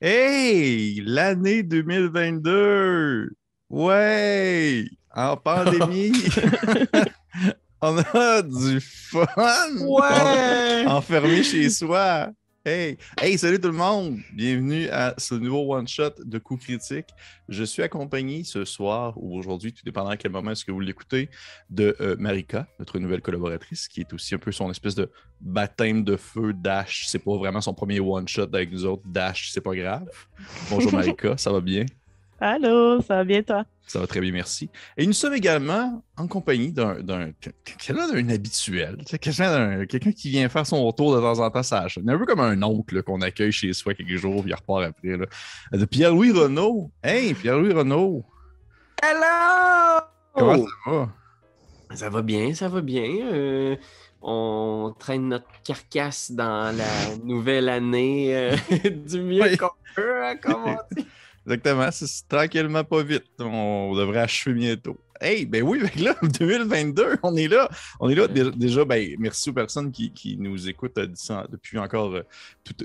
Hey, l'année 2022! Ouais! En pandémie! On a du fun! Ouais! Enfermé chez soi! Hey! Hey, salut tout le monde! Bienvenue à ce nouveau one-shot de Coup Critique. Je suis accompagné ce soir ou aujourd'hui, tout dépendant à quel moment est-ce que vous l'écoutez, de euh, Marika, notre nouvelle collaboratrice, qui est aussi un peu son espèce de baptême de feu Dash. C'est pas vraiment son premier one-shot avec nous autres. Dash, c'est pas grave. Bonjour Marika, ça va bien? Allô, ça va bien toi? Ça va très bien, merci. Et nous sommes également en compagnie d'un d'un habituel, quelqu'un quelqu'un qui vient faire son retour de temps en temps ça Un peu comme un oncle qu'on accueille chez soi quelques jours, puis il repart après. Là. De Pierre-Louis Renault. Hey, Pierre-Louis Renault. Hello! Comment ça va? Ça va bien, ça va bien. Euh, on traîne notre carcasse dans la nouvelle année euh, du mieux qu'on peut, hein, comme on dit. Exactement. C'est tranquillement pas vite. On devrait achever bientôt. Hey, ben oui, là, 2022, on est là. On est là. Déjà, ben, merci aux personnes qui, nous écoutent euh, depuis encore, euh,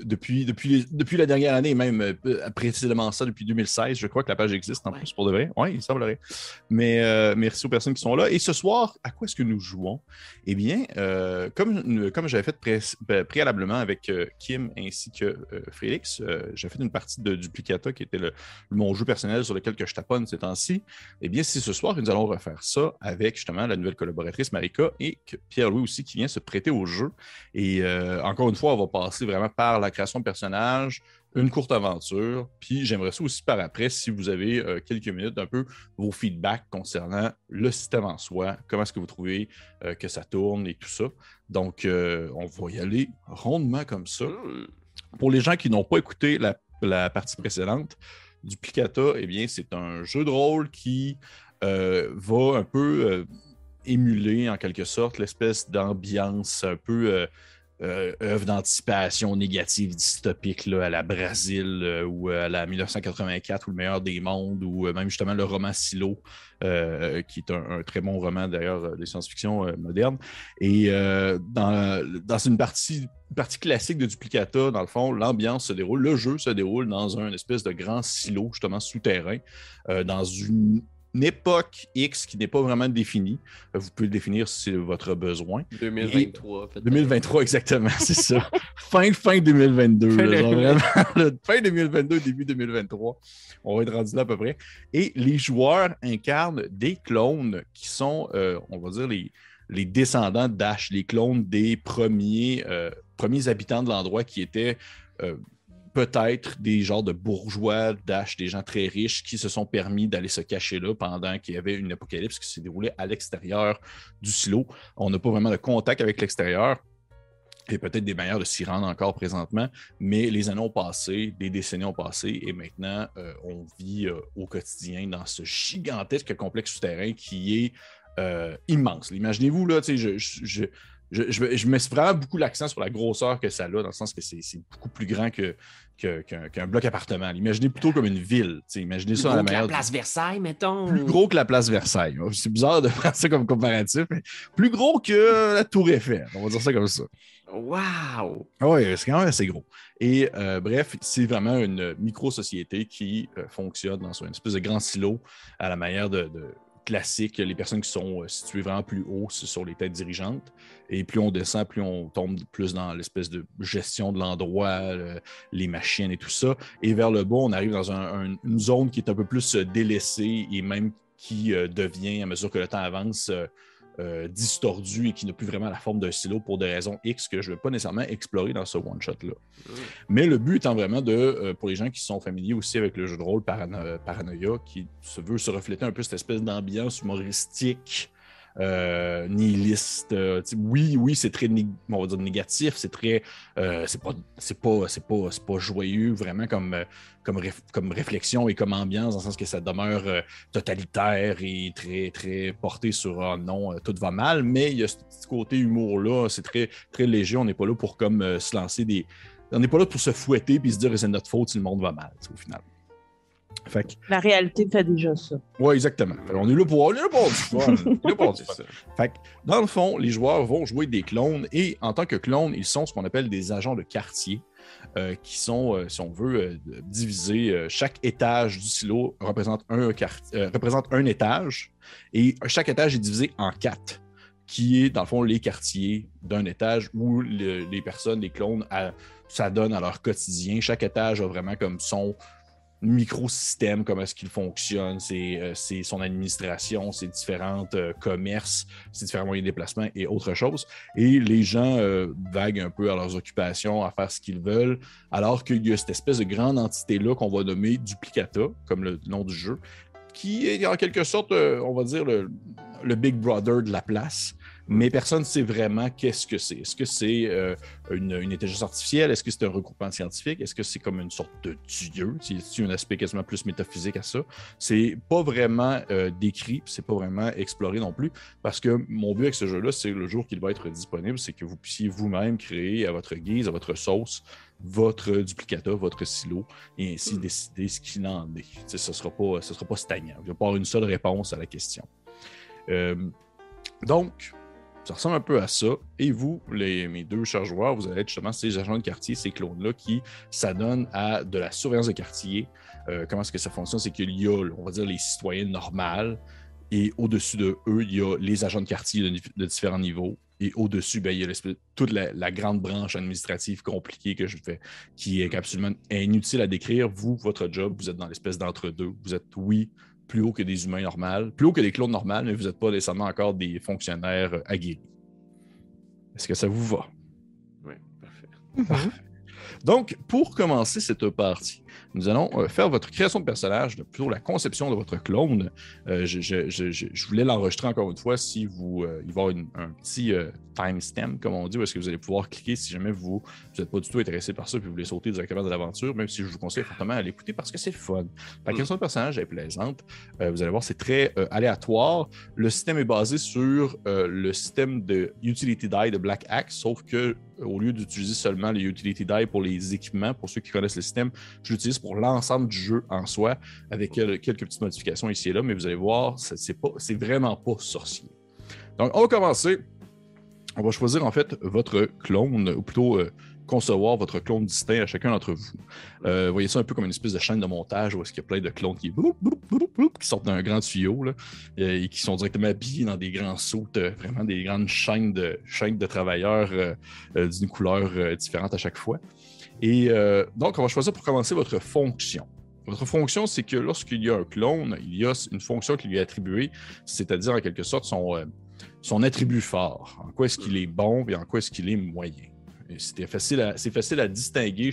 depuis, depuis, depuis la dernière année, même euh, précisément ça, depuis 2016. Je crois que la page existe en plus pour de vrai. Oui, il semblerait. Mais merci aux personnes qui sont là. Et ce soir, à quoi est-ce que nous jouons? Eh bien, comme, comme j'avais fait ben, préalablement avec Kim ainsi que Félix, j'ai fait une partie de Duplicata qui était le, mon jeu personnel sur lequel que je taponne ces temps-ci. Eh bien, c'est ce soir nous allons refaire ça avec justement la nouvelle collaboratrice Marika et Pierre-Louis aussi qui vient se prêter au jeu. Et euh, encore une fois, on va passer vraiment par la création de personnages, une courte aventure. Puis j'aimerais ça aussi par après, si vous avez euh, quelques minutes, un peu vos feedbacks concernant le système en soi, comment est-ce que vous trouvez euh, que ça tourne et tout ça. Donc, on va y aller rondement comme ça. Pour les gens qui n'ont pas écouté la, partie précédente, Duplicata, eh bien, c'est un jeu de rôle qui va un peu euh, émuler en quelque sorte l'espèce d'ambiance un peu euh, œuvre d'anticipation négative dystopique là, à la Brésil ou à la 1984 ou le meilleur des mondes ou même justement le roman Silo qui est un, très bon roman d'ailleurs de science-fiction moderne. Et dans, dans, une partie partie classique de Duplicata, dans le fond, l'ambiance se déroule, le jeu se déroule dans un espèce de grand silo, justement souterrain, dans une époque X qui n'est pas vraiment définie. Euh, vous pouvez le définir si c'est votre besoin. 2023. 2023, exactement, c'est ça. fin, fin 2022. fin 2022, début 2023. On va être rendu là à peu près. Et les joueurs incarnent des clones qui sont, euh, on va dire, les, les descendants d'Ash, les clones des premiers, euh, premiers habitants de l'endroit qui étaient peut-être des genres de bourgeois, d'âge, des gens très riches qui se sont permis d'aller se cacher là pendant qu'il y avait une apocalypse qui s'est déroulée à l'extérieur du silo. On n'a pas vraiment de contact avec l'extérieur. Et peut-être des manières de s'y rendre encore présentement, mais les années ont passé, des décennies ont passé, et maintenant, euh, on vit euh, au quotidien dans ce gigantesque complexe souterrain qui est euh, immense. Imaginez-vous, là, je, je, je, je, mets vraiment beaucoup l'accent sur la grosseur que ça a, dans le sens que c'est beaucoup plus grand que, qu'un bloc appartement. Imaginez plutôt comme une ville. Imaginez ça à la manière. que la place Versailles, mettons. Plus gros que la place Versailles. C'est bizarre de prendre ça comme comparatif, mais plus gros que la Tour Eiffel. On va dire ça comme ça. Wow! Oui, c'est quand même assez gros. Et euh, bref, c'est vraiment une micro-société qui euh, fonctionne dans une espèce de grand silo à la manière de classique, les personnes qui sont euh, situées vraiment plus haut sur les têtes dirigeantes. Et plus on descend, plus on tombe plus dans l'espèce de gestion de l'endroit, les machines et tout ça. Et vers le bas, on arrive dans une zone qui est un peu plus euh, délaissée et même qui euh, devient, à mesure que le temps avance, distordu et qui n'a plus vraiment la forme d'un silo pour des raisons X que je ne vais pas nécessairement explorer dans ce one-shot-là. Mais le but étant vraiment de, euh, pour les gens qui sont familiers aussi avec le jeu de rôle Paranoia, qui se veut se refléter un peu cette espèce d'ambiance humoristique euh, nihiliste. Euh, oui, oui, c'est très on va dire négatif, c'est très euh, c'est pas pas pas, pas joyeux vraiment comme comme, comme réflexion et comme ambiance dans le sens que ça demeure totalitaire et très très porté sur oh non tout va mal, mais il y a ce petit côté humour là, c'est très très léger, on n'est pas là pour comme se lancer des on n'est pas là pour se fouetter puis se dire c'est notre faute si le monde va mal au final. La réalité fait déjà ça. Oui, exactement. on est là pour, on est là pour du Fait dans le fond, les joueurs vont jouer des clones et en tant que clones, ils sont ce qu'on appelle des agents de quartier. euh, qui sont, euh, si on veut, euh, divisés. chaque étage du silo représente un, représente un étage et chaque étage est divisé en quatre, qui est, dans le fond, les quartiers d'un étage où les personnes, les clones, ça donne à leur quotidien. Chaque étage a vraiment comme son microsystème, comment est-ce qu'il fonctionne, c'est euh, son administration, ses différents euh, commerces, ses différents moyens de déplacement et autre chose. Et les gens euh, vaguent un peu à leurs occupations, à faire ce qu'ils veulent, alors qu'il y a cette espèce de grande entité-là qu'on va nommer Duplicata, comme le nom du jeu, qui est en quelque sorte, on va dire, le Big Brother de la place mais personne ne sait vraiment qu'est-ce que c'est. Est-ce que c'est euh, une, intelligence artificielle? Est-ce que c'est un regroupement scientifique? Est-ce que c'est comme une sorte de dieu? A un aspect quasiment plus métaphysique à ça. C'est pas vraiment euh, décrit, c'est pas vraiment exploré non plus, parce que mon but avec ce jeu-là, c'est le jour qu'il va être disponible, c'est que vous puissiez vous-même créer à votre guise, à votre sauce, votre duplicata, votre silo, et ainsi hmm. décider ce qu'il en est. ce ne sera, pas, sera pas stagnant. Il n'y a pas une seule réponse à la question. Euh, donc, ça ressemble un peu à ça. Et vous, les, mes deux chers joueurs, vous allez être justement ces agents de quartier, ces clones-là, qui s'adonnent à de la surveillance de quartier. Euh, comment est-ce que ça fonctionne? C'est qu'il y a, on va dire, les citoyens normaux. Et au-dessus de eux, il y a les agents de quartier de, différents niveaux. Et au-dessus, ben, il y a toute la, grande branche administrative compliquée que je fais, qui est absolument inutile à décrire. Vous, votre job, vous êtes dans l'espèce d'entre-deux. Vous êtes, oui, plus haut que des humains normaux, plus haut que des clones normaux, mais vous n'êtes pas nécessairement encore des fonctionnaires euh, aguerris. Est-ce que ça vous va? Oui, parfait. Mhm. Donc, pour commencer cette partie, nous allons euh, faire votre création de personnage, plutôt la conception de votre clone. Euh, je, voulais l'enregistrer encore une fois si vous, il va y avoir un petit timestamp, comme on dit, où est-ce que vous allez pouvoir cliquer si jamais vous n'êtes pas du tout intéressé par ça et vous voulez sauter directement de l'aventure, même si je vous conseille fortement à l'écouter parce que c'est fun. La mm. question de personnage est plaisante. Euh, vous allez voir, c'est très euh, aléatoire. Le système est basé sur euh, le système de Utility Die de Black Axe, sauf que au lieu d'utiliser seulement les Utility Die pour les équipements, pour ceux qui connaissent le système, je pour l'ensemble du jeu en soi, avec quelques petites modifications ici et là, mais vous allez voir, c'est vraiment pas sorcier. Donc, on va commencer on va choisir en fait votre clone, ou plutôt euh, concevoir votre clone distinct à chacun d'entre vous. Euh, voyez ça un peu comme une espèce de chaîne de montage où il y a plein de clones qui, sortent d'un grand tuyau euh, et qui sont directement habillés dans des grands sauts, vraiment des grandes chaînes de, chaînes de travailleurs d'une couleur différente à chaque fois. Et donc, on va choisir pour commencer votre fonction. Votre fonction, c'est que lorsqu'il y a un clone, il y a une fonction qui lui est attribuée, c'est-à-dire en quelque sorte son, son attribut fort, en quoi est-ce qu'il est bon et en quoi est-ce qu'il est moyen. C'est facile à distinguer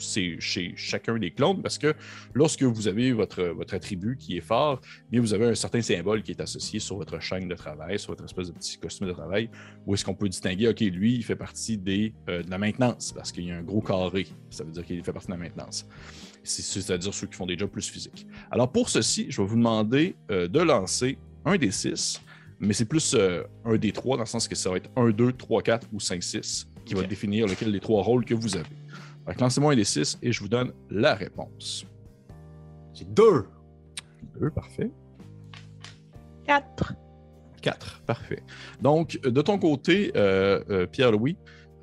chez chacun des clones parce que lorsque vous avez votre, votre attribut qui est fort, bien vous avez un certain symbole qui est associé sur votre chaîne de travail, sur votre espèce de petit costume de travail, où est-ce qu'on peut distinguer, OK, lui, il fait partie des, euh, de la maintenance parce qu'il y a un gros carré. Ça veut dire qu'il fait partie de la maintenance. C'est-à-dire ceux qui font des jobs plus physiques. Alors pour ceci, je vais vous demander euh, de lancer un des six mais c'est plus euh, un des trois, dans le sens que ça va être 1, 2, 3, 4 ou 5, 6 qui va définir lequel des trois rôles que vous avez. Lancez-moi un des 6 et je vous donne la réponse. C'est 2. 2, parfait. 4. 4, parfait. Donc, de ton côté, euh, euh, Pierre-Louis,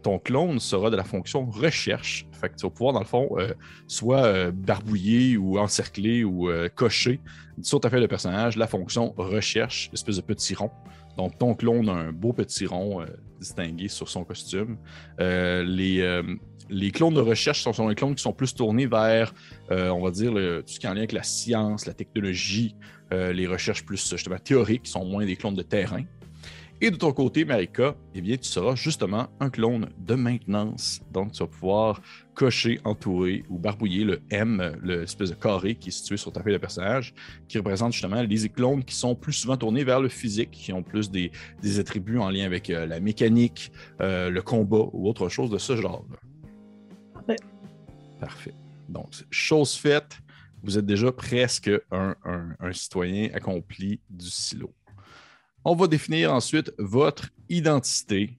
ton clone sera de la fonction recherche. Fait que tu vas pouvoir, dans le fond, euh, soit euh, barbouiller ou encercler ou euh, cocher sur ta feuille de personnage la fonction recherche, espèce de petit rond. Donc, ton clone a un beau petit rond distingué sur son costume. les, les clones de recherche sont, sont, des clones qui sont plus tournés vers, on va dire, tout ce qui est en lien avec la science, la technologie, les recherches plus justement théoriques, qui sont moins des clones de terrain. Et de ton côté, Marika, eh bien, tu seras justement un clone de maintenance. Donc, tu vas pouvoir cocher, entourer ou barbouiller le M, l'espèce de carré qui est situé sur ta feuille de personnage, qui représente justement les clones qui sont plus souvent tournés vers le physique, qui ont plus des, attributs en lien avec euh, la mécanique, euh, le combat ou autre chose de ce genre. Parfait. Parfait. Donc, chose faite, vous êtes déjà presque un citoyen accompli du silo. On va définir ensuite votre identité.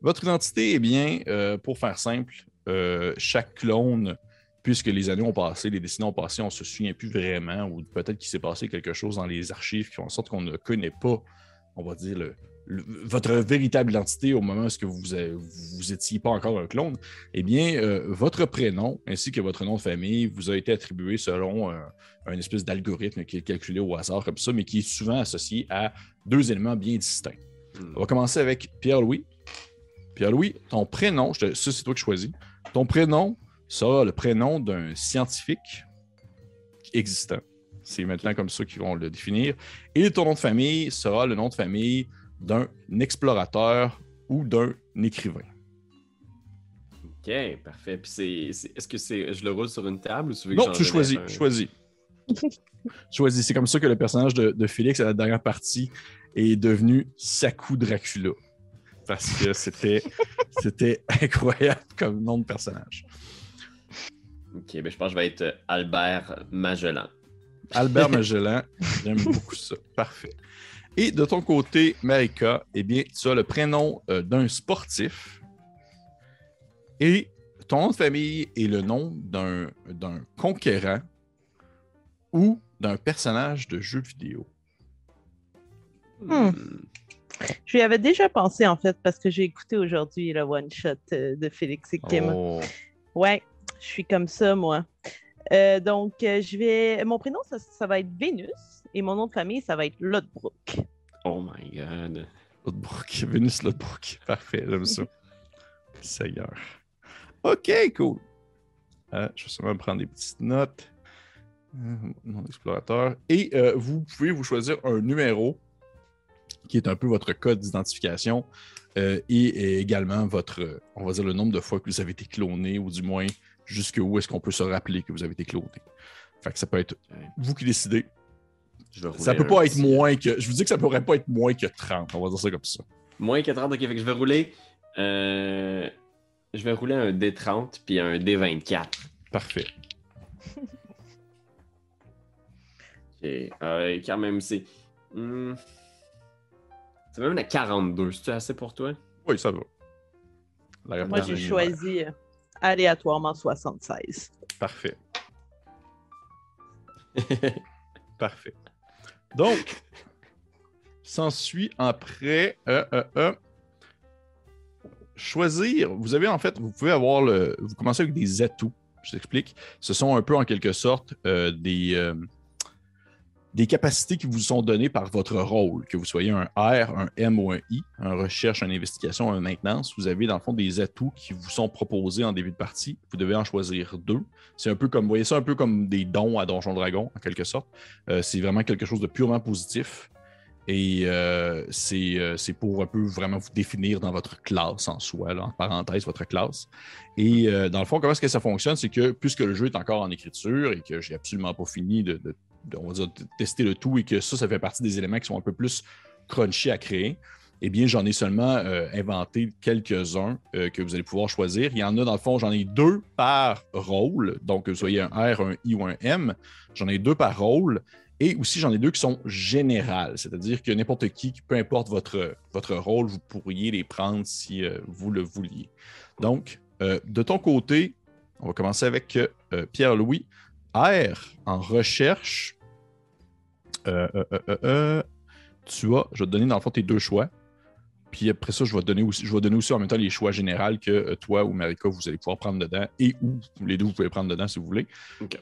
Votre identité, eh bien, euh, pour faire simple, euh, chaque clone, puisque les années ont passé, les décennies ont passé, on ne se souvient plus vraiment, ou peut-être qu'il s'est passé quelque chose dans les archives qui font en sorte qu'on ne connaît pas on va dire, le, le- votre véritable identité au moment où vous, vous étiez pas encore un clone, eh bien, euh, votre prénom ainsi que votre nom de famille vous a été attribué selon un, un espèce d'algorithme qui est calculé au hasard comme ça, mais qui est souvent associé à deux éléments bien distincts. Hmm. On va commencer avec Pierre-Louis. Pierre-Louis, ton prénom, je te- ça c'est toi qui choisis. Ton prénom sera le prénom d'un scientifique existant. C'est maintenant comme ça qu'ils vont le définir. Et ton nom de famille sera le nom de famille d'un explorateur ou d'un écrivain. Ok, parfait. Puis c'est, c'est- est-ce que c'est, je le roule sur une table ou tu veux que Non, tu choisis. un? Choisis. choisis. C'est comme ça que le personnage de, de Félix à la dernière partie est devenu Saku Dracula. Parce que c'était, c'était incroyable comme nom de personnage. Ok, ben je pense que je vais être Albert Magellan. Albert Magellan, j'aime beaucoup ça. Parfait. Et de ton côté, Marika, eh bien, tu as le prénom euh, d'un sportif et ton nom de famille est le nom d'un d'un conquérant ou d'un personnage de jeu vidéo. Hmm. Je lui avais déjà pensé, en fait, parce que j'ai écouté aujourd'hui le one-shot euh, de Félix et Kim. Oh, Ouais, je suis comme ça, moi. Euh, donc, je vais. Mon prénom, ça, ça va être Vénus et mon nom de famille, ça va être Lodbrok. Oh my god. Lodbrok, Vénus Lodbrok. Parfait, j'aime ça. Seigneur. OK, cool. Euh, je vais seulement prendre des petites notes. Euh, Mon explorateur. Et euh, vous pouvez vous choisir un numéro qui est un peu votre code d'identification euh, et, et également votre, on va dire, le nombre de fois que vous avez été cloné ou du moins jusqu'où est-ce qu'on peut se rappeler que vous avez été cloné. Fait que ça peut être vous qui décidez. Je vais rouler Ça peut pas être moins que. Je vous dis que ça pourrait pas être moins que 30. On va dire ça comme ça. Moins que 30, ok, fait que je vais rouler. euh, Je vais rouler un D30 puis un D24. Parfait. Ok, euh, quand même, c'est. hmm, C'est même la 42. C'est assez pour toi? Oui, ça va. La Moi, j'ai choisi euh, aléatoirement 76. Parfait. Parfait. Donc, s'ensuit après euh, euh, euh, choisir. Vous avez en fait, vous pouvez avoir le. Vous commencez avec des atouts. Je t'explique. Ce sont un peu en quelque sorte des, des capacités qui vous sont données par votre rôle, que vous soyez un R, un M ou un I, un recherche, une investigation, un maintenance. Vous avez dans le fond des atouts qui vous sont proposés en début de partie. Vous devez en choisir deux. C'est un peu comme, vous voyez ça un peu comme des dons à Donjon Dragon, en quelque sorte. Euh, c'est vraiment quelque chose de purement positif. Et euh, c'est euh, c'est pour un peu vraiment vous définir dans votre classe en soi, en parenthèse, votre classe. Et dans le fond, comment est-ce que ça fonctionne? C'est que puisque le jeu est encore en écriture et que j'ai absolument pas fini de- on va dire, tester le tout et que ça, ça fait partie des éléments qui sont un peu plus crunchy à créer, eh bien, j'en ai seulement euh, inventé quelques-uns euh, que vous allez pouvoir choisir. Il y en a, dans le fond, j'en ai deux par rôle. Donc, que vous soyez un R, un I ou un M. J'en ai deux par rôle. Et aussi, j'en ai deux qui sont générales, c'est-à-dire que n'importe qui, peu importe votre, votre rôle, vous pourriez les prendre si euh, vous le vouliez. Donc, de ton côté, on va commencer avec Pierre-Louis. R, en recherche, euh, euh, euh, tu as, je vais te donner dans le fond tes deux choix. Puis après ça, je vais, te donner aussi, je vais donner aussi en même temps les choix généraux que toi ou Marika, vous allez pouvoir prendre dedans et ou les deux, vous pouvez prendre dedans si vous voulez.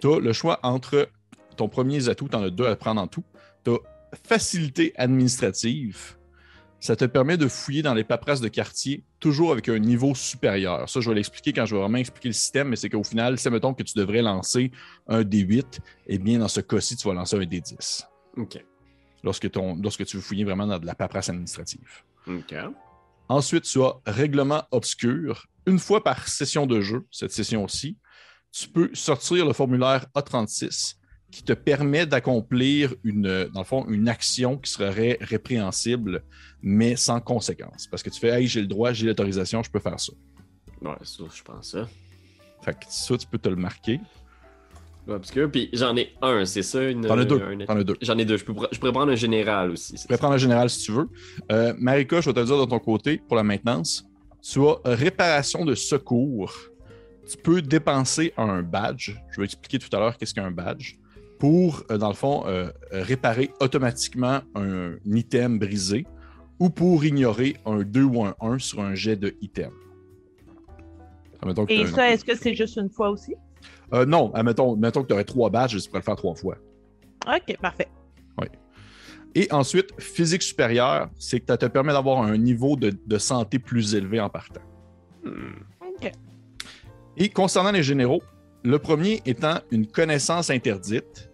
Tu as le choix entre ton premier atout, tu en as deux à prendre en tout. Tu as facilité administrative. Ça te permet de fouiller dans les paperasses de quartier, toujours avec un niveau supérieur. Ça, je vais l'expliquer quand je vais vraiment expliquer le système, mais c'est qu'au final, si mettons que tu devrais lancer un D8, eh bien, dans ce cas-ci, tu vas lancer un D10. Ok. Lorsque, ton, lorsque tu veux fouiller vraiment dans de la paperasse administrative. Ok. Ensuite, tu as règlement obscur. Une fois par session de jeu, cette session-ci, tu peux sortir le formulaire A36 qui te permet d'accomplir une, dans le fond, une action qui serait répréhensible, mais sans conséquence. Parce que tu fais Hey, j'ai le droit, j'ai l'autorisation, je peux faire ça. Ouais, ça, je pense ça. Fait que ça, tu peux te le marquer. Obscur, puis j'en ai un, c'est ça? Une, T'en as deux. deux. J'en ai deux. Je, peux, je pourrais prendre un général aussi. Tu peux prendre un général si tu veux. Euh, Marika, je vais te le dire de ton côté pour la maintenance. Tu as réparation de secours. Tu peux dépenser un badge. Je vais expliquer tout à l'heure qu'est-ce qu'un badge. Pour, euh, dans le fond, euh, réparer automatiquement un, item brisé ou pour ignorer un 2 ou un 1 sur un jet de item. Et ça, est-ce que c'est juste une fois aussi? Euh, non, admettons, admettons que tu aurais trois badges, tu pourrais le faire trois fois. Ok, parfait. Et ensuite, physique supérieure, c'est que ça te permet d'avoir un niveau de, de santé plus élevé en partant. Hmm. Ok. Et concernant les généraux, le premier étant une connaissance interdite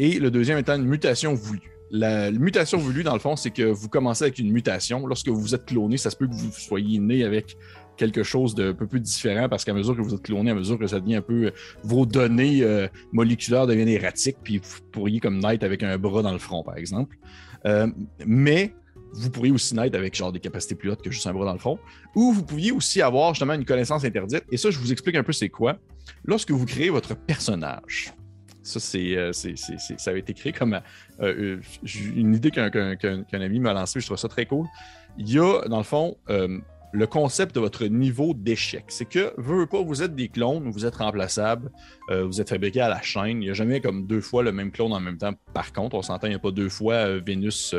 et le deuxième étant une mutation voulue. La mutation voulue, dans le fond, c'est que vous commencez avec une mutation. Lorsque vous êtes cloné, ça se peut que vous soyez né avec quelque chose de un peu plus différent parce qu'à mesure que vous êtes cloné, à mesure que ça devient un peu. Vos données euh, moléculaires deviennent erratiques, puis vous pourriez comme naître avec un bras dans le front, par exemple. Euh, mais vous pourriez aussi naître avec genre des capacités plus hautes que juste un bras dans le front. Ou vous pouviez aussi avoir justement une connaissance interdite. Et ça, je vous explique un peu c'est quoi. Lorsque vous créez votre personnage, ça, euh, ça a été créé comme euh, euh, une idée qu'un, ami m'a lancée. Je trouve ça très cool. Il y a, dans le fond, le concept de votre niveau d'échec. C'est que, veux, pas, vous êtes des clones, vous êtes remplaçables, vous êtes fabriqués à la chaîne. Il n'y a jamais comme deux fois le même clone en même temps. Par contre, on s'entend, il n'y a pas deux fois Vénus,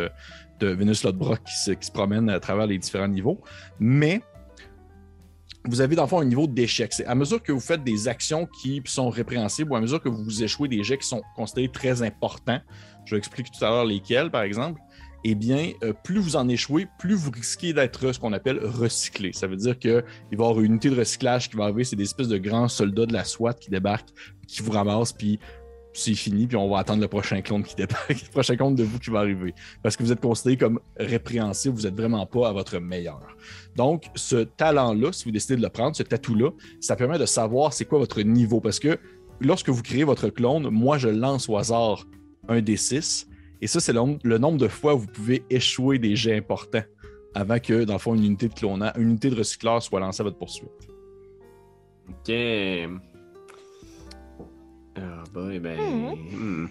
de Vénus Lodbrok qui qui se promène à travers les différents niveaux. Mais vous avez dans le fond un niveau d'échec. À mesure que vous faites des actions qui sont répréhensibles ou à mesure que vous échouez des jets qui sont considérés très importants, je vais expliquer tout à l'heure lesquels, par exemple, eh bien, euh, plus vous en échouez, plus vous risquez d'être ce qu'on appelle recyclé. Ça veut dire qu'il va y avoir une unité de recyclage qui va arriver, c'est des espèces de grands soldats de la SWAT qui débarquent, qui vous ramassent, puis c'est fini, puis on va attendre le prochain clone qui débarque, le prochain clone de vous qui va arriver. Parce que vous êtes considéré comme répréhensible, vous n'êtes vraiment pas à votre meilleur. Donc, ce talent-là, si vous décidez de le prendre, ce tatou-là, ça permet de savoir c'est quoi votre niveau. Parce que lorsque vous créez votre clone, moi, je lance au hasard un des 6. Et ça, c'est le, nombre- de fois où vous pouvez échouer des jets importants avant que, dans le fond, une unité de clonage, une unité de recycleur soit lancée à votre poursuite. Ok. Ah bah, eh ben. hmm.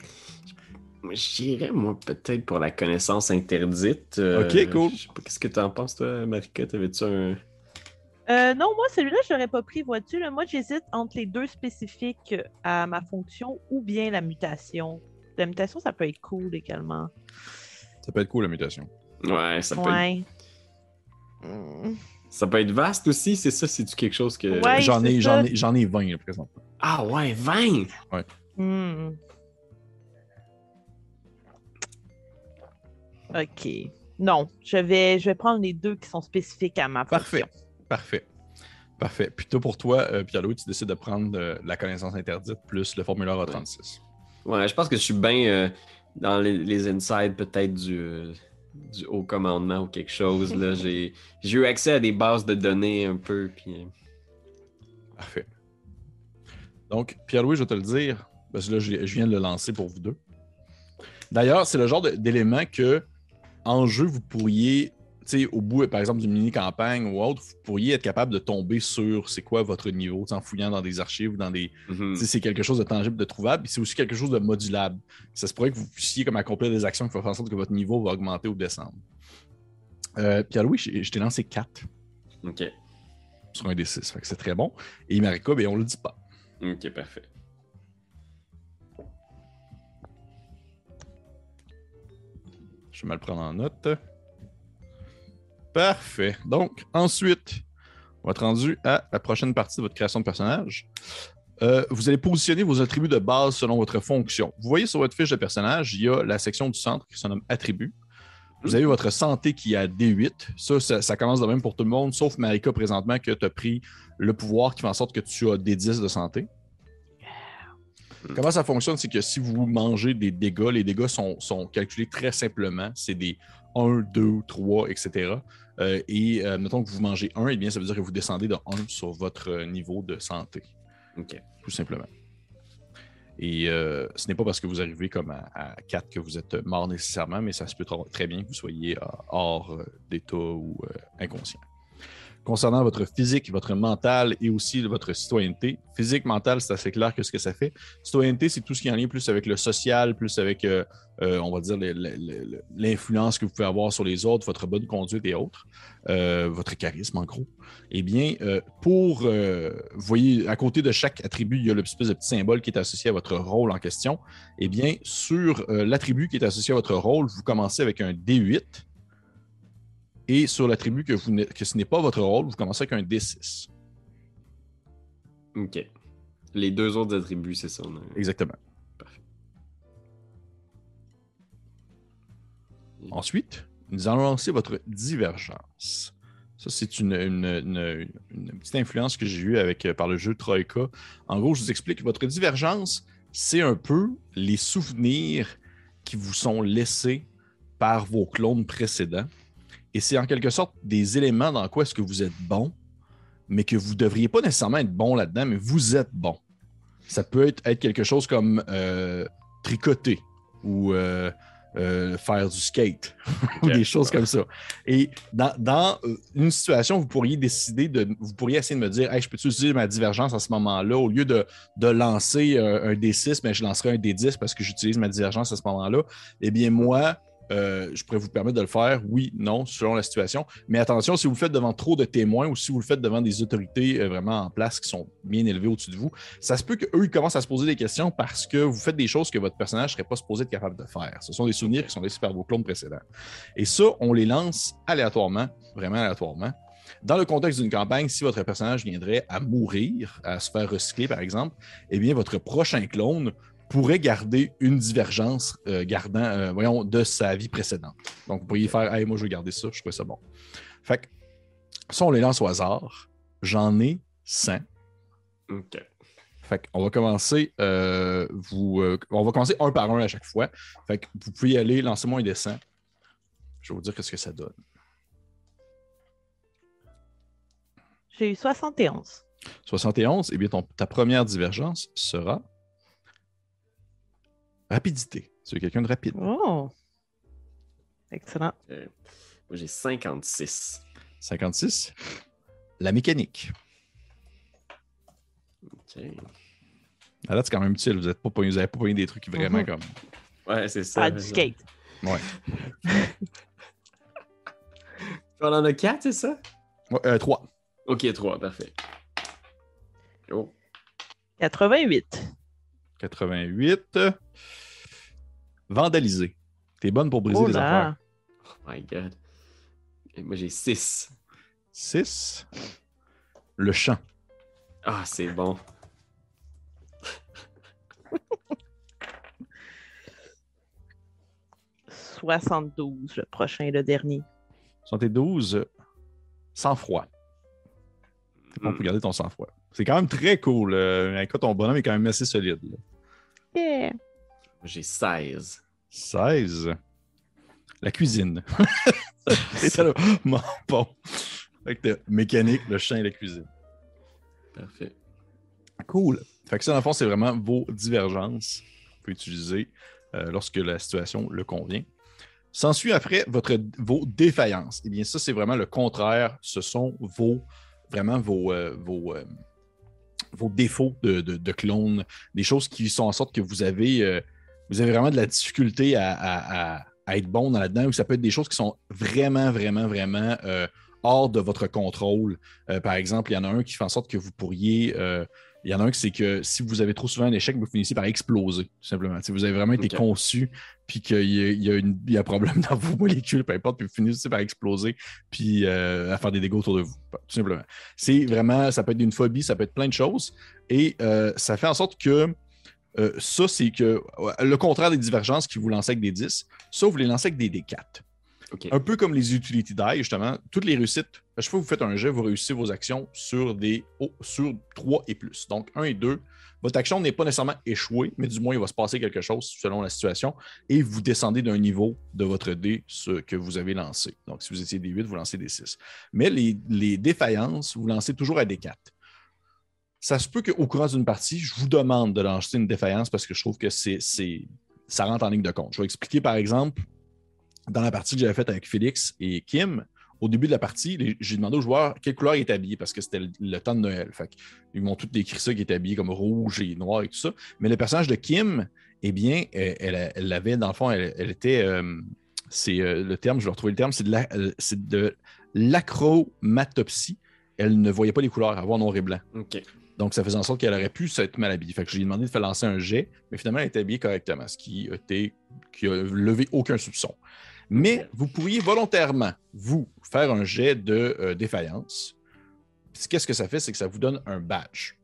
Moi, J'irais, moi, peut-être pour la connaissance interdite. Euh, Ok, cool. Je sais pas, qu'est-ce que t'en penses, toi, Marika? T'avais-tu un. Euh, non, moi, celui-là, je l'aurais pas pris, vois-tu. là. Moi, j'hésite entre les deux spécifiques à ma fonction ou bien la mutation. La mutation, ça peut être cool également. Ça peut être cool, la mutation. Ouais, ça peut, être... Ouais. Ça peut être vaste aussi, c'est ça? C'est-tu quelque chose que. Ouais. j'en, ai, j'en, ai, j'en ai 20 là, présentement. Ah ouais, 20! Hmm. Ok. Non, je vais, je vais prendre les deux qui sont spécifiques à ma fonction. Parfait. Parfait. Parfait. Puis toi, pour toi, euh, Pierre-Louis, tu décides de prendre euh, la connaissance interdite plus le formulaire A36. Ouais, je pense que je suis bien euh, dans les, les insides peut-être du, euh, du haut commandement ou quelque chose. là. J'ai j'ai eu accès à des bases de données un peu. Puis... Parfait. Donc, Pierre-Louis, je vais te le dire, parce que là, je, je viens de le lancer pour vous deux. D'ailleurs, c'est le genre d'élément que, en jeu, vous pourriez, tu sais, au bout, par exemple, d'une mini-campagne ou autre, vous pourriez être capable de tomber sur c'est quoi votre niveau, en fouillant dans des archives ou dans des. mhm. C'est quelque chose de tangible, de trouvable, c'est aussi quelque chose de modulable. Ça se pourrait que vous puissiez comme accomplir des actions qui font en sorte que votre niveau va augmenter ou descendre. Euh, Pierre-Louis, je, je t'ai lancé 4 Ok. sur un des 6, fait que c'est très bon. Et Marika, ben, on le dit pas. Ok, parfait. Je vais me le prendre en note. Parfait. Donc, ensuite, on va être rendu à la prochaine partie de votre création de personnage. Euh, vous allez positionner vos attributs de base selon votre fonction. Vous voyez sur votre fiche de personnage, il y a la section du centre qui se nomme attributs. Vous avez votre santé qui est à D8. Ça, ça, ça commence de même pour tout le monde, sauf Marika présentement que tu as pris le pouvoir qui fait en sorte que tu as D10 de santé. Comment ça fonctionne, c'est que si vous mangez des dégâts, les dégâts sont, sont calculés très simplement. C'est des 1, 2, 3, etc. Euh, et euh, mettons que vous mangez 1, eh bien, ça veut dire que vous descendez de 1 sur votre euh, niveau de santé, Ok. tout simplement. Et euh, ce n'est pas parce que vous arrivez comme à, à 4 que vous êtes mort nécessairement, mais ça se peut tr- très bien que vous soyez euh, hors euh, d'état ou inconscient. Concernant votre physique, votre mental et aussi votre citoyenneté, physique, mental, c'est assez clair que ce que ça fait. Citoyenneté, c'est tout ce qui est en lien plus avec le social, plus avec, euh, euh, on va dire, l'influence que vous pouvez avoir sur les autres, votre bonne conduite et autres, euh, votre charisme en gros. Eh bien, pour, vous voyez, à côté de chaque attribut, il y a le petit symbole qui est associé à votre rôle en question. Eh bien, sur l'attribut qui est associé à votre rôle, vous commencez avec un D8. Et sur l'attribut que, vous que ce n'est pas votre rôle, vous commencez avec un D6. Ok. Les deux autres attributs, c'est ça. a- Exactement. Parfait. Ensuite, nous allons lancer votre divergence. Ça, c'est une, une- une- une petite influence que j'ai eue avec, euh, par le jeu Troika. En gros, je vous explique, votre divergence, c'est un peu les souvenirs qui vous sont laissés par vos clones précédents. Et c'est en quelque sorte des éléments dans quoi est-ce que vous êtes bon, mais que vous ne devriez pas nécessairement être bon là-dedans, mais vous êtes bon. Ça peut être, être quelque chose comme euh, tricoter ou euh, euh, faire du skate ou des choses comme ça. Et dans, dans, une situation, vous pourriez décider de. Vous pourriez essayer de me dire Hey, je peux utiliser ma divergence à ce moment-là? Au lieu de, de lancer euh, un D6, mais je lancerai un D10 parce que j'utilise ma divergence à ce moment-là. Eh bien, moi, euh, je pourrais vous permettre de le faire, oui, non, selon la situation. Mais attention, si vous le faites devant trop de témoins ou si vous le faites devant des autorités euh, vraiment en place qui sont bien élevées au-dessus de vous, ça se peut qu'eux, ils commencent à se poser des questions parce que vous faites des choses que votre personnage ne serait pas supposé être capable de faire. Ce sont des souvenirs qui sont laissés par vos clones précédents. Et ça, on les lance aléatoirement, vraiment aléatoirement. Dans le contexte d'une campagne, si votre personnage viendrait à mourir, à se faire recycler, par exemple, eh bien, votre prochain clone pourrait garder une divergence euh, gardant, euh, voyons, de sa vie précédente. Donc, vous pourriez faire Hey, moi, je veux garder ça, je trouve ça bon. Fait que, ça, on les lance au hasard. J'en ai 100. Ok. Fait qu'on va commencer, euh, vous, euh, on va commencer un par un à chaque fois. Fait que vous pouvez y aller, lancez-moi un dessin. Je vais vous dire ce que ça donne. J'ai eu 71. 71, eh bien, ton- ta première divergence sera rapidité. Tu es quelqu'un de rapide. Oh! Excellent. Euh, moi, j'ai 56. 56, la mécanique. Ok. Ah, Là, c'est quand même utile. Vous n'avez pas pogné- vous avez pas pogné des trucs vraiment Mhm. comme. Ouais, c'est ça. Pas du skate. Ouais. On en a 4, c'est ça? Ouais, euh, 3. Ok, 3, parfait. Oh. 88. 88. Vandaliser. T'es bonne pour briser Oh les là! affaires. Oh my god. Et moi, j'ai 6. 6. Le champ. Ah, c'est bon. « 72, le prochain, le dernier. 72. Sang-froid. On Hmm. peut garder ton sang-froid. C'est quand même très cool. Euh, écoute, ton bonhomme est quand même assez solide. là. Yeah! J'ai 16. 16. La cuisine. C'est ça, là. Bon, bon. Fait que mécanique, le champ et la cuisine. Parfait. Cool. Fait que ça, dans le fond, c'est vraiment vos divergences que vous pouvez utiliser euh, lorsque la situation le convient. S'ensuit après votre, vos défaillances. Eh bien, ça, c'est vraiment le contraire. Ce sont vos, vraiment vos, euh, vos, euh, vos défauts de, de, clone, des choses qui sont en sorte que vous avez, euh, vraiment de la difficulté à, à- être bon dans là-dedans, ou ça peut être des choses qui sont vraiment, vraiment, vraiment euh, hors de votre contrôle. Euh, par exemple, il y en a un qui fait en sorte que vous pourriez. Il y en a un qui c'est que si vous avez trop souvent un échec, vous finissez par exploser, tout simplement. Si vous avez vraiment été conçu, puis qu'il y, a- y y un problème dans vos molécules, peu importe, puis vous finissez par exploser, puis euh, à faire des dégâts autour de vous, tout simplement. C'est vraiment, ça peut être une phobie, ça peut être plein de choses, et euh, ça fait en sorte que euh, ça, c'est que le contraire des divergences qui vous lancez avec des 10, ça, vous les lancez avec des D4. Ok. Un peu comme les utility die, justement, toutes les réussites, chaque fois que vous faites un jet, vous réussissez vos actions sur des oh, sur 3 et plus. Donc 1 et 2. Votre action n'est pas nécessairement échouée, mais du moins, il va se passer quelque chose selon la situation. Et vous descendez d'un niveau de votre dé ce que vous avez lancé. Donc, si vous étiez des 8, vous lancez des 6. Mais les, défaillances, vous lancez toujours à des 4. Ça se peut qu'au courant d'une partie, je vous demande de lancer une défaillance parce que je trouve que c'est- ça rentre en ligne de compte. Je vais expliquer, par exemple, dans la partie que j'avais faite avec Félix et Kim, au début de la partie, j'ai demandé aux joueurs quelle couleur il est habillé parce que c'était le, le temps de Noël. Fait ils m'ont tous décrit ça qui est habillé comme rouge et noir et tout ça. Mais le personnage de Kim, eh bien, elle, elle, avait, dans le fond, elle, elle était. euh, c'est euh, le terme, je vais retrouver le terme, c'est de, la- euh, l'acromatopsie. Elle ne voyait pas les couleurs, avoir noir et blanc. Donc, ça faisait en sorte qu'elle aurait pu s'être mal habillée. Fait que j'ai demandé de faire lancer un jet, mais finalement, elle était habillée correctement, ce qui, été- qui a levé aucun soupçon. Mais vous pourriez volontairement, vous, faire un jet de euh, défaillance. Qu'est-ce que ça fait? C'est que ça vous donne un badge.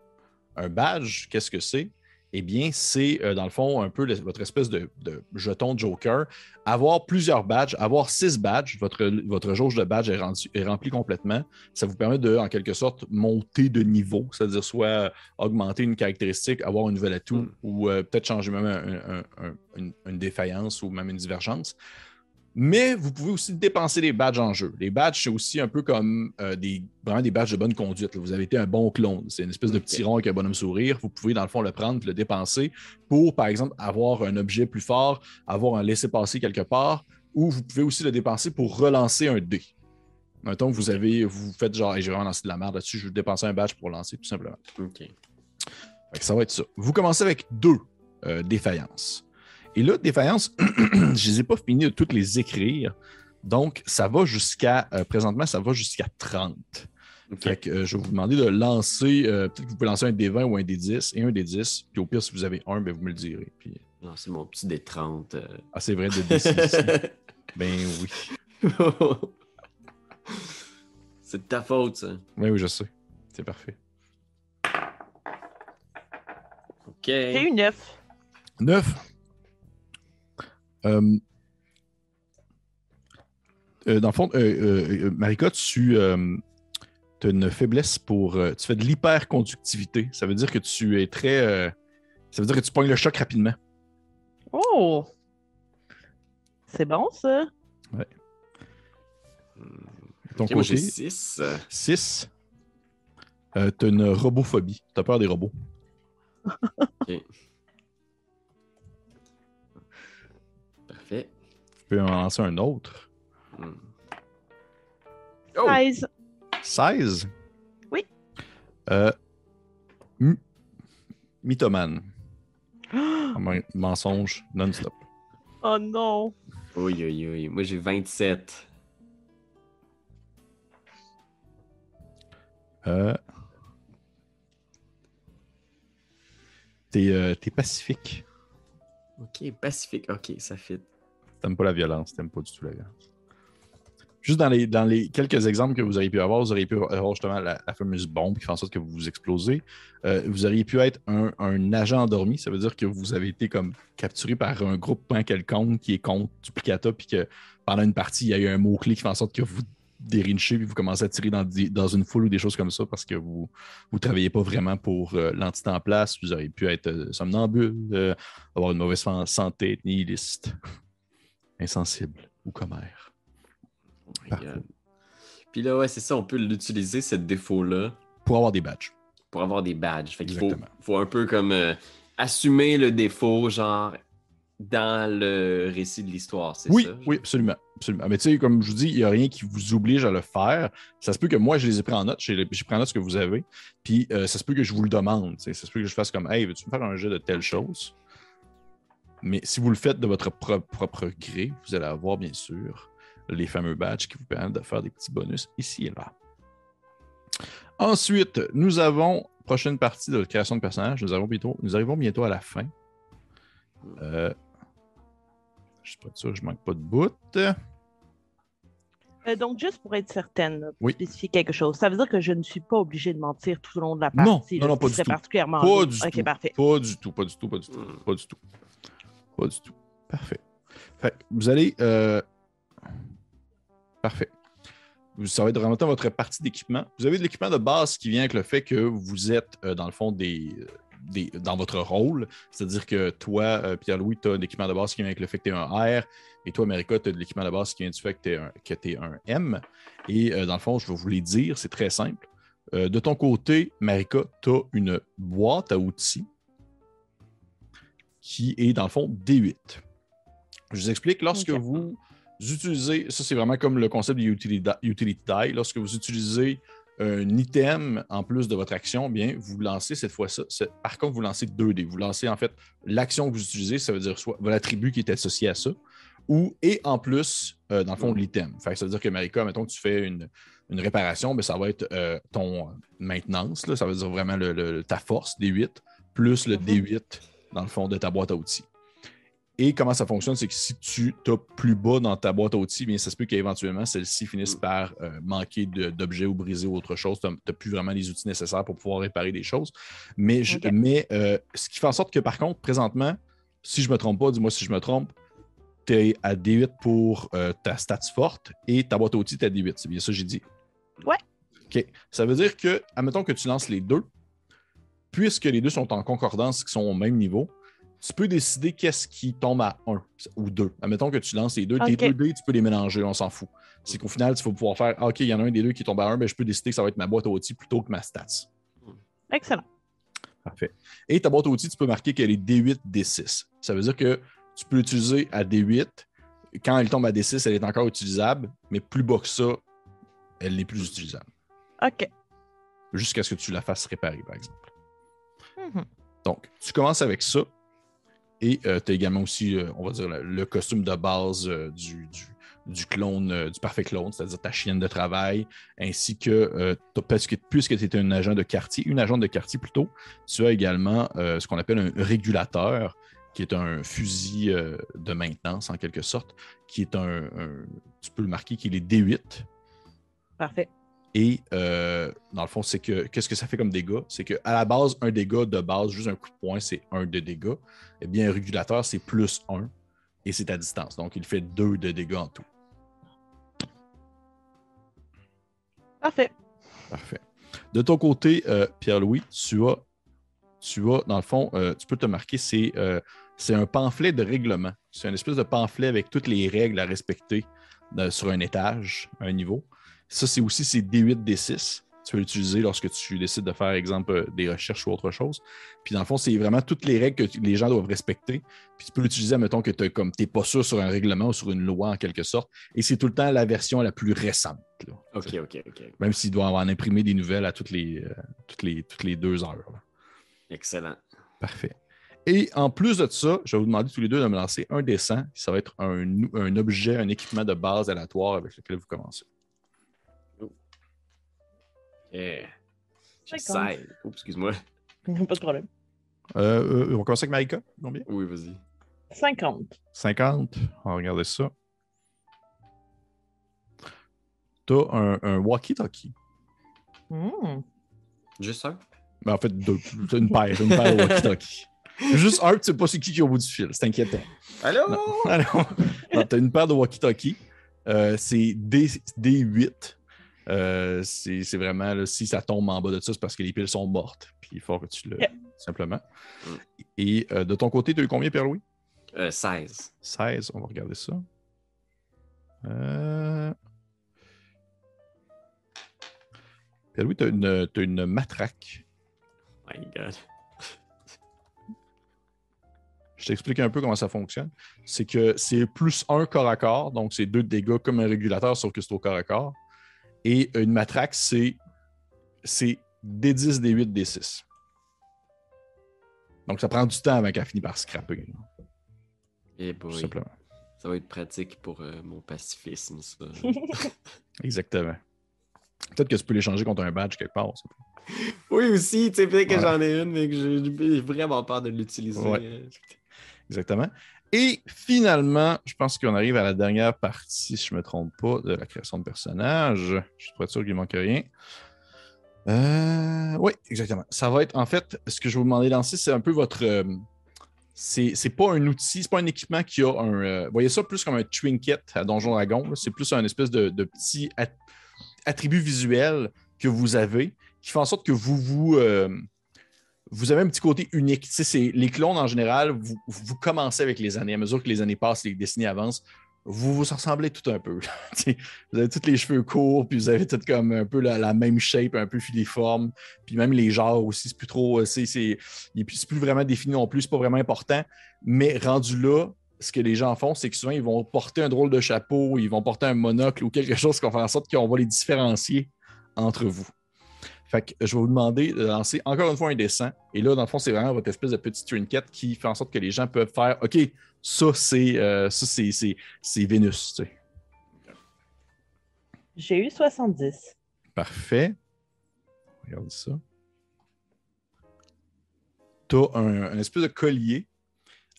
Un badge, qu'est-ce que c'est? Eh bien, c'est euh, dans le fond un peu le- votre espèce de, de jeton Joker. Avoir plusieurs badges, avoir six badges, votre, votre jauge de badge est, rendu- est remplie complètement. Ça vous permet de, en quelque sorte, monter de niveau, c'est-à-dire soit augmenter une caractéristique, avoir un nouvel atout Mm. ou euh, peut-être changer même un- un- un- une, une défaillance ou même une divergence. Mais vous pouvez aussi dépenser les badges en jeu. Les badges, c'est aussi un peu comme euh, des, vraiment des badges de bonne conduite. là. Vous avez été un bon clone. C'est une espèce de petit rond avec un bonhomme sourire. Vous pouvez, dans le fond, le prendre et le dépenser pour, par exemple, avoir un objet plus fort, avoir un laisser-passer quelque part, ou vous pouvez aussi le dépenser pour relancer un dé. Mettons que vous avez, vous faites genre, Hey, j'ai vraiment lancé de la merde là-dessus, je vais dépenser un badge pour lancer, tout simplement. OK. Ça va être ça. Vous commencez avec deux euh, défaillances. Et là, défaillances, je les ai pas fini de toutes les écrire. Donc, ça va jusqu'à, euh, présentement, ça va jusqu'à 30. OK. Fait que euh, je vais vous demander de lancer, euh, peut-être que vous pouvez lancer un D20 ou un D10 et un D10. Puis au pire, si vous avez un, ben, vous me le direz. Puis, Non, c'est mon petit D30. euh. ah, c'est vrai, de D6 ici. Ben oui. c'est de ta faute, ça. Oui, oui, je sais. C'est parfait. OK. J'ai eu neuf. 9. Euh, euh, dans le fond, euh, euh, euh, Marika, tu as une faiblesse pour. euh, tu fais de l'hyperconductivité. Ça veut dire que tu es très. euh, ça veut dire que tu pognes le choc rapidement. Oh! C'est bon, ça? Ton Ok, moi, j'ai côté, 6. 6. tu as une robophobie. Tu as peur des robots. Parfait. Peux en lancer un autre. Hmm. Oh! 16. 16. Oui. Euh, mythomane. Men- Mensonge non-stop. Oh non! Oui, oui, oui. Moi, j'ai 27. Euh... T'es euh, t'es pacifique. OK, pacifique. OK, ça fit. T'aimes pas la violence, t'aimes pas du tout la violence. Juste dans les, quelques exemples que vous auriez pu avoir, vous auriez pu avoir justement la, fameuse bombe qui fait en sorte que vous vous explosez. Euh, vous auriez pu être un, agent endormi, ça veut dire que vous avez été comme capturé par un groupement quelconque qui est contre Duplicata, puis que pendant une partie, il y a eu un mot-clé qui fait en sorte que vous dérinchez, puis vous commencez à tirer dans, une foule ou des choses comme ça parce que vous ne travaillez pas vraiment pour euh, l'entité en place. Vous auriez pu être euh, somnambule, avoir une mauvaise santé, nihiliste, insensible ou commère. Oh. Puis là, ouais, c'est ça, on peut l'utiliser, ce défaut-là, Pour avoir des badges. pour avoir des badges. Fait qu'il faut, un peu comme euh, assumer le défaut, genre, dans le récit de l'histoire, c'est Oui, ça? oui, absolument. absolument. Mais tu sais, comme je vous dis, il n'y a rien qui vous oblige à le faire. Ça se peut que moi, je les ai pris en note. J'ai pris en note ce que vous avez. Puis euh, ça se peut que je vous le demande. Ça se peut que je fasse comme Hey, veux-tu me faire un jeu de telle chose? Mais si vous le faites de votre pro- propre gré, vous allez avoir, bien sûr, les fameux badges qui vous permettent de faire des petits bonus ici et là. Ensuite, nous avons, prochaine partie de la création de personnages, nous, avons bientôt, nous arrivons bientôt à la fin. Euh, je suis pas sûr que je manque pas de bout. Euh, donc, juste pour être certaine, là, pour Oui. spécifier quelque chose, ça veut dire que je ne suis pas obligée de mentir tout au long de la partie. non, non, pas du tout. particulièrement Pas du tout. Pas du tout, pas du tout, pas du tout. Pas du tout. Pas du tout. Parfait. Vous allez. euh, Parfait. Vous- Ça va être vraiment votre partie d'équipement. Vous avez de l'équipement de base qui vient avec le fait que vous êtes, euh, dans le fond, des, des- dans votre rôle. C'est-à-dire que toi, euh, Pierre-Louis, tu as un équipement de base qui vient avec le fait que tu es un R. Et toi, Marika, tu as de l'équipement de base qui vient du fait que tu es, un- un M. Et euh, dans le fond, je vais vous les dire, c'est très simple. Euh, de ton côté, Marika, tu as une boîte à outils qui est dans le fond D8. Je vous explique, lorsque vous utilisez, ça c'est vraiment comme le concept du utility utility die, lorsque vous utilisez un item en plus de votre action, bien, vous lancez cette fois-ci, par contre, vous lancez 2 dés. Vous lancez en fait l'action que vous utilisez, ça veut dire soit l'attribut qui est associé à ça, ou et en plus, euh, dans le fond, l'item. Ça veut dire que Marika, mettons que tu fais une, une réparation, ben, ça va être euh, ton maintenance, là, ça veut dire vraiment le- le- ta force, D8, plus le Mhm. D8 dans le fond de ta boîte à outils. Et comment ça fonctionne, c'est que si tu as plus bas dans ta boîte à outils, bien, ça se peut qu'éventuellement, celle-ci finisse Mm. par euh, manquer d'objets ou briser ou autre chose. Tu n'as plus vraiment les outils nécessaires pour pouvoir réparer des choses. Mais, je- mais euh, ce qui fait en sorte que, par contre, présentement, si je ne me trompe pas, dis-moi si je me trompe, tu es à D8 pour euh, ta stats forte et ta boîte à outils, tu à D8. C'est bien ça que j'ai dit? Ouais. OK. Ça veut dire que, admettons que tu lances les deux, puisque les deux sont en concordance, qui sont au même niveau, tu peux décider qu'est-ce qui tombe à 1 ou 2. Admettons que tu lances les deux, tes deux dés, tu peux les mélanger, on s'en fout. C'est qu'au final, tu vas pouvoir faire ah, OK, il y en a un des deux qui tombe à 1, ben, je peux décider que ça va être ma boîte à outils plutôt que ma stats. Excellent. Parfait. Et ta boîte à outils, tu peux marquer qu'elle est D8, D6. Ça veut dire que tu peux l'utiliser à D8. Quand elle tombe à D6, elle est encore utilisable, mais plus bas que ça, elle n'est plus utilisable. OK. Jusqu'à ce que tu la fasses réparer, par exemple. Mhm. Donc, tu commences avec ça. Et tu as également aussi, euh, on va dire, le, le costume de base euh, du, du- du clone, euh, du parfait clone, c'est-à-dire ta chienne de travail, ainsi que, euh, parce que puisque tu es un agent de quartier, une agente de quartier plutôt, tu as également euh, ce qu'on appelle un régulateur, qui est un fusil euh, de maintenance en quelque sorte, qui est un, un- tu peux le marquer qu'il est D8. Parfait. Et euh, dans le fond, c'est que qu'est-ce que ça fait comme dégâts? C'est qu'à la base, un dégât de base, juste un coup de poing, c'est un de dégâts. Eh bien, un régulateur, c'est plus un et c'est à distance. Donc, il fait deux de dégâts en tout. Parfait. Parfait. De ton côté, euh, Pierre-Louis, tu as, tu as, dans le fond, euh, tu peux te marquer, c'est c'est un pamphlet de règlement. C'est une espèce de pamphlet avec toutes les règles à respecter sur un étage, un niveau. Ça, c'est aussi c'est D8, D6. Tu peux l'utiliser lorsque tu décides de faire, exemple, euh, des recherches ou autre chose. Puis dans le fond, c'est vraiment toutes les règles que les gens doivent respecter. Puis tu peux l'utiliser, mettons que tu n'es pas sûr sur un règlement ou sur une loi en quelque sorte. Et c'est tout le temps la version la plus récente. là. Ok, ok, ok. Même s'il doit en imprimer des nouvelles à toutes les, euh, toutes les, toutes les deux heures. là. Excellent. Parfait. Et en plus de ça, je vais vous demander tous les deux de me lancer un dessin. Ça va être un, un objet, un équipement de base aléatoire avec lequel vous commencez. Yeah. 16. Oups, excuse-moi. Pas de problème. Euh, euh, on va commencer avec Marika. Combien? Oui, vas-y. 50. 50. On va regarder ça. Tu as un, un walkie-talkie. Hmm. Juste un? Ben, en fait, deux. Une paire. Une paire de walkie-talkie. Juste un, tu sais pas c'est qui qui est au bout du fil. C'est inquiétant. Allô? Non. Alors, tu as une paire de walkie-talkie. Euh, c'est D, D8. Euh, c'est vraiment, là, si ça tombe en bas de ça, c'est parce que les piles sont mortes. Puis il faut que tu le. Yeah. Simplement. Mm. Et euh, de ton côté, tu as eu combien, Pierre-Louis? Euh, 16. 16. On va regarder ça. Euh... Pierre-Louis, tu as une, t'as une matraque. My God. Je t'explique un peu comment ça fonctionne. C'est que c'est plus un corps à corps, donc c'est deux dégâts comme un régulateur, sauf que c'est au corps à corps. Et une matraque, c'est c'est D10, D8, D6. Donc ça prend du temps avant qu'elle finisse par scraper, Eh tout boy. simplement. Ça va être pratique pour euh, mon pacifisme, ça. Exactement. Peut-être que tu peux l'échanger contre un badge quelque part. ça. oui, aussi, tu sais, peut-être que Ouais. j'en ai une, mais que j'ai vraiment peur de l'utiliser. Ouais. Exactement. Et finalement, je pense qu'on arrive à la dernière partie, si je ne me trompe pas, de la création de personnages. Je suis pas sûr qu'il manque rien. Euh, oui, exactement. Ça va être, en fait, ce que je vous demander de lancer, c'est un peu votre. euh, c'est pas un outil, c'est pas un équipement qui a un. euh, voyez ça plus comme un trinket à Donjon Dragon. C'est plus un espèce de, petit at- attribut visuel que vous avez qui fait en sorte que vous vous. Euh, vous avez un petit côté unique. Les clones, en général, vous, commencez avec les années. À mesure que les années passent, les décennies avancent, vous vous ressemblez tout un peu. Vous avez tous les cheveux courts, puis vous avez tout comme un peu la, même shape, un peu filiforme. Puis même les genres aussi, c'est plus trop. Plus- c'est plus vraiment défini non plus, c'est pas vraiment important. Mais rendu là, ce que les gens font, c'est que souvent, ils vont porter un drôle de chapeau, ils vont porter un monocle ou quelque chose qui va faire en sorte qu'on va les différencier entre vous. Fait que je vais vous demander de lancer encore une fois un dessin. Et là, dans le fond, c'est vraiment votre espèce de petit trinket qui fait en sorte que les gens peuvent faire OK, ça, c'est euh, Vénus. tu sais. J'ai eu 70. Parfait. Regardez ça. Tu as un, un espèce de collier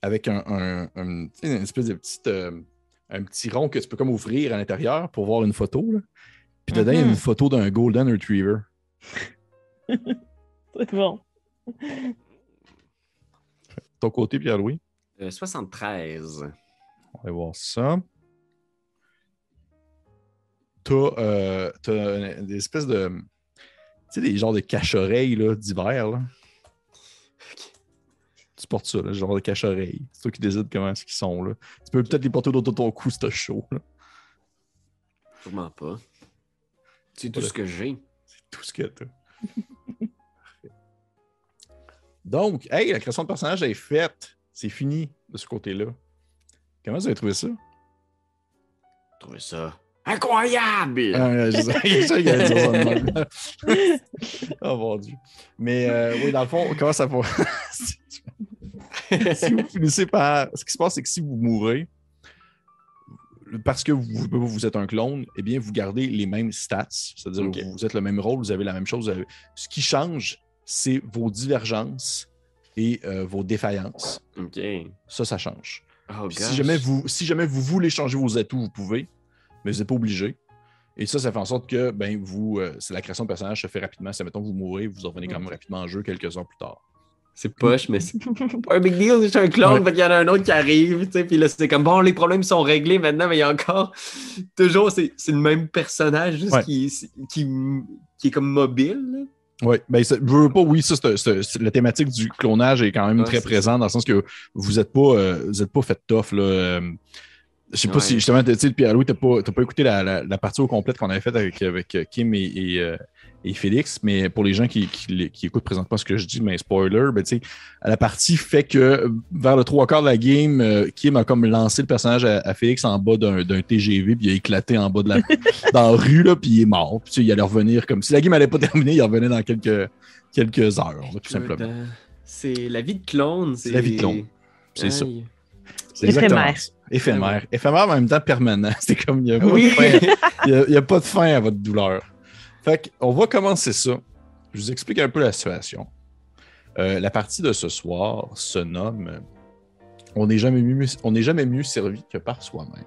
avec un, une espèce de petite, euh, un petit rond que tu peux comme ouvrir à l'intérieur pour voir une photo. là. Puis dedans, il y a Mhm. une photo d'un Golden Retriever. C'est bon. Ton côté, Pierre-Louis? Euh, 73. On va voir ça. T'as euh, des espèces de. Tu sais, des genres de cache-oreilles là, d'hiver. Là. Tu portes ça, là, genre de cache-oreilles. C'est toi qui décides comment est-ce qu'ils sont. Là. Tu peux peut-être les porter autour de ton cou si t'as chaud. là. Sûrement pas. C'est tout ce que j'ai. Tout ce que t'as. Donc, hey, la création de personnage est faite. C'est fini de ce côté-là. Comment vous avez trouvé ça? Trouvé ça incroyable! Ah, je sais- je sais qu'il allait dire ça de même. oh mon Dieu. Mais euh, oui, dans le fond, comment ça va? si vous finissez par. Ce qui se passe, c'est que si vous mourrez, parce que vous, vous êtes un clone, eh bien, vous gardez les mêmes stats. C'est-à-dire que vous êtes le même rôle, vous avez la même chose. Ce qui change, c'est vos divergences et euh, vos défaillances. Ça, ça change. Oh, si jamais, vous, si jamais vous voulez changer vos atouts, vous pouvez, mais vous n'êtes pas obligé. Et ça, ça fait en sorte que ben, vous, euh, c'est la création de personnage se fait rapidement. C'est mettons que vous mourrez, vous revenez quand même rapidement en jeu quelques heures plus tard. C'est poche, mais c'est pas un big deal. Je suis un clone, Ouais. qu'il y en a un autre qui arrive, tu sais, puis là, c'est comme, bon, les problèmes sont réglés maintenant, mais il y a encore, toujours, c'est c'est le même personnage, juste Ouais. qui, qui, qui est comme mobile. Oui, ben, ça- je veux pas, oui, ça, c'est- la thématique du clonage est quand même Ouais, très présente dans le sens que vous n'êtes pas, euh, vous êtes pas fait tough. Là, euh, je sais pas si justement, tu sais, Pierre-Louis, tu n'as pas, t'as pas écouté la, la- la partie au complète qu'on avait faite avec, avec euh, Kim et, et, euh, et Félix, mais pour les gens qui, qui, qui écoutent présentement ce que je dis, mais spoiler, ben, tu sais, la partie fait que euh, vers le trois quarts de la game, euh, Kim a comme lancé le personnage à, à Félix en bas d'un d'un TGV, puis il a éclaté en bas de la, dans la rue, là, puis il est mort. Puis il allait revenir comme si la game n'allait pas terminer, il revenait dans quelques, quelques heures, là, tout simplement. Euh, C'est la vie de clone. C'est la vie de clone. C'est ça. C'est Éphémère. Éphémère. Éphémère, mais en même temps permanent. C'est comme, il n'y Oui. a pas de fin à votre douleur. Fait qu'on va commencer ça. Je vous explique un peu la situation. Euh, la partie de ce soir se nomme On n'est jamais, mieux- on jamais mieux servi que par soi-même.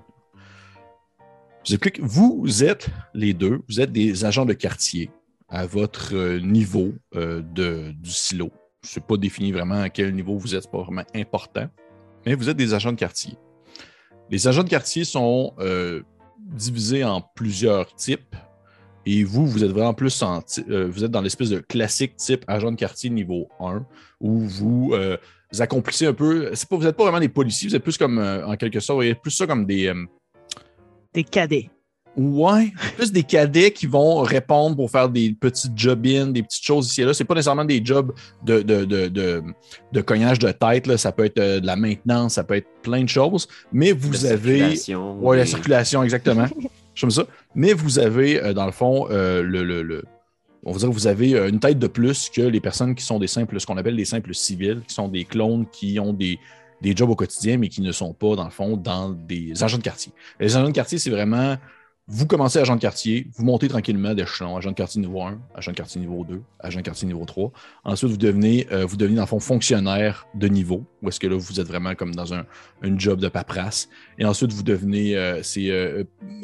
Je vous explique. Vous êtes les deux, vous êtes des agents de quartier à votre euh, niveau euh, de, du silo. Je ne sais pas définir vraiment à quel niveau vous êtes, c'est pas vraiment important, mais vous êtes des agents de quartier. Les agents de quartier sont divisés en plusieurs types. Et vous, vous êtes vraiment plus en euh, vous êtes dans l'espèce de classique type agent de quartier niveau 1, où vous, euh, vous accomplissez un peu. C'est pas, vous n'êtes pas vraiment des policiers, vous êtes plus comme, euh, en quelque sorte, vous voyez plus ça comme des. euh, Des cadets. Ouais, plus des cadets qui vont répondre pour faire des petits job-in, des petites choses ici et là. C'est pas nécessairement des jobs de, de, de, de, de cognage de tête. Là. Ça peut être euh, de la maintenance, ça peut être plein de choses. Mais vous La avez. circulation, Oui, la circulation, exactement. Comme ça. Mais vous avez, euh, dans le fond, euh, le- on va dire que vous avez euh, une tête de plus que les personnes qui sont des simples, ce qu'on appelle des simples civils, qui sont des clones qui ont des, des jobs au quotidien, mais qui ne sont pas, dans le fond, dans des agents de quartier. Les agents de quartier, c'est vraiment, vous commencez agent de quartier, vous montez tranquillement d'échelon, agent de quartier niveau 1, agent de quartier niveau 2, agent de quartier niveau 3. Ensuite, vous devenez, euh, vous devenez, dans le fond, fonctionnaire de niveau, où est-ce que là, vous êtes vraiment comme dans un, job de paperasse. Et ensuite, vous devenez, euh, c'est euh,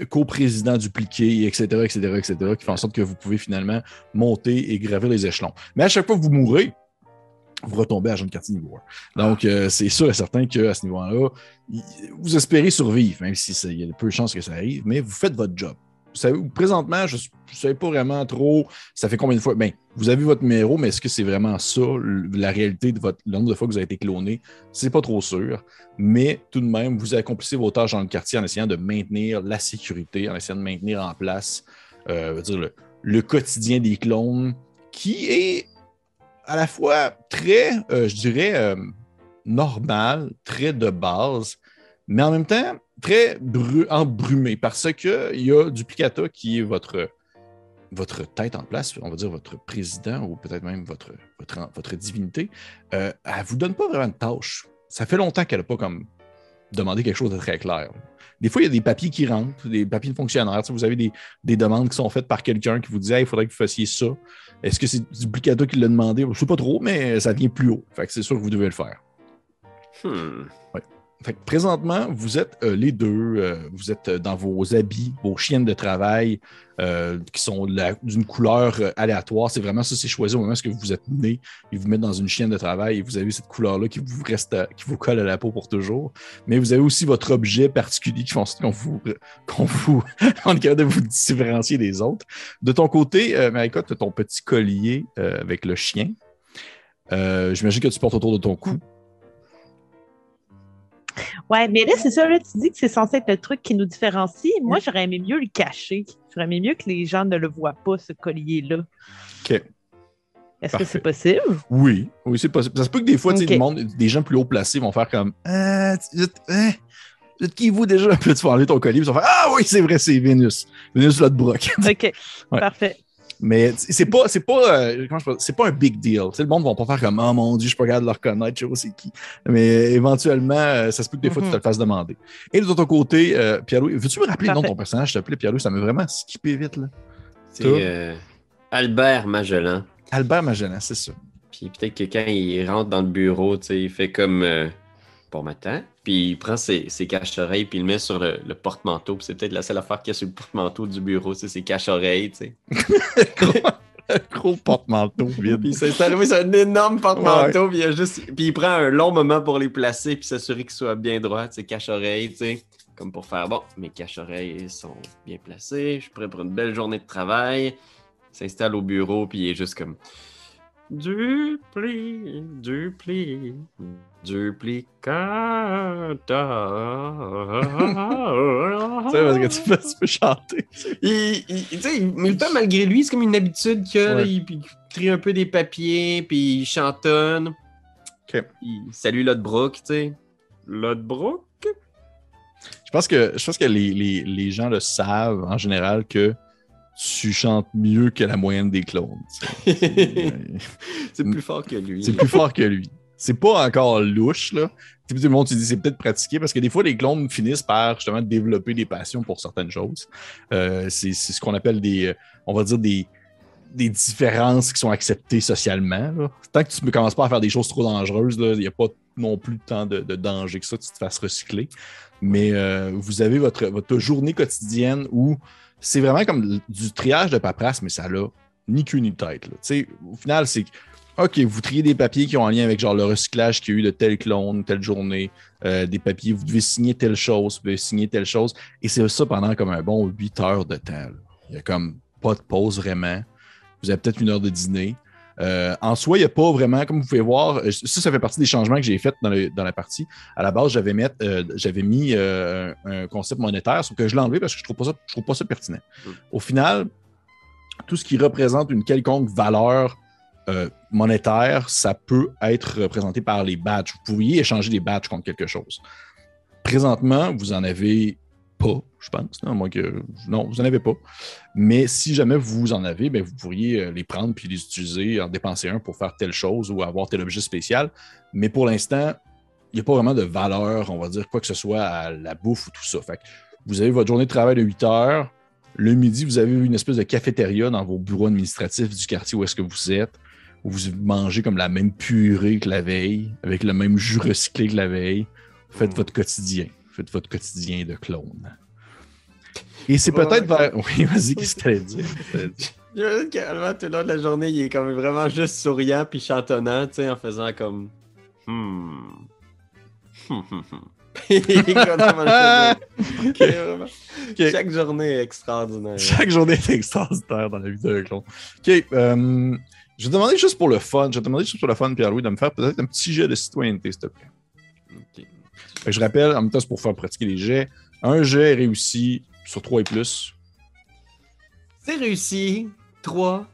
coprésident dupliqué, etc., etc., etc., qui fait en sorte que vous pouvez finalement monter et gravir les échelons. Mais à chaque fois que vous mourrez, vous retombez à agent de quartier niveau 1. Donc, euh, c'est sûr et certain qu'à ce niveau-là, vous espérez survivre, même si ça- il y a peu de chances que ça arrive, mais vous faites votre job. Vous présentement, je ne sais pas vraiment trop, ça fait combien de fois. Ben, vous avez votre numéro, mais est-ce que c'est vraiment ça, la réalité de votre, le nombre de fois que vous avez été cloné? C'est pas trop sûr. Mais tout de même, vous accomplissez vos tâches dans le quartier en essayant de maintenir la sécurité, en essayant de maintenir en place euh, le quotidien des clones, qui est à la fois très, euh, je dirais, euh, normal, très de base, mais en même temps très bru- embrumé parce qu'il y a Duplicata qui est votre, votre tête en place, on va dire votre président ou peut-être même votre, votre, divinité. Euh, elle ne vous donne pas vraiment de tâches. Ça fait longtemps qu'elle n'a pas comme demandé quelque chose de très clair. Des fois, il y a des papiers qui rentrent, des papiers de fonctionnaires. Sais, vous avez des, des demandes qui sont faites par quelqu'un qui vous dit Hey, il faudrait que vous fassiez ça. Est-ce que c'est Duplicata qui l'a demandé? Je ne sais pas trop, mais ça vient plus haut. Fait que c'est sûr que vous devez le faire. Hmm. Fait que présentement, vous êtes euh, les deux, euh, vous êtes euh, dans vos habits, vos chiennes de travail qui sont d'une couleur aléatoire. C'est vraiment ça, c'est choisi au moment où vous êtes né. Ils vous mettent dans une chienne de travail et vous avez cette couleur-là qui vous reste, qui vous colle à la peau pour toujours. Mais vous avez aussi votre objet particulier qui font en qu'on vous, qu'on vous, capable de vous différencier des autres. De ton côté, Marika, tu as ton petit collier avec le chien. J'imagine que tu portes autour de ton cou. Ouais, mais là, c'est ça, là, tu dis que c'est censé être le truc qui nous différencie. Moi, j'aurais aimé mieux le cacher. J'aurais aimé mieux que les gens ne le voient pas, ce collier-là. OK. Est-ce que c'est possible? Oui, oui, c'est possible. Ça se peut que des fois, monde, des gens plus haut placés vont faire comme vous êtes qui vous déjà? Puis tu vas enlever ton collier, puis ils vont faire Ah oui, c'est vrai, c'est Vénus. Vénus Lodbrok. OK, Ouais. parfait. Mais c'est pas, c'est pas, euh, peux c'est pas un big deal. Tu sais, le monde va pas faire comme Oh mon Dieu, je suis pas capable de le reconnaître, je sais pas c'est qui. Mais éventuellement, euh, ça se peut que des fois, tu Mhm. te le fasses demander. Et de ton côté, euh, Pierre-Louis, veux-tu me rappeler le nom de ton personnage, s'il te plaît, Pierre-Louis? Ça m'a vraiment skippé vite, là. C'est euh, Albert Magellan. Albert Magellan, c'est ça. Puis peut-être que quand il rentre dans le bureau, tu sais, il fait comme euh, bon matin. Puis il prend ses, ses caches-oreilles puis il le met sur le, le porte-manteau. Puis c'est peut-être la seule affaire qu'il y a sur le porte-manteau du bureau, c'est ses caches-oreilles, tu sais. Gros porte-manteau vide. Puis c'est un énorme porte-manteau, puis il, a juste... puis il prend un long moment pour les placer puis s'assurer qu'ils soient bien droits, ses caches-oreilles, tu sais. Comme pour faire bon, mes caches-oreilles sont bien placées, je suis prêt pour une belle journée de travail. Il s'installe au bureau, puis il est juste comme Dupli, dupli, duplicata. Tu sais, parce que tu peux, tu peux chanter. Il, il- tu sais, il- mais le temps, malgré lui, c'est comme une habitude qu'il a. Ouais. Il trie un peu des papiers, puis il chantonne. Ok. Il salue Lodbrok, tu sais. Lodbrok? Je pense que, je pense que les, les- les gens le savent en général que tu chantes mieux que la moyenne des clones. c'est plus fort que lui. C'est plus fort que lui. C'est pas encore louche, là. Tout le monde, tu dis, c'est peut-être pratiqué parce que des fois, les clones finissent par justement développer des passions pour certaines choses. Euh, c'est ce qu'on appelle des, euh, on va dire des, des différences qui sont acceptées socialement. là. Tant que tu ne commences pas à faire des choses trop dangereuses, il n'y a pas non plus tant de, de danger que ça, que tu te fasses recycler. Mais euh, vous avez votre, votre journée quotidienne où c'est vraiment comme du triage de paperasse, mais ça n'a ni queue ni tête. Au final, c'est OK, vous triez des papiers qui ont un lien avec genre le recyclage qu'il y a eu de tel clone, telle journée, euh, des papiers, vous devez signer telle chose, vous devez signer telle chose. Et c'est ça pendant comme un bon 8 heures de temps. Il n'y a comme pas de pause vraiment. Vous avez peut-être une heure de dîner. Euh, en soi, il n'y a pas vraiment, comme vous pouvez voir, euh, ça, ça fait partie des changements que j'ai faits dans, la partie. À la base, j'avais euh, mis euh, un, concept monétaire, sauf que je l'ai enlevé parce que je trouve pas ça, je trouve pas ça pertinent. Mm. Au final, tout ce qui représente une quelconque valeur monétaire, ça peut être représenté par les badges. Vous pourriez échanger des badges contre quelque chose. Présentement, vous en avez pas, je pense. Non, moi que, non, vous en avez pas. Mais si jamais vous en avez, ben, vous pourriez euh, les prendre puis les utiliser, en dépenser un pour faire telle chose ou avoir tel objet spécial. Mais pour l'instant, il n'y a pas vraiment de valeur, on va dire, quoi que ce soit à la bouffe ou tout ça. Fait que vous avez votre journée de travail de 8 heures. Le midi, vous avez une espèce de cafétéria dans vos bureaux administratifs du quartier où est-ce que vous êtes, où vous mangez comme la même purée que la veille, avec le même jus recyclé que la veille. Faites Mm. votre quotidien. Faites votre quotidien de clone. Et c'est Ouais, peut-être ouais. vers. Oui, vas-y, qu'est-ce que tu allais dire? T'allais dire? J'imagine qu'Albert, tout le long de la journée, il est comme vraiment juste souriant puis chantonnant, tu sais, en faisant comme. Hmm. Hmm, hmm, hmm. Il est complètement le- Ok, vraiment. Ok. Chaque journée est extraordinaire. Chaque journée est extraordinaire dans la vie d'un clone. OK. euh, je vais te demander juste pour le fun, je vais te demander juste pour le fun, Pierre-Louis, de me faire peut-être un petit jet de citoyenneté, s'il te plaît. Ok. Fait que je rappelle, en même temps, c'est pour faire pratiquer les jets. Un jet réussi sur 3 et plus. C'est réussi. 3.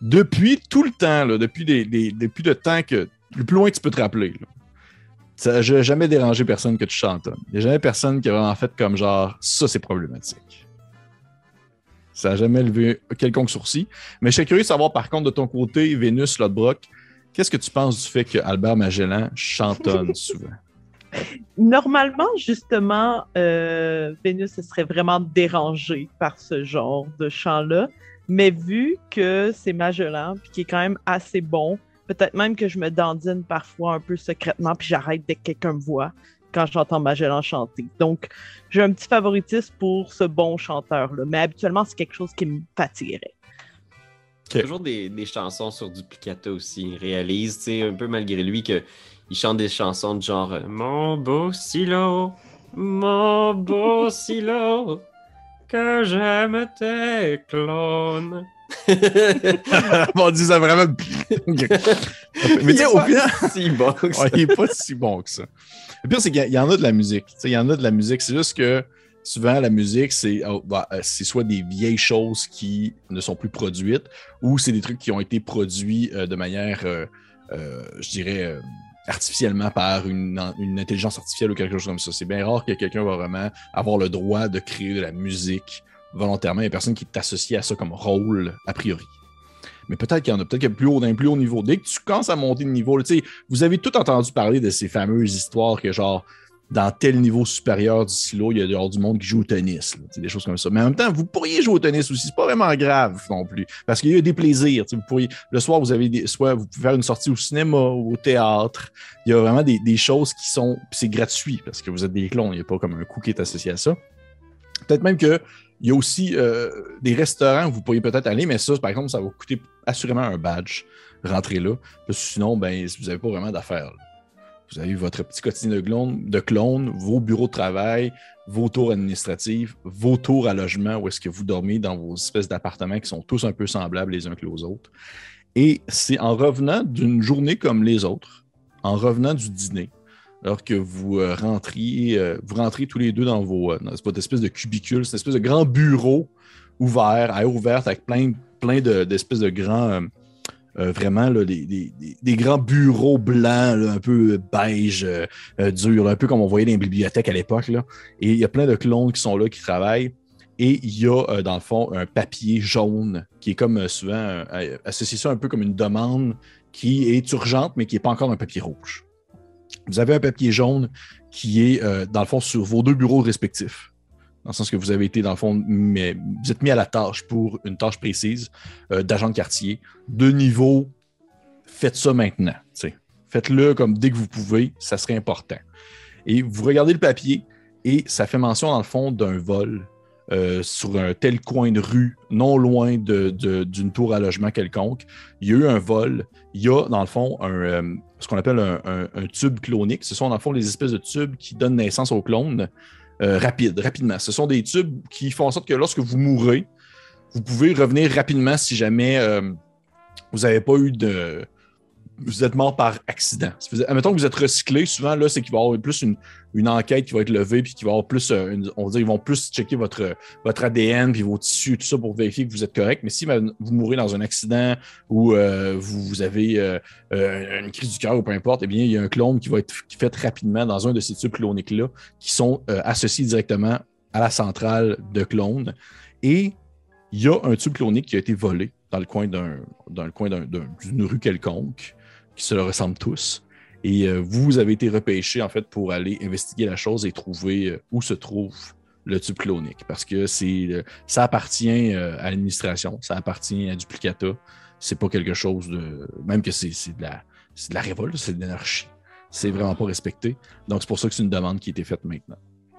Depuis tout le temps, là, depuis, des- des- depuis le temps que. Le plus loin que tu peux te rappeler, là, ça n'a jamais dérangé personne que tu chantonnes. Il n'y a jamais personne qui a vraiment fait comme genre ça, c'est problématique. Ça n'a jamais levé quelconque sourcil. Mais je suis curieux de savoir, par contre, de ton côté, Vénus Lodbrok, qu'est-ce que tu penses du fait que Albert Magellan chantonne souvent? Normalement, justement, euh, Vénus se serait vraiment dérangée par ce genre de chant-là. Mais vu que c'est Magellan, puis qui est quand même assez bon, Peut-être même que je me dandine parfois un peu secrètement, puis j'arrête dès que quelqu'un me voit quand j'entends Magellan chanter. Donc, j'ai un petit favoritisme pour ce bon chanteur-là, mais habituellement, c'est quelque chose qui me fatiguerait. Okay. Toujours des, des, chansons sur Duplicata aussi. Il réalise, tu sais, un peu malgré lui, qu'il chante des chansons de genre euh, Mon beau silo, mon beau silo, que j'aime tes clones. Mon Dieu, ça vraiment. Mais tu sais, au final. si bon que ça. Ouais, il est pas si bon que ça. Le pire, c'est qu'il y en a de la musique. Il y en a de la musique. C'est juste que souvent, la musique, c'est oh, bah, soit des vieilles choses qui ne sont plus produites ou c'est des trucs qui ont été produits euh, de manière, euh, euh, je dirais, artificiellement par une, intelligence artificielle ou quelque chose comme ça. C'est bien rare que quelqu'un va vraiment avoir le droit de créer de la musique volontairement. Il n'y a personne qui est associé à ça comme rôle a priori. Mais peut-être qu'il y en a, peut-être qu'il y a plus haut, d'un plus haut niveau. Dès que tu commences à monter de niveau, vous avez tout entendu parler de ces fameuses histoires que genre dans tel niveau supérieur du silo, il y a dehors du monde qui joue au tennis, des choses comme ça. Mais en même temps, vous pourriez jouer au tennis aussi, c'est pas vraiment grave non plus, parce qu'il y a des plaisirs. Vous le soir, vous avez des, soit vous pouvez faire une sortie au cinéma ou au théâtre. Il y a vraiment des, choses qui sont, c'est gratuit parce que vous êtes des clones, il n'y a pas comme un coût qui est associé à ça. Peut-être même que il y a aussi euh, des restaurants où vous pourriez peut-être aller, mais ça, par exemple, ça va coûter assurément un badge. Rentrez là. Parce que sinon, ben, vous n'avez pas vraiment d'affaires. Vous avez votre petit quotidien de clone, de clone, vos bureaux de travail, vos tours administratifs, vos tours à logement où est-ce que vous dormez dans vos espèces d'appartements qui sont tous un peu semblables les uns que les autres. Et c'est en revenant d'une journée comme les autres, en revenant du dîner, alors que vous euh, rentriez, euh, vous rentrez tous les deux dans vos euh, dans cette espèce de cubicule, cette espèce de grand bureau ouvert, à ouverte, avec plein, plein d'espèces de, grands, vraiment là, des, des, grands bureaux blancs, un peu beige, durs, un peu comme on voyait dans les bibliothèques à l'époque. Et il y a plein de clones qui sont là, qui travaillent. Et il y a, dans le fond, un papier jaune qui est comme souvent associé ça un peu comme une demande qui est urgente, mais qui n'est pas encore un papier rouge. Vous avez un papier jaune qui est, euh, dans le fond, sur vos deux bureaux respectifs. Dans le sens que vous avez été, dans le fond, mais vous êtes mis à la tâche pour une tâche précise euh, d'agent de quartier. De niveau, faites ça maintenant. Faites-le comme dès que vous pouvez, ça serait important. Et vous regardez le papier et ça fait mention, dans le fond, d'un vol euh, sur un tel coin de rue, non loin d'une tour à logement quelconque. Il y a eu un vol. Il y a, dans le fond, un, euh, ce qu'on appelle un, tube clonique. Ce sont, dans le fond, les espèces de tubes qui donnent naissance aux clones euh, rapide, rapidement. Ce sont des tubes qui font en sorte que lorsque vous mourrez, vous pouvez revenir rapidement si jamais vous n'avez pas eu de, vous êtes mort par accident. Admettons que vous êtes recyclé, souvent, là, c'est qu'il va y avoir plus une, une, enquête qui va être levée, puis qu'il va y avoir plus, euh, on va dire, ils vont plus checker votre, votre ADN, puis vos tissus, tout ça pour vérifier que vous êtes correct. Mais si vous mourrez dans un accident ou euh, vous, vous, avez euh, une crise du cœur ou peu importe, eh bien, il y a un clone qui va être fait rapidement dans un de ces tubes cloniques-là qui sont associés directement à la centrale de clones. Et il y a un tube clonique qui a été volé dans le coin d'une rue quelconque qui se le ressemblent tous. Et euh, vous avez été repêché en fait pour aller investiguer la chose et trouver euh, où se trouve le tube clonique. Parce que c'est euh, ça appartient à l'administration, ça appartient à Duplicata. C'est pas quelque chose de. Même que c'est de la, de la révolte, c'est de l'anarchie. C'est vraiment pas respecté. Donc c'est pour ça que c'est une demande qui a été faite maintenant.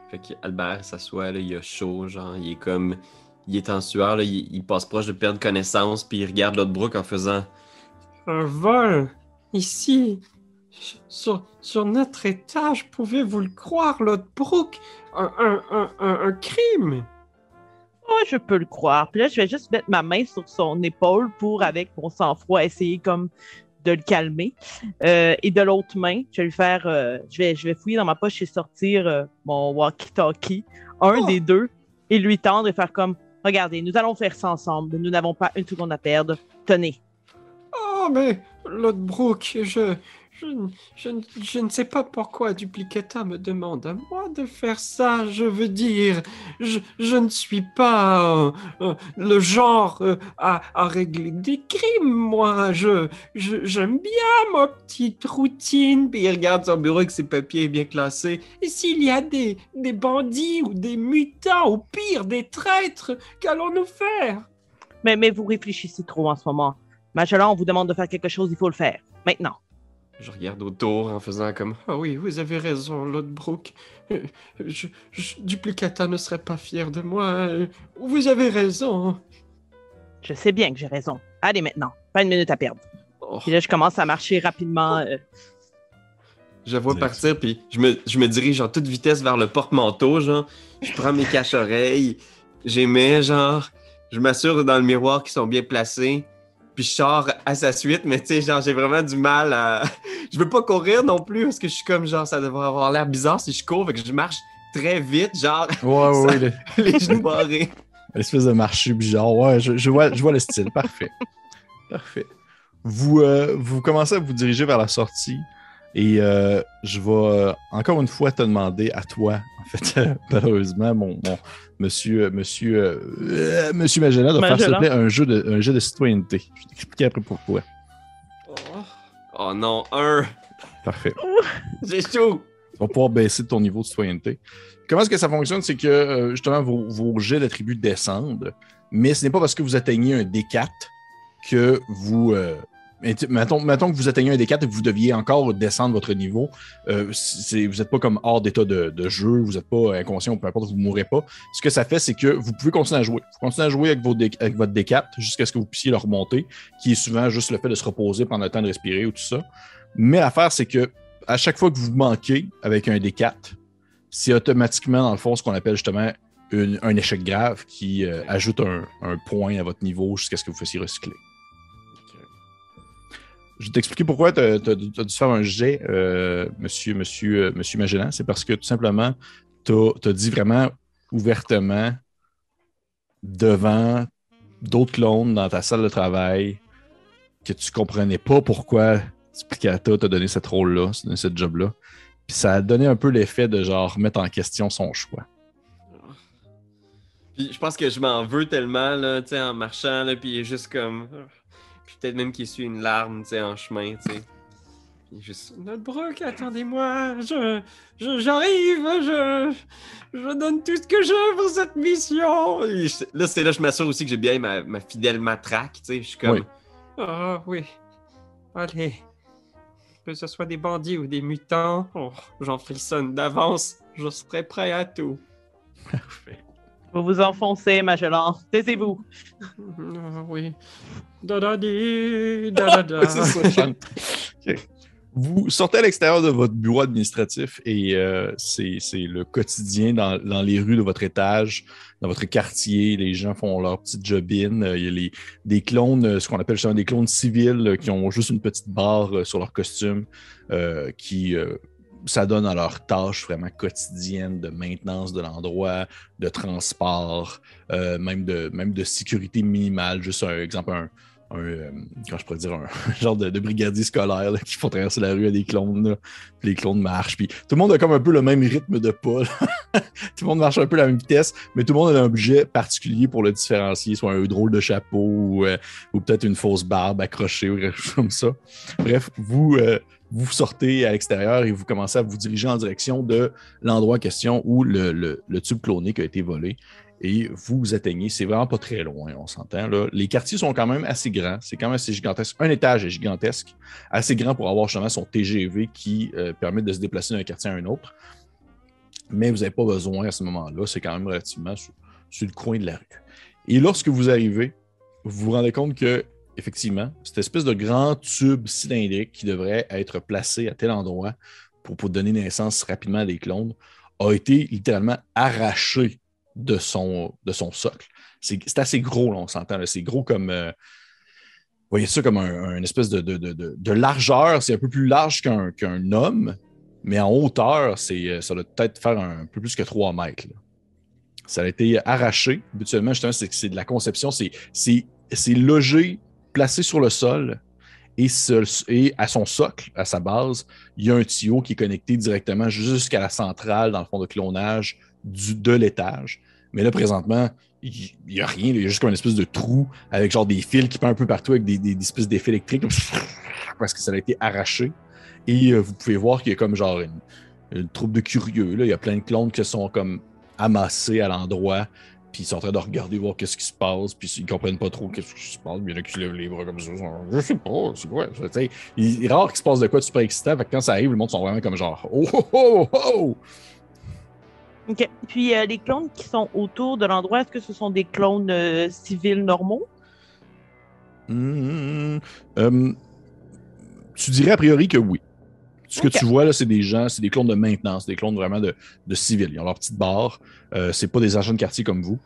Fait qu'Albert s'assoit, il a chaud, genre, il est comme. Il est en sueur, il, passe proche de perdre connaissance, puis il regarde l'autre brook en faisant Un vol Ici, sur, sur notre étage, pouvez-vous le croire, Lord Brooke, un, un, un, un, crime. Oh, je peux le croire. Puis là, je vais juste mettre ma main sur son épaule pour, avec mon sang-froid, essayer comme de le calmer. Euh, et de l'autre main, je vais lui faire, euh, je, vais, je vais fouiller dans ma poche et sortir euh, mon walkie-talkie, un oh! des deux, et lui tendre et faire comme, regardez, nous allons faire ça ensemble. Nous n'avons pas une seconde à perdre. Tenez. Oh, mais Lodbrook, je, je, je, je, ne sais pas pourquoi Duplicata me demande à moi de faire ça. Je veux dire, je, je ne suis pas euh, euh, le genre euh, à, à, régler des crimes, moi. Je, j'aime bien ma petite routine. Puis il regarde son bureau avec ses papiers bien classés. Et s'il y a des, des bandits ou des mutants, ou pire, des traîtres, qu'allons-nous faire? Mais, mais vous réfléchissez trop en ce moment. Magellan, on vous demande de faire quelque chose, il faut le faire. Maintenant. Je regarde autour en faisant comme Ah oui, vous avez raison, Lord Brooke. Euh, je- je- Duplicata ne serait pas fier de moi. Vous avez raison. Je sais bien que j'ai raison. Allez, maintenant. Pas une minute à perdre. Oh. Puis là, je commence à marcher rapidement. euh, Je vois partir, puis je me, je me dirige en toute vitesse vers le porte-manteau, genre. Je prends mes caches-oreilles, j'y mets, genre. Je m'assure dans le miroir qu'ils sont bien placés, puis je sors à sa suite, mais tu sais, genre, j'ai vraiment du mal à. Je veux pas courir non plus, parce que je suis comme, genre, ça devrait avoir l'air bizarre si je cours, fait que je marche très vite, genre, Ouais, ouais, ouais, le- les genoux barrés. L'espèce de marché bizarre. Ouais, je, je vois, je vois le style. Parfait. Parfait. Vous, euh, vous commencez à vous diriger vers la sortie. Et euh, je vais euh, encore une fois te demander à toi, en fait, malheureusement, mon, mon monsieur, monsieur, euh, monsieur Magellan, de faire s'il te Magellan. plaît un jeu de, un jeu de citoyenneté. Je vais t'expliquer après pourquoi. Oh non, un, Parfait. j'ai chaud. Tu vas pouvoir baisser ton niveau de citoyenneté. Comment est-ce que ça fonctionne? C'est que euh, justement, vos, vos jets d'attributs descendent, mais ce n'est pas parce que vous atteignez un D4 que vous. euh, mettons, mettons- que vous atteignez un D4 et que vous deviez encore descendre votre niveau. euh, vous n'êtes pas comme hors d'état de, jeu, vous n'êtes pas inconscient peu importe, vous ne mourrez pas. Ce que ça fait, c'est que vous pouvez continuer à jouer. Vous continuez à jouer avec, votre D4 jusqu'à ce que vous puissiez le remonter, qui est souvent juste le fait de se reposer pendant le temps de respirer ou tout ça. Mais l'affaire, c'est que à chaque fois que vous manquez avec un D4, c'est automatiquement, dans le fond, ce qu'on appelle justement un échec grave qui euh, ajoute un, un point à votre niveau jusqu'à ce que vous fassiez recycler. Je vais t'expliquer pourquoi tu as, dû faire un jet, euh, monsieur, monsieur, euh, monsieur Magellan. C'est parce que tout simplement, tu as, dit vraiment ouvertement devant d'autres clones dans ta salle de travail que tu comprenais pas pourquoi Splicata t'a donné cette rôle-là, donné ce job-là. Puis ça a donné un peu l'effet de genre remettre en question son choix. Puis je pense que je m'en veux tellement, là, tu sais, en marchant, là, puis juste comme... Puis peut-être même qu'il suit une larme, tu sais, en chemin, tu sais. Puis juste... Lord Brooke, attendez-moi. Je, je- j'arrive. Je, je donne tout ce que j'ai pour cette mission. Et je- Là, c'est là que je m'assure aussi que j'ai bien ma, ma fidèle matraque, tu sais, je suis comme... Oui. Ah oui. Allez. Que ce soit des bandits ou des mutants, oh, j'en frissonne d'avance. Je serai prêt à tout. Parfait. Vous vous enfoncez, Magellan. Taisez-vous. Ah oui. Da da di, da da ça. Vous sortez à l'extérieur de votre bureau administratif et euh, c'est le quotidien dans, dans les rues de votre étage, dans votre quartier. Les gens font leur petite jobine. Euh, Il y a les, des clones, euh, ce qu'on appelle justement des clones civils qui ont juste une petite barre sur leur costume euh, qui euh, s'adonnent à leurs tâches vraiment quotidiennes de maintenance de l'endroit, de transport, euh, même, de, même de sécurité minimale. Juste un exemple, un, un, euh, comment je pourrais dire, un genre de, brigadier scolaire qui font traverser la rue à des clones. Puis les clones marchent. Puis tout le monde a comme un peu le même rythme de pas. tout le monde marche un peu à la même vitesse, mais tout le monde a un objet particulier pour le différencier, soit un drôle de chapeau ou, euh, peut-être une fausse barbe accrochée ou quelque chose comme ça. Bref, vous, euh, vous sortez à l'extérieur et vous commencez à vous diriger en direction de l'endroit en question où le, le- le tube clonique a été volé. Et vous atteignez, c'est vraiment pas très loin, on s'entend. Les quartiers sont quand même assez grands, c'est quand même assez gigantesque. Un étage est gigantesque, assez grand pour avoir justement son TGV qui euh, permet de se déplacer d'un quartier à un autre. Mais vous n'avez pas besoin à ce moment-là, c'est quand même relativement sur, sur le coin de la rue. Et lorsque vous arrivez, vous vous rendez compte que, effectivement, cette espèce de grand tube cylindrique qui devrait être placé à tel endroit pour, pour donner naissance rapidement à des clones a été littéralement arraché de son, socle. C'est assez gros, on s'entend. C'est gros comme. euh, vous voyez ça comme un, espèce de, largeur. C'est un peu plus large qu'un homme, mais en hauteur, euh, ça doit peut-être faire un peu plus que 3 mètres. Ça a été arraché. Habituellement, c'est de la conception. C'est logé, placé sur le sol. Et, à son socle, à sa base, il y a un tuyau qui est connecté directement jusqu'à la centrale, dans le fond de clonage de l'étage. Mais là, présentement, il n'y a rien. Il y a juste comme une espèce de trou avec genre des fils qui partent un peu partout avec des, des- espèces d'effets électriques parce que ça a été arraché. Et euh, vous pouvez voir qu'il y a comme genre une, troupe de curieux. Là. Il y a plein de clones qui sont comme amassés à l'endroit. puis ils sont en train de regarder, voir qu'est-ce qui se passe, puis ils comprennent pas trop qu'est-ce qui se passe. Il y en a qui lèvent les bras comme ça. Je sais pas, c'est quoi. Il est rare qu'il se passe de quoi de super excitant. Fait que quand ça arrive, le monde sont vraiment comme genre Oh oh oh oh! OK. Puis euh, les clones qui sont autour de l'endroit, est-ce que ce sont des clones euh, civils normaux? Hmm, euh, tu dirais a priori que oui. Ce que tu vois là, c'est des gens, c'est des clones de maintenance, des clones vraiment de, de civils. Ils ont leur petite barre. Euh, c'est pas des agents de quartier comme vous.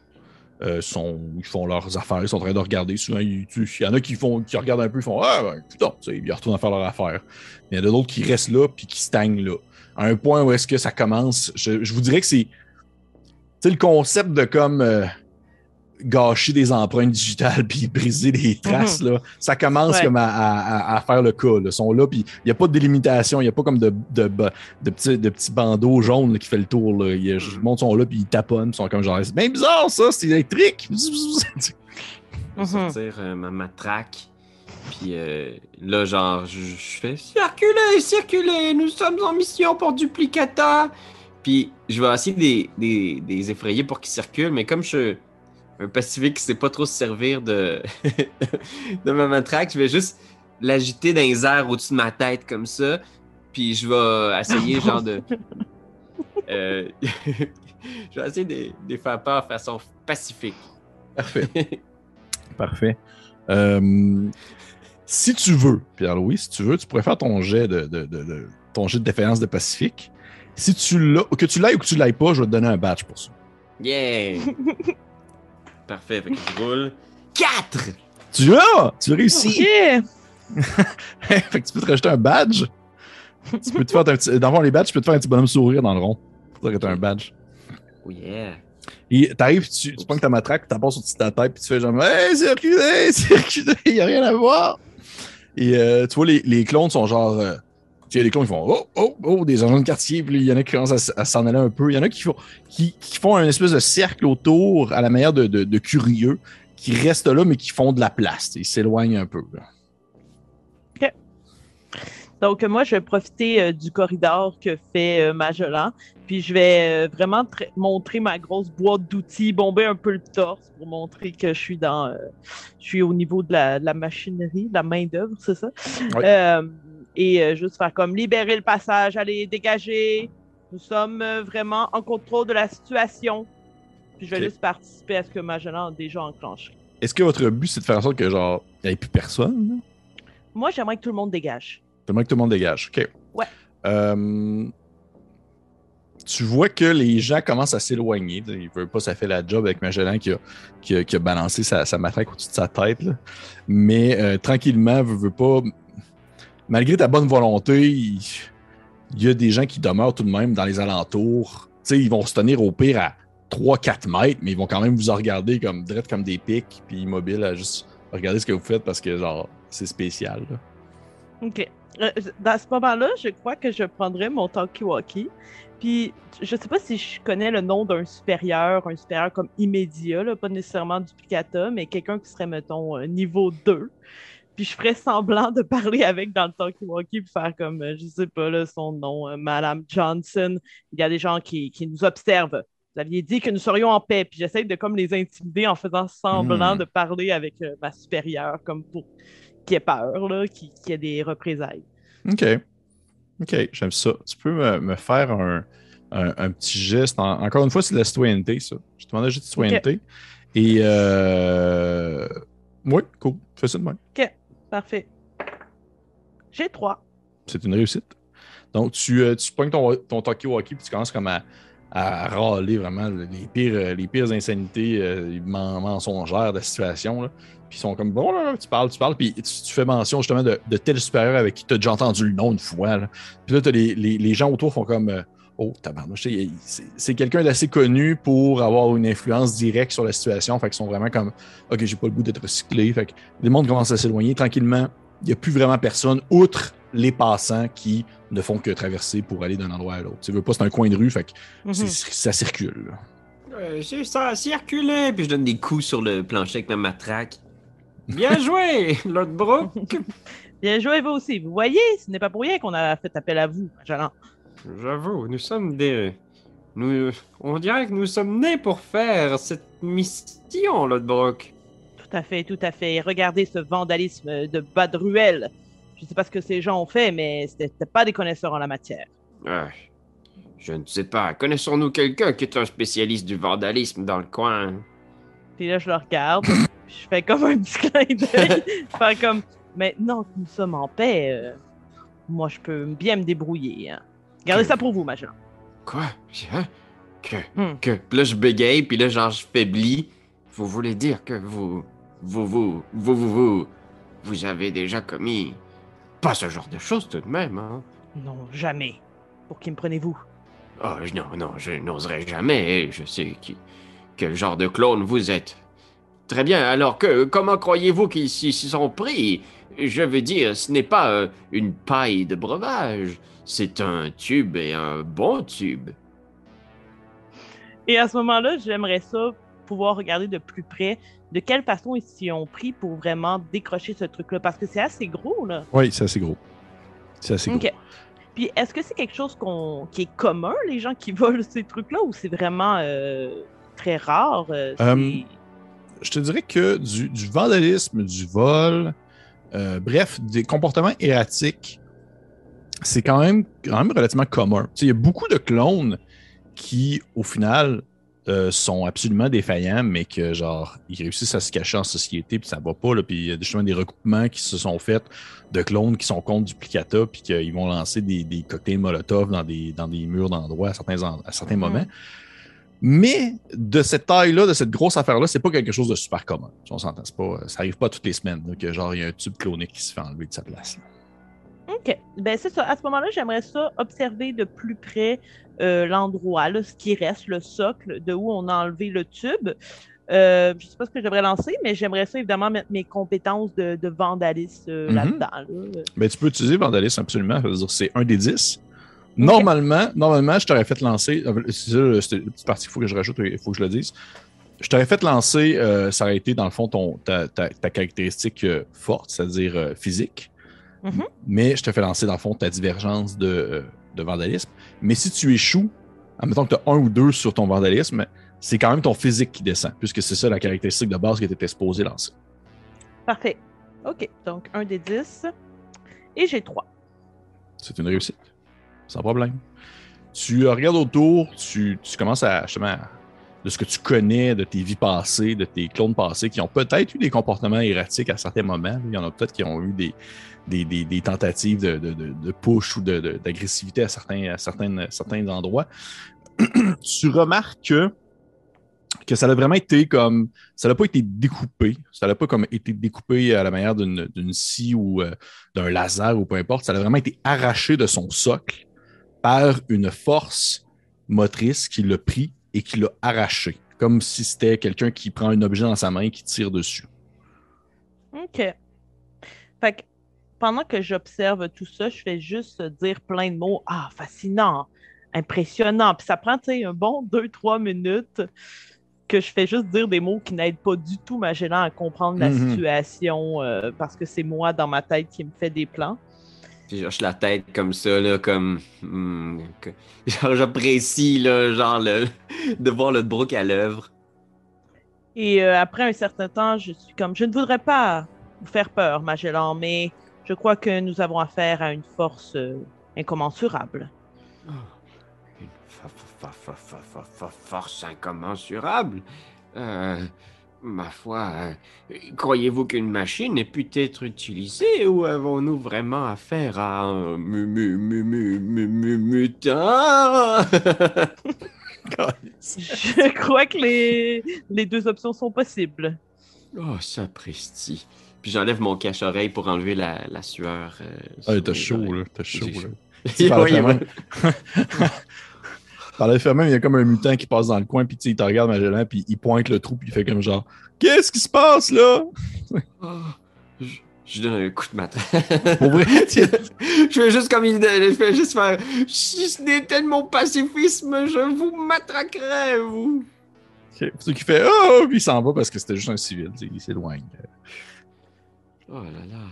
Sont, ils font leurs affaires, ils sont en train de regarder. Souvent, il y en a qui font, qui regardent un peu, ils font Ah, ben, putain, ils retournent à faire leur affaire. Mais il y en a d'autres qui restent là puis qui stagnent là. À un point où est-ce que ça commence, je, je vous dirais que c'est, tu sais, le concept de comme euh, gâcher des empreintes digitales puis briser des traces, là, ça commence Ouais. comme à, à- à- à faire le cas. Là. Ils sont là, puis il n'y a pas de délimitation, il n'y a pas comme de, de, de, de petits, de petits bandeaux jaunes là, qui fait le tour. Là. Il y a- le monde sont là, puis ils taponnent, ils sont comme genre, c'est bien bizarre ça, c'est électrique. Je vais Mhm. sortir euh, ma matraque. Puis euh, là, genre, je, je fais circuler, circuler, nous sommes en mission pour Duplicata. Puis je vais essayer des, des, des effrayer pour qu'ils circulent, mais comme je suis un pacifique qui sait pas trop se servir de, de ma matraque, je vais juste l'agiter dans les airs au-dessus de ma tête comme ça. Puis je vais essayer, genre, de. euh, je vais essayer de, de les faire peur de façon pacifique. Parfait. Parfait. Euh, si tu veux, Pierre-Louis, si tu veux, tu pourrais faire ton jet de, de, de- de- ton jet de défaillance de Pacifique. Si tu l'as, que tu l'ailles ou que tu l'ailles pas, je vais te donner un badge pour ça. Yeah! Parfait, fait que je roule. 4! Tu l'as! Tu réussis! OK! fait que tu peux te rajouter un badge. tu peux te faire un petit. Dans le fond, les badges, tu peux te faire un petit bonhomme sourire dans le rond. Que t'as un badge. Oh yeah! Et t'arrives, tu, tu pognes ta matraque, tu passes au-dessus de ta tête, puis tu fais genre, hey, c'est reculé, c'est reculé, y a rien à voir. Et euh, tu vois, les, les clones sont genre. euh, tu sais, les clones, ils font oh, oh, oh, des agents de quartier, puis il y en a qui commencent à, s'en aller un peu. Il y en a qui font, qui, qui font un espèce de cercle autour à la manière de, de, curieux, qui restent là, mais qui font de la place. Ils s'éloignent un peu. là. Donc, moi, je vais profiter euh, du corridor que fait euh, Magellan. Puis, je vais euh, vraiment tr- montrer ma grosse boîte d'outils, bomber un peu le torse pour montrer que je suis dans. euh, je suis au niveau de la, de la machinerie, de la main-d'œuvre, c'est ça? Oui. Et juste faire comme libérer le passage, allez, dégager. Nous sommes vraiment en contrôle de la situation. Puis, je vais juste participer à ce que Magellan a déjà enclenché. Est-ce que votre but, c'est de faire en sorte que, genre, il n'y ait plus personne? Moi, j'aimerais que tout le monde dégage. J'aimerais que tout le monde dégage. OK. Ouais. Euh, tu vois que les gens commencent à s'éloigner. Il veut pas, ça fait la job avec Magellan qui a, qui a, qui a balancé sa, sa matraque au-dessus de sa tête. là. Mais euh, tranquillement, veut, veut pas. Malgré ta bonne volonté, il, il y a des gens qui demeurent tout de même dans les alentours. Tu sais, ils vont se tenir au pire à 3-4 mètres, mais ils vont quand même vous en regarder comme direct comme des pics, puis immobiles à juste regarder ce que vous faites parce que, genre, c'est spécial. là. OK. Euh, Dans ce moment-là, je crois que je prendrais mon talkie-walkie. Puis, je sais pas si je connais le nom d'un supérieur, un supérieur comme immédiat, là, pas nécessairement duplicata, mais quelqu'un qui serait, mettons, euh, niveau 2. Puis, je ferais semblant de parler avec dans le talkie-walkie, puis faire comme, euh, je sais pas, là, son nom, euh, Madame Johnson. Il y a des gens qui, qui nous observent. Vous aviez dit que nous serions en paix, puis j'essaie de comme les intimider en faisant semblant Hmm. de parler avec euh, ma supérieure, comme pour qu'il ait peur, là, qu'il y ait des représailles. OK. OK, j'aime ça. Tu peux me, me faire un, un- un petit geste. En- encore une fois, c'est de la citoyenneté, ça. Je te demandais juste de citoyenneté. Et. Euh... Oui, cool. Fais ça de même. Parfait. J'ai trois. C'est une réussite. Donc, tu, euh, tu pognes ton, ton talkie-walkie puis tu commences comme à, à râler vraiment les pires, les pires insanités euh, men- mensongères de la situation. Là. Puis ils sont comme, bon, là, tu parles, tu parles, puis tu, tu fais mention justement de, de tel supérieur avec qui tu as déjà entendu le nom une fois. là. Puis là, t'as les, les, les gens autour font comme, euh, oh, tabarnouche, c'est quelqu'un d'assez connu pour avoir une influence directe sur la situation. Fait qu'ils sont vraiment comme, ok, j'ai pas le goût d'être recyclé. Fait que le monde commence à s'éloigner tranquillement. Il n'y a plus vraiment personne, outre les passants qui ne font que traverser pour aller d'un endroit à l'autre. Tu veux pas, c'est un coin de rue, fait que Mhm. c'est- ça circule. Euh, c'est ça, circuler! Puis je donne des coups sur le plancher avec ma matraque. Bien joué, Lord! Bien joué, vous aussi. Vous voyez, ce n'est pas pour rien qu'on a fait appel à vous, Magellan. J'avoue, nous sommes des Nous, on dirait que nous sommes nés pour faire cette mission, Lodbrok. Tout à fait, tout à fait. Regardez ce vandalisme de bas de ruelle. Je sais pas ce que ces gens ont fait, mais c'était pas des connaisseurs en la matière. Ah, je ne sais pas. Connaissons-nous quelqu'un qui est un spécialiste du vandalisme dans le coin? Puis là, je le regarde. je fais comme un petit clin d'œil. je fais comme, maintenant que nous sommes en paix, euh, moi, je peux bien me débrouiller. hein. Gardez Que- ça pour vous, Magellan. Quoi? Hein? Que Hmm. Que, puis là, je bégaye, puis là, genre, je faiblis. Vous voulez dire que vous, vous, vous, vous, vous, vous, vous avez déjà commis pas ce genre de choses tout de même, hein? Non, jamais. Pour qui me prenez-vous? Oh, non, non, je n'oserais jamais. Je sais qui, quel genre de clone vous êtes. Très bien, alors que comment croyez-vous qu'ils s'y sont pris? Je veux dire, ce n'est pas euh, une paille de breuvage, c'est un tube et un bon tube. Et à ce moment-là, j'aimerais ça pouvoir regarder de plus près de quelle façon ils s'y ont pris pour vraiment décrocher ce truc-là. Parce que c'est assez gros, là. Oui, c'est assez gros. C'est assez gros. OK. Puis est-ce que c'est quelque chose qu'on qui est commun, les gens qui volent ces trucs-là, ou c'est vraiment euh, très rare? euh, Hum, Je te dirais que du, du vandalisme, du vol, euh, bref, des comportements erratiques, c'est quand même, quand même relativement commun. Tu sais, Il y a beaucoup de clones qui, au final, euh, sont absolument défaillants, mais que, genre, ils réussissent à se cacher en société, puis ça va pas, là, puis il y a justement des recoupements qui se sont faits de clones qui sont contre duplicata, puis qu'ils vont lancer des, des cocktails Molotov dans des, dans des murs d'endroits à certains, en- à certains Mhm. moments. Mais de cette taille-là, de cette grosse affaire-là, c'est pas quelque chose de super commun. On s'entend. c'est Pas, ça arrive pas toutes les semaines là, que genre il y a un tube clonique qui se fait enlever de sa place. là. OK. Ben, c'est ça. À ce moment-là, j'aimerais ça observer de plus près euh, l'endroit, ce qui reste, le socle de où on a enlevé le tube. Euh, je sais pas ce que j'aimerais lancer, mais j'aimerais ça évidemment mettre mes compétences de, euh, Mhm. là-dedans. là. Ben, tu peux utiliser Vandalisme absolument. C'est un des 10. Normalement, normalement, je t'aurais fait lancer. euh, C'est une petite partie qu'il faut que je rajoute, il faut que je le dise. Je t'aurais fait lancer, euh, ça aurait été dans le fond ton, ta, ta- ta caractéristique euh, forte, c'est-à-dire euh, physique. Mhm. Mais je te fais lancer dans le fond ta divergence de, de vandalisme. Mais si tu échoues, admettons que tu as un ou deux sur ton vandalisme, c'est quand même ton physique qui descend, puisque c'est ça la caractéristique de base que tu étais supposé lancer. Parfait. OK. Donc, un des 10. Et j'ai 3. C'est une réussite. Sans problème. Tu euh, regardes autour, tu, commences à justement de ce que tu connais de tes vies passées, de tes clones passés, qui ont peut-être eu des comportements erratiques à certains moments. Il y en a peut-être qui ont eu des, tentatives de, push ou d'agressivité à certains, endroits. tu remarques que, ça a vraiment été comme. Ça n'a pas été découpé. Ça n'a pas comme été découpé à la manière d'une d'une scie ou euh, d'un laser ou peu importe. Ça a vraiment été arraché de son socle par une force motrice qui l'a pris et qui l'a arraché. Comme si c'était quelqu'un qui prend un objet dans sa main et qui tire dessus. OK. Fait que pendant que j'observe tout ça, je fais juste dire plein de mots. Ah, fascinant, impressionnant. Puis ça prend, tu sais, un bon 2-3 minutes que je fais juste dire des mots qui n'aident pas du tout Magellan à comprendre la Mhm. situation euh, parce que c'est moi dans ma tête qui me fait des plans. Puis je hoche la tête comme ça, là, comme. hmm, que- genre, j'apprécie, là, genre, le, de voir le brook à l'œuvre. Et euh, après un certain temps, je suis comme, je ne voudrais pas vous faire peur, Magellan, mais je crois que nous avons affaire à une force euh, incommensurable. Une fa- fa- fa- force incommensurable. Euh, ma foi, euh, croyez-vous qu'une machine ait pu être utilisée ou avons-nous vraiment affaire à un mu mu mu mu mu mu mutant? Je crois que les, les deux options sont possibles. Oh, sapristi. Puis j'enlève mon cache-oreille pour enlever la, la sueur. euh, Ah, t'as chaud, là. T'as chaud, là. Par le même, il y a comme un mutant qui passe dans le coin, puis tu sais, il te regarde Magellan, puis il pointe le trou, puis il fait comme genre Qu'est-ce qui se passe là? Oh, je, je donne un coup de matraque. Pour vrai, tiens. je fais juste comme il je fais juste faire. Si ce n'était de mon pacifisme, je vous matraquerais, vous. C'est ce qui fait Oh Puis il s'en va parce que c'était juste un civil, il s'éloigne. Oh là là.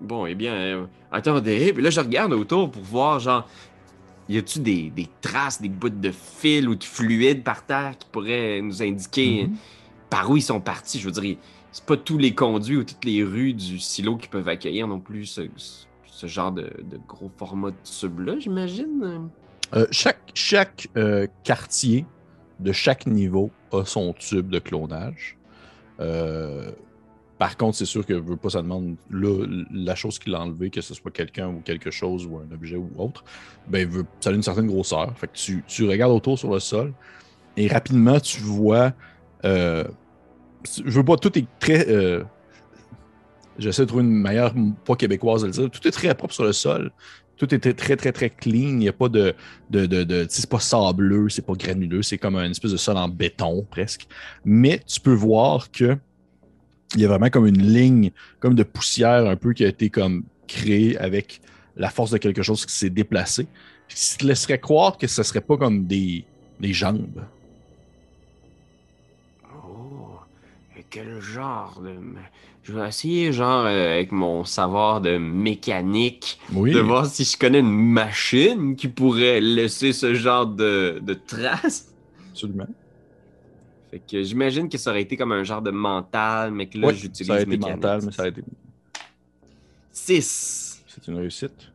Bon, eh bien, euh, attendez. Puis là, je regarde autour pour voir, genre. Y a-tu des, des traces, des bouts de fil ou de fluide par terre qui pourraient nous indiquer Mhm. par où ils sont partis? Je veux dire, c'est pas tous les conduits ou toutes les rues du silo qui peuvent accueillir non plus ce, ce genre de, de gros format de tube-là, j'imagine? Euh, chaque chaque euh, quartier de chaque niveau a son tube de clonage. Euh, par contre, c'est sûr que veut pas, ça demande la chose qu'il a enlevée, que ce soit quelqu'un ou quelque chose ou un objet ou autre, ben, veut, ça a une certaine grosseur. Fait que tu, regardes autour sur le sol et rapidement tu vois. Euh, je veux pas, tout est très. euh, J'essaie de trouver une meilleure, pas québécoise de le dire. Tout est très propre sur le sol. Tout était très, très, très clean. Il n'y a pas de. de, de, de c'est pas sableux, c'est pas granuleux, c'est comme une espèce de sol en béton presque. Mais tu peux voir que il y a vraiment comme une ligne, comme de poussière un peu qui a été comme créée avec la force de quelque chose qui s'est déplacé. Ce qui te laisserait croire que ce serait pas comme des, des jambes. Oh, quel genre de. Je vais essayer, genre, euh, avec mon savoir de mécanique, Oui. de voir si je connais une machine qui pourrait laisser ce genre de, de traces. Absolument. Fait que j'imagine que ça aurait été comme un genre de mental, mais que là, j'utilise ça a été mécanique. mental, mais ça a été 6. C'est une réussite.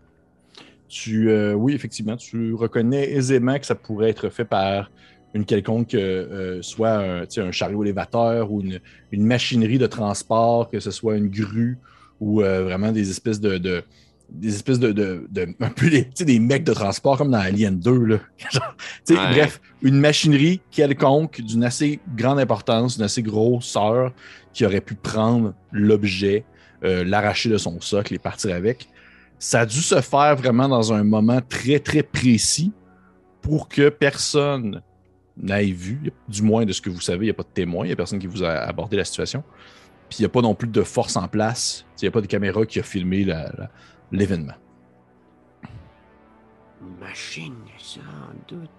Tu, euh, oui, effectivement, tu reconnais aisément que ça pourrait être fait par une quelconque, euh, euh, soit un, chariot élévateur ou une, une machinerie de transport, que ce soit une grue ou euh, vraiment des espèces de, de- des espèces de, de, de- un peu des, mecs de transport comme dans Alien 2. Là. Ouais. Bref, une machinerie quelconque d'une assez grande importance, d'une assez grosseur qui aurait pu prendre l'objet, euh, l'arracher de son socle et partir avec. Ça a dû se faire vraiment dans un moment très, très précis pour que personne n'ait vu, du moins de ce que vous savez, il n'y a pas de témoin, il n'y a personne qui vous a abordé la situation. Puis il n'y a pas non plus de force en place, il n'y a pas de caméra qui a filmé la- la- l'événement. Une machine, sans doute.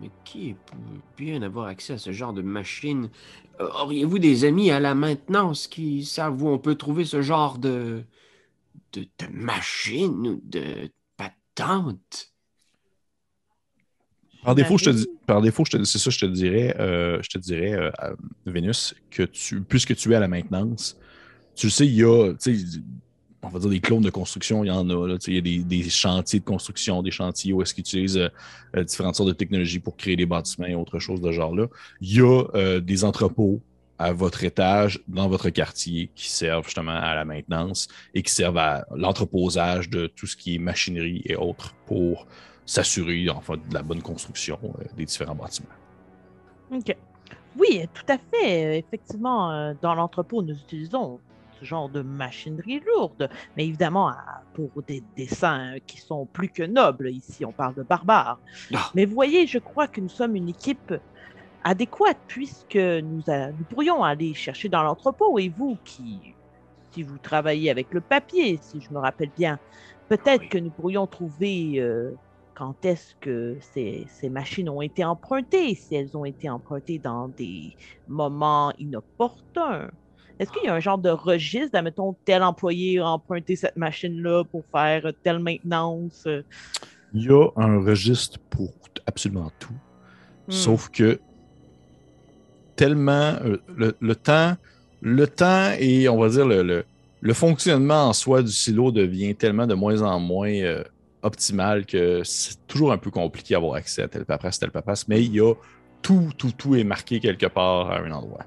Mais qui peut bien avoir accès à ce genre de machine? Euh, Auriez-vous des amis à la maintenance qui savent où on peut trouver ce genre de. de, de machine ou de patente? Par défaut, je te dis, par défaut, je te dis, c'est ça, je te dirais, euh, je te dirais, euh, Vénus, que tu, puisque tu es à la maintenance, tu le sais, il y a, tu sais, on va dire des clones de construction, il y en a, là, il y a des, chantiers de construction, des chantiers où est-ce qu'ils utilisent euh, euh, différentes sortes de technologies pour créer des bâtiments et autre chose de ce genre-là. Il y a euh, des entrepôts à votre étage, dans votre quartier, qui servent justement à la maintenance et qui servent à l'entreposage de tout ce qui est machinerie et autres pour s'assurer enfin, de la bonne construction des différents bâtiments. OK. Oui, tout à fait. Effectivement, dans l'entrepôt, nous utilisons ce genre de machinerie lourde, mais évidemment pour des dessins qui sont plus que nobles. Ici, on parle de barbares. Ah. Mais vous voyez, je crois que nous sommes une équipe adéquate puisque nous, a- nous pourrions aller chercher dans l'entrepôt et vous qui, si vous travaillez avec le papier, si je me rappelle bien, peut-être Oui. que nous pourrions trouver euh, quand est-ce que ces, ces machines ont été empruntées, si elles ont été empruntées dans des moments inopportuns. Est-ce qu'il y a un genre de registre, admettons, tel employé a emprunté cette machine-là pour faire telle maintenance? euh, Il y a un registre pour absolument tout, Hmm. sauf que tellement euh, le, le temps, le temps et on va dire le, le- le fonctionnement en soi du silo devient tellement de moins en moins euh, optimal que c'est toujours un peu compliqué d'avoir accès à tel paperasse, tel paperasse, mais il y a tout, tout, tout est marqué quelque part à un endroit.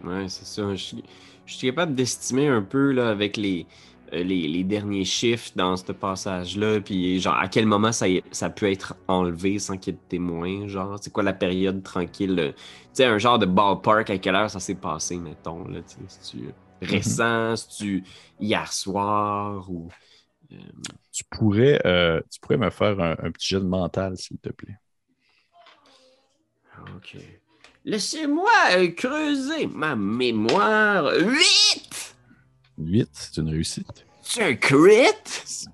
Ouais, c'est ça. Je, suis- je suis capable d'estimer un peu là, avec les, euh, les, les derniers chiffres dans ce passage-là, puis genre à quel moment ça, ça peut être enlevé sans qu'il y ait de témoins, genre, c'est quoi la période tranquille, tu sais, un genre de ballpark, à quelle heure ça s'est passé, mettons, là, si tu récent, si tu hier soir, ou... euh, Tu pourrais, euh, tu pourrais me faire un, un petit jet de mental, s'il te plaît. ok. Laissez-moi euh, creuser ma mémoire. 8! 8, c'est une réussite. C'est un crit?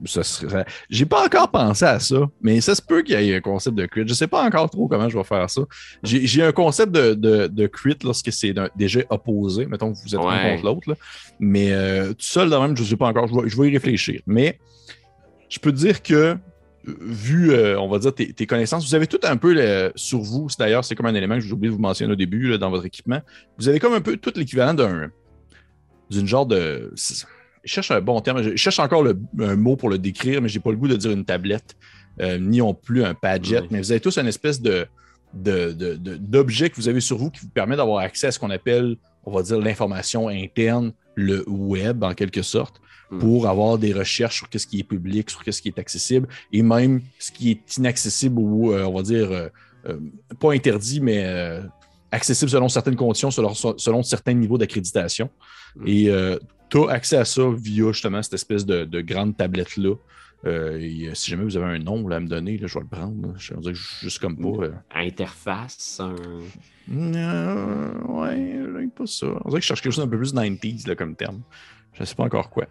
Ça serait- J'ai pas encore pensé à ça, mais ça se peut qu'il y ait un concept de crit. Je sais pas encore trop comment je vais faire ça. J'ai un concept de, de, de crit lorsque c'est déjà opposé. Mettons que vous êtes Ouais. contre l'autre. là. Mais euh, tout seul, de même, je sais pas encore. Je vais, je vais y réfléchir. Mais je peux te dire que vu, euh, on va dire, tes, tes connaissances, vous avez tout un peu le- sur vous. C'est D'ailleurs, c'est comme un élément que j'ai oublié de vous mentionner au début là, dans votre équipement. Vous avez comme un peu tout l'équivalent d'un d'une genre de. Je cherche un bon terme. Je cherche encore le- un mot pour le décrire, mais j'ai pas le goût de dire une tablette, euh, ni non plus un padget. Ouais. Mais vous avez tous une espèce de de- de- de- d'objet que vous avez sur vous qui vous permet d'avoir accès à ce qu'on appelle, on va dire, l'information interne, le web en quelque sorte. Pour avoir des recherches sur ce qui est public, sur ce qui est accessible, et même ce qui est inaccessible ou, euh, on va dire, euh, euh, pas interdit, mais accessible selon certaines conditions, selon, selon certains niveaux d'accréditation. Hmm. Et tu as accès à ça via justement cette espèce de, de grande tablette-là. Et, si jamais vous avez un nom là, à me donner, là, je vais le prendre. là. Je vais dire juste comme pas. Interface, euh, ouais, pas ça. On dirait que je cherche quelque chose d'un peu plus 90s là, comme terme. Je ne sais pas encore quoi.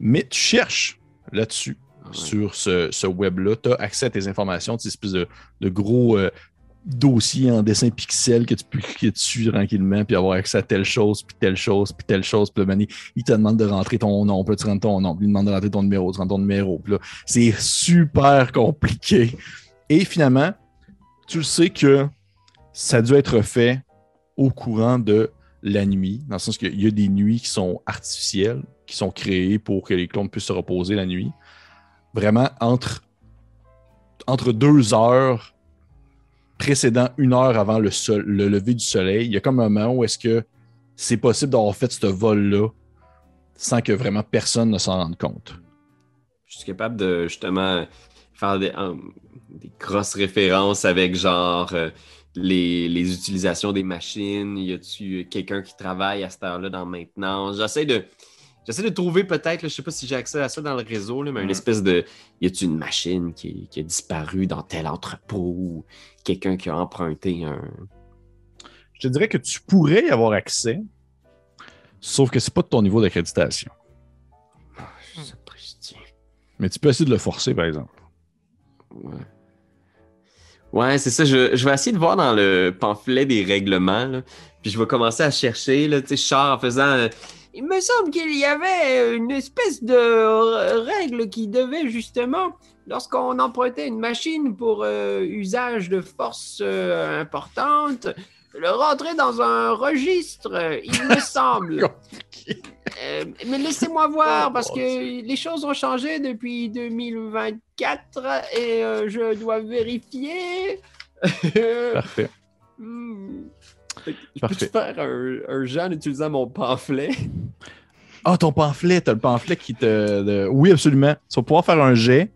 Mais tu cherches là-dessus, Ouais. sur ce, ce web-là. Tu as accès à tes informations, ces espèces de, de gros euh, dossiers en dessin pixel que tu peux cliquer dessus tranquillement, puis avoir accès à telle chose, puis telle chose, puis telle chose. Puis là, ben, il te demande de rentrer ton nom, puis tu rentres ton nom, puis il te demande de rentrer ton numéro, tu rentres ton numéro. Puis là, c'est super compliqué. Et finalement, tu le sais que ça a dû être fait au courant de la nuit, dans le sens qu'il y a des nuits qui sont artificielles, qui sont créées pour que les clones puissent se reposer la nuit. Vraiment, entre, entre deux heures précédant une heure avant le, le lever du soleil, il y a comme un moment où est-ce que c'est possible d'avoir fait ce vol-là sans que vraiment personne ne s'en rende compte. Je suis capable de justement faire des, euh, des grosses références avec genre euh, les, les utilisations des machines. Y a-tu quelqu'un qui travaille à cette heure-là dans maintenance? J'essaie de. J'essaie de trouver peut-être, je sais pas si j'ai accès à ça dans le réseau, là, mais une espèce de. Y a-tu une machine qui, qui a disparu dans tel entrepôt ou quelqu'un qui a emprunté un. Je te dirais que tu pourrais y avoir accès, sauf que c'est pas de ton niveau d'accréditation. Sapristi. Mais tu peux essayer de le forcer, par exemple. Ouais. Ouais, c'est ça. Je, je vais essayer de voir dans le pamphlet des règlements. là. Puis je vais commencer à chercher. Là, tu sais, je sors en faisant. Il me semble qu'il y avait une espèce de règle qui devait justement, lorsqu'on empruntait une machine pour euh, usage de force euh, importante, le rentrer dans un registre, il me semble. Euh, mais laissez-moi voir Oh, parce que les choses ont changé depuis 2024 et je dois vérifier. Parfait. Hmm. Je peux-tu faire un, un jeu en utilisant mon pamphlet? Ah, ton pamphlet, t'as le pamphlet qui te. de- Oui, absolument. Tu vas pouvoir faire un jet.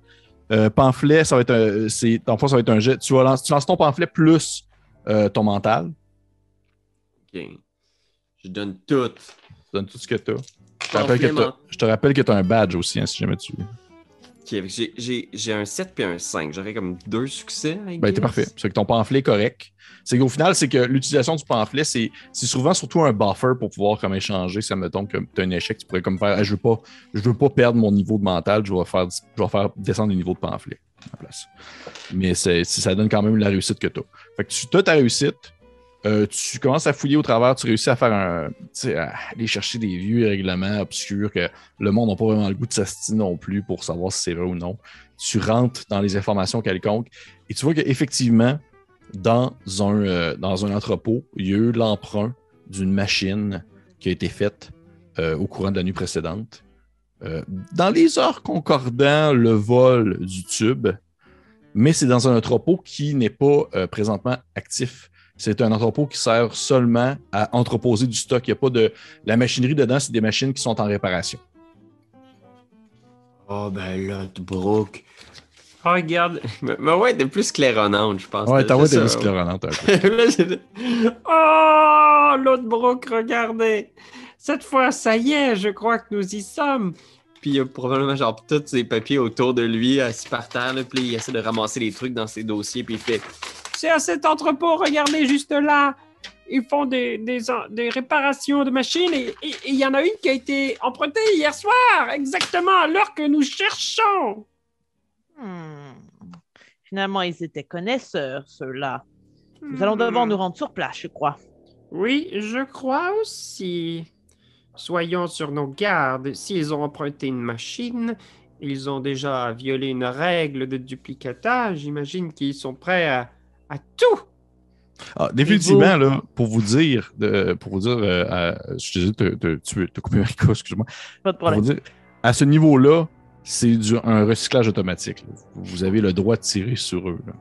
Euh, pamphlet, ça va être un. Fond, ça va être un jet. Tu, vas lancer... tu lances ton pamphlet plus euh, ton mental. Ok. Je donne tout. Tu donnes tout ce que tu as. Je te rappelle que Pamphlet, t'as- je te rappelle que tu as un badge aussi, hein, si jamais tu. Ok, fait que j'ai- un 7 puis un 5. J'aurais comme deux succès. Ben, t'es parfait. C'est que ton pamphlet est correct. C'est qu'au final, c'est que l'utilisation du pamphlet, c'est, souvent surtout un buffer pour pouvoir comme échanger. Ça me tombe que tu as un échec, tu pourrais comme faire je veux pas, je veux pas perdre mon niveau de mental, je vais faire, je vais faire descendre le niveau de pamphlet place. Mais ça donne quand même la réussite que tu as. Fait que tu as ta réussite. Euh, tu commences à fouiller au travers, tu réussis à faire un. Aller chercher des vieux règlements obscurs que le monde n'a pas vraiment le goût de s'astiner non plus pour savoir si c'est vrai ou non. Tu rentres dans les informations quelconques et tu vois qu'effectivement, dans un, euh, dans un entrepôt, il y a eu l'emprunt d'une machine qui a été faite euh, au courant de la nuit précédente. Dans les heures concordant le vol du tube, mais c'est dans un entrepôt qui n'est pas présentement actif. C'est un entrepôt qui sert seulement à entreposer du stock. Il n'y a pas de. La machinerie dedans, c'est des machines qui sont en réparation. Oh, ben là, Brooke. Oh, regarde. Mais, mais ouais, t'es plus claironnante, je pense. Ouais, ta voix est ça. scléronnante un peu. Oh, l'autre Brooke, regardez. Cette fois, ça y est, je crois que nous y sommes. Puis il y a probablement genre tous ses papiers autour de lui, assis par terre. Là, puis il essaie de ramasser les trucs dans ses dossiers. Puis il fait C'est à cet entrepôt, regardez juste là. Ils font des, des, des réparations de machines et il y en a une qui a été empruntée hier soir, exactement à l'heure que nous cherchons. Hmm. Finalement, ils étaient connaisseurs, ceux-là. Nous allons devoir nous rendre sur place, je crois. Oui, je crois aussi. Soyons sur nos gardes. S'ils ont emprunté une machine, ils ont déjà violé une règle de duplicata. J'imagine qu'ils sont prêts à, à tout. Ah, définitivement, là, pour vous dire, de- pour vous dire, euh, à- je suis désolé de te- te- tu te couper Marika, excuse-moi. Pas de Pour vous problème. dire, à ce niveau-là, c'est du- un recyclage automatique. là. Vous avez le droit de tirer sur eux. là.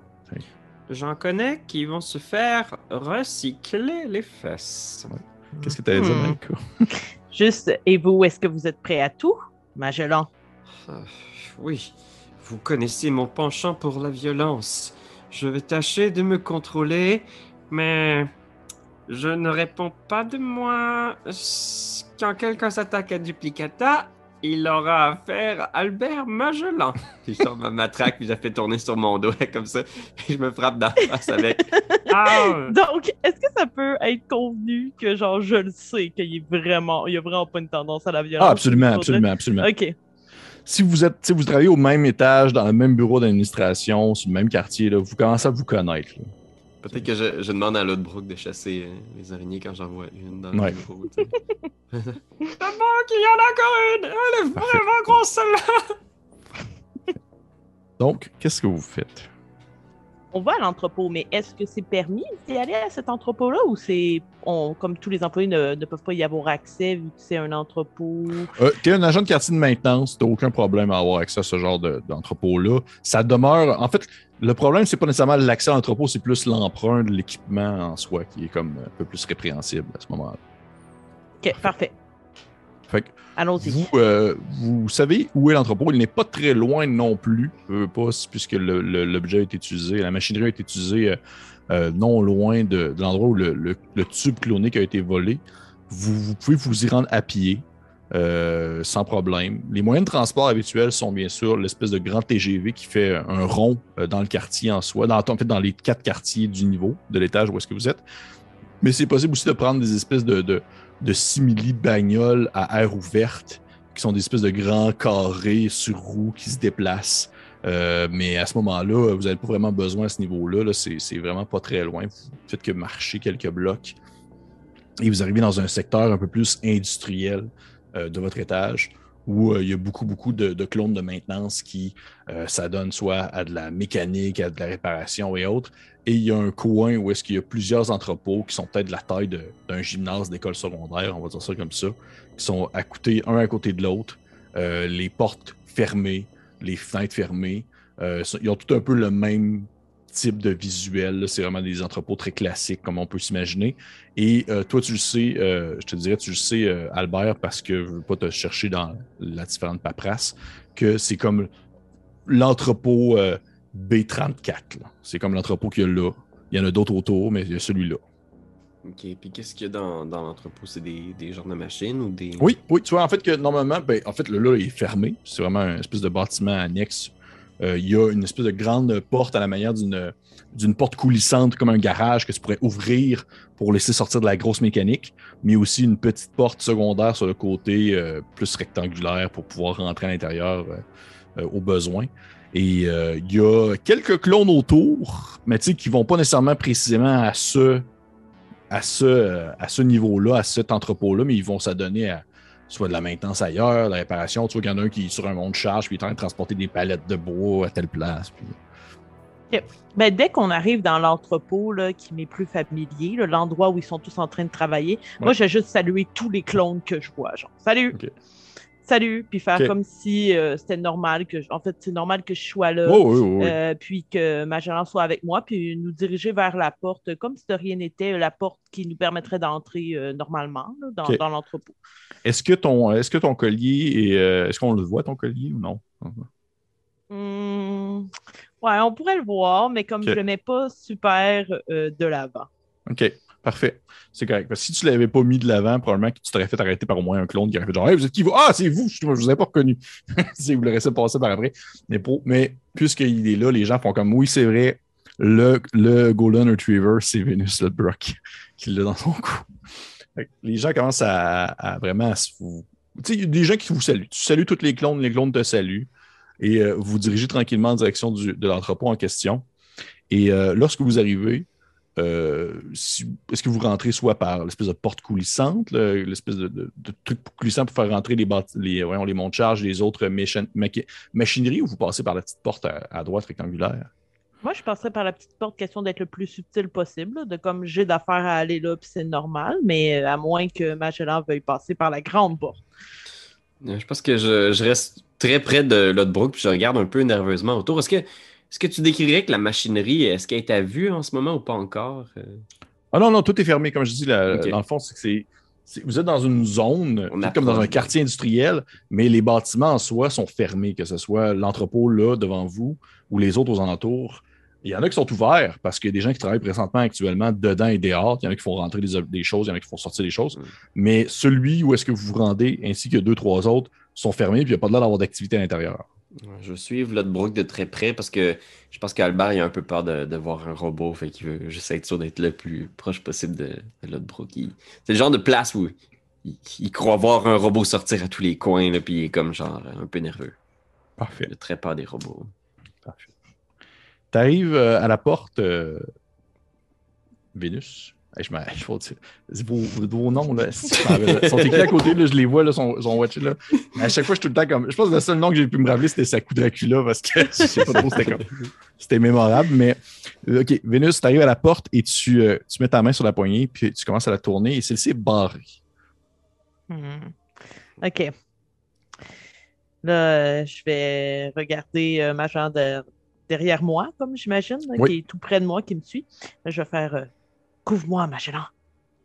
J'en connais qui vont se faire recycler les fesses. Qu'est-ce que tu as dit, Hmm. Marika? Juste, et vous, est-ce que vous êtes prêt à tout, Magellan? Ah, oui, vous connaissez mon penchant pour la violence. Je vais tâcher de me contrôler, mais je ne réponds pas de moi. Quand quelqu'un s'attaque à Duplicata, il aura affaire à Albert Magellan. Puis je sors ma matraque, puis je la fais tourner sur mon dos, comme ça, et je me frappe dans la face avec. Ah! Donc, est-ce que ça peut être convenu que, genre, je le sais, qu'il est vraiment, il a vraiment pas une tendance à la violence? Ah, absolument, absolument, absolument. Ok. Si vous êtes, si vous travaillez au même étage, dans le même bureau d'administration, sur le même quartier, là, vous commencez à vous connaître. là. Peut-être que je, je demande à l'autre Brooke de chasser euh, les araignées quand j'en vois une dans Ouais. le bureau. sais. D'abord qu'il y en a encore une! Elle est vraiment grosse, celle-là! Donc, qu'est-ce que vous faites? On va à l'entrepôt, mais est-ce que c'est permis d'y aller à cet entrepôt-là ou c'est, on, comme tous les employés ne, ne peuvent pas y avoir accès vu que c'est un entrepôt? Euh, tu es un agent de quartier de maintenance, tu n'as aucun problème à avoir accès à ce genre de- d'entrepôt-là. Ça demeure. En fait, le problème, c'est pas nécessairement l'accès à l'entrepôt, c'est plus l'emprunt de l'équipement en soi qui est comme un peu plus répréhensible à ce moment-là. Ok, parfait. Fait que Allons-y. Vous, euh, vous savez où est l'entrepôt. Il n'est pas très loin non plus, euh, pas, puisque le- le- l'objet a été utilisé, la machinerie a été utilisée euh, euh, non loin de, de l'endroit où le, tube clonique a été volé. Vous, vous pouvez vous y rendre à pied sans problème. Les moyens de transport habituels sont bien sûr l'espèce de grand TGV qui fait un rond dans le quartier en soi, dans, en fait dans les quatre quartiers du niveau de l'étage où est-ce que vous êtes. Mais c'est possible aussi de prendre des espèces de, de, de simili-bagnoles à air ouverte qui sont des espèces de grands carrés sur roues qui se déplacent. Euh, mais à ce moment-là, vous n'avez pas vraiment besoin à ce niveau-là. -là, c'est vraiment pas très loin. Vous faites que marcher quelques blocs et vous arrivez dans un secteur un peu plus industriel euh, de votre étage où euh, il y a beaucoup, beaucoup de, de clones de maintenance qui s'adonnent soit à de la mécanique, à de la réparation et autres. Et il y a un coin où est-ce qu'il y a plusieurs entrepôts qui sont peut-être de la taille d'un gymnase d'école secondaire, on va dire ça comme ça, qui sont à un à côté de l'autre, euh, les portes fermées, les fenêtres fermées. Euh, ils ont tout un peu le même type de visuel. C'est vraiment des entrepôts très classiques, comme on peut s'imaginer. Et euh, toi, tu le sais, je te dirais, tu le sais, Albert, parce que je ne veux pas te chercher dans la différente paperasse, que c'est comme l'entrepôt B34. là. C'est comme l'entrepôt qu'il y a là. Il y en a d'autres autour, mais il y a celui-là. Ok, puis qu'est-ce qu'il y a dans, dans l'entrepôt? C'est des, des genres de machines ou des. Oui, oui, tu vois, en fait, que normalement, ben, en fait, le là il est fermé. C'est vraiment un espèce de bâtiment annexe. Euh, il y a une espèce de grande porte à la manière d'une d'une porte coulissante, comme un garage que tu pourrais ouvrir pour laisser sortir de la grosse mécanique, mais aussi une petite porte secondaire sur le côté euh, plus rectangulaire pour pouvoir rentrer à l'intérieur euh, euh, au Et euh, il y a quelques clones autour, mais tu sais, qui vont pas nécessairement précisément à ce, à ce, à ce niveau-là, à cet entrepôt-là, mais ils vont s'adonner à soit de la maintenance ailleurs, de la réparation. Tu vois qu'il y en a un qui est sur un monte charge, puis il est en train de transporter des palettes de bois à telle place. puis- Ben, dès qu'on arrive dans l'entrepôt là, qui m'est plus familier, l'endroit où ils sont tous en train de travailler, moi, Ouais. vais juste saluer tous les clones que je vois. Genre, salut! Salut! Puis faire comme si euh, c'était normal que je... En fait, c'est normal que je sois là. Oh, oui, oui, oui. Euh, puis que Magellan soit avec moi, puis nous diriger vers la porte, comme si de rien n'était, la porte qui nous permettrait d'entrer euh, normalement là, dans, l'entrepôt. Est-ce que ton, est-ce que ton collier est, est-ce qu'on le voit ton collier ou non? Hmm, Ouais, on pourrait le voir, mais comme Ok. je le mets pas super de l'avant. Ok, parfait. C'est correct. Parce que si tu l'avais pas mis de l'avant, probablement que tu t'aurais fait arrêter par au moins un clone qui aurait fait genre, hey, vous êtes qui vous? Ah, c'est vous, je, je vous ai pas reconnu. si vous le laissez passer par après. Mais, mais puisqu'il est là, les gens font comme oui, c'est vrai, le, le Golden Retriever, c'est Venus Lodbrok qui l'a dans son cou. Les gens commencent à, vraiment se. Tu sais, il y a des gens qui vous saluent. Tu salues tous les clones, les clones te saluent. Et euh, vous dirigez tranquillement en direction du- de l'entrepôt en question. Et euh, lorsque vous arrivez, euh, si- est-ce que vous rentrez soit par l'espèce de porte coulissante, là, l'espèce de, de- de truc coulissant pour faire rentrer les, bâti- les, voyons, les monts de charge, les autres machin- machi- machineries, ou vous passez par la petite porte à, à droite rectangulaire? Moi, je passerais par la petite porte, question d'être le plus subtil possible, là, de comme j'ai d'affaires à aller là, puis c'est normal, mais à moins que Magellan veuille passer par la grande porte. Je pense que je, je reste très près de Lodbrok puis je regarde un peu nerveusement autour. Est-ce que, est-ce que tu décrirais que la machinerie, est-ce qu'elle est à vue en ce moment ou pas encore? Euh, Ah non, non, tout est fermé. Comme je dis, la- Ok. dans le fond, c'est que c'est. Vous êtes dans une zone, comme dans un quartier industriel, mais les bâtiments en soi sont fermés, que ce soit l'entrepôt là devant vous ou les autres aux alentours. Il y en a qui sont ouverts parce qu'il y a des gens qui travaillent présentement actuellement dedans et dehors. Il y en a qui font rentrer des choses, il y en a qui font sortir des choses. Mm. Mais celui où est-ce que vous vous rendez, ainsi que deux, trois autres, sont fermés, puis il n'y a pas de l'air d'avoir d'activité à l'intérieur. Je vais suivre Lodbrok de très près parce que je pense qu'Albert il a un peu peur de, de voir un robot, fait qu'il veut juste être sûr d'être le plus proche possible de, de Lodbrok. Il- C'est le genre de place où il, il croit voir un robot sortir à tous les coins, là, puis il est comme genre un peu nerveux. Parfait. Il a très peur des robots. Tu arrives à la porte, euh, Vénus. Hey, je faut vos, vos noms, là. si. Ils sont écrits à côté, là, je les vois, là, sont, sont watchés, là. À chaque fois, je suis tout le temps comme. Je pense que le seul nom que j'ai pu me rappeler, c'était Saku Dracula, parce que je sais pas trop, c'était comme. C'était mémorable, mais. euh, OK, Vénus, tu arrives à la porte et tu, euh, tu mets ta main sur la poignée, puis tu commences à la tourner, et celle-ci est barrée. Hmm. OK. Là, euh, je vais regarder euh, Magellan de- derrière moi, comme j'imagine, Oui. qui est tout près de moi, qui me suit. Là, je vais faire euh, Couvre-moi, Magellan.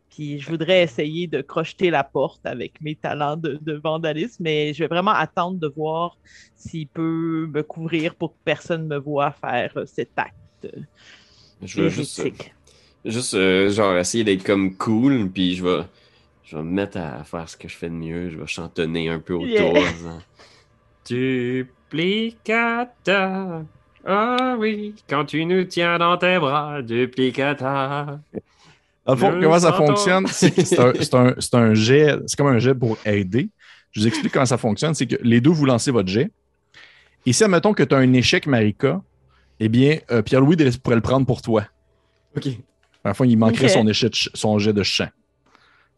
Puis je voudrais essayer de crocheter la porte avec mes talents de, de vandalisme, mais je vais vraiment attendre de voir s'il peut me couvrir pour que personne ne me voit faire euh, cet acte euh, Je veux juste, érotique. juste euh, genre essayer d'être comme cool, puis je vais, je vais me mettre à faire ce que je fais de mieux. Je vais chantonner un peu autour. Yeah. Duplicata. Ah oui, quand tu nous tiens dans tes bras, duplicata. Dans le fond, Le comment ça fonctionne? C'est un, c'est un- c'est un jet, c'est comme un jet pour aider. Je vous explique comment ça fonctionne. C'est que les deux, vous lancez votre jet. Et si, admettons que tu as un échec, Marika, eh bien, euh, Pierre-Louis pourrait le prendre pour toi. Ok. À la fin, il manquerait Ok. son, échec, de ch- son jet de chant.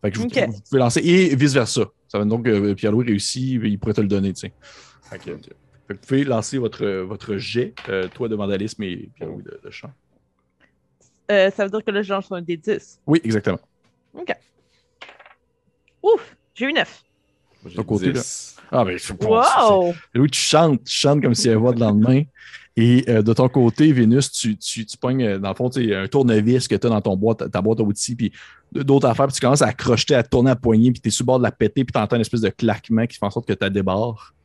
Fait que vous, Ok. vous pouvez lancer. Et vice-versa. Ça veut donc que Pierre-Louis réussit, il pourrait te le donner. tu sais. Fait que, fait que vous pouvez lancer votre, votre jet, euh, toi de vandalisme et Pierre-Louis de, de chant. Euh, ça veut dire que là, je lance un des 10. Oui, exactement. Ouf, j'ai eu 9. Moi, j'ai Ton côté, 10. Ah, ben, je Wow! Oui, tu chantes, tu chantes comme s'il y avait voix de lendemain. Et euh, de ton côté, Vénus, tu, tu, tu pognes, dans le fond, tu sais, un tournevis que tu as dans ton boîte, ta boîte à outils, puis d'autres affaires, puis tu commences à crocheter, à tourner à poignée, puis tu es sur le bord de la péter, puis tu entends une espèce de claquement qui fait en sorte que tu as débarre.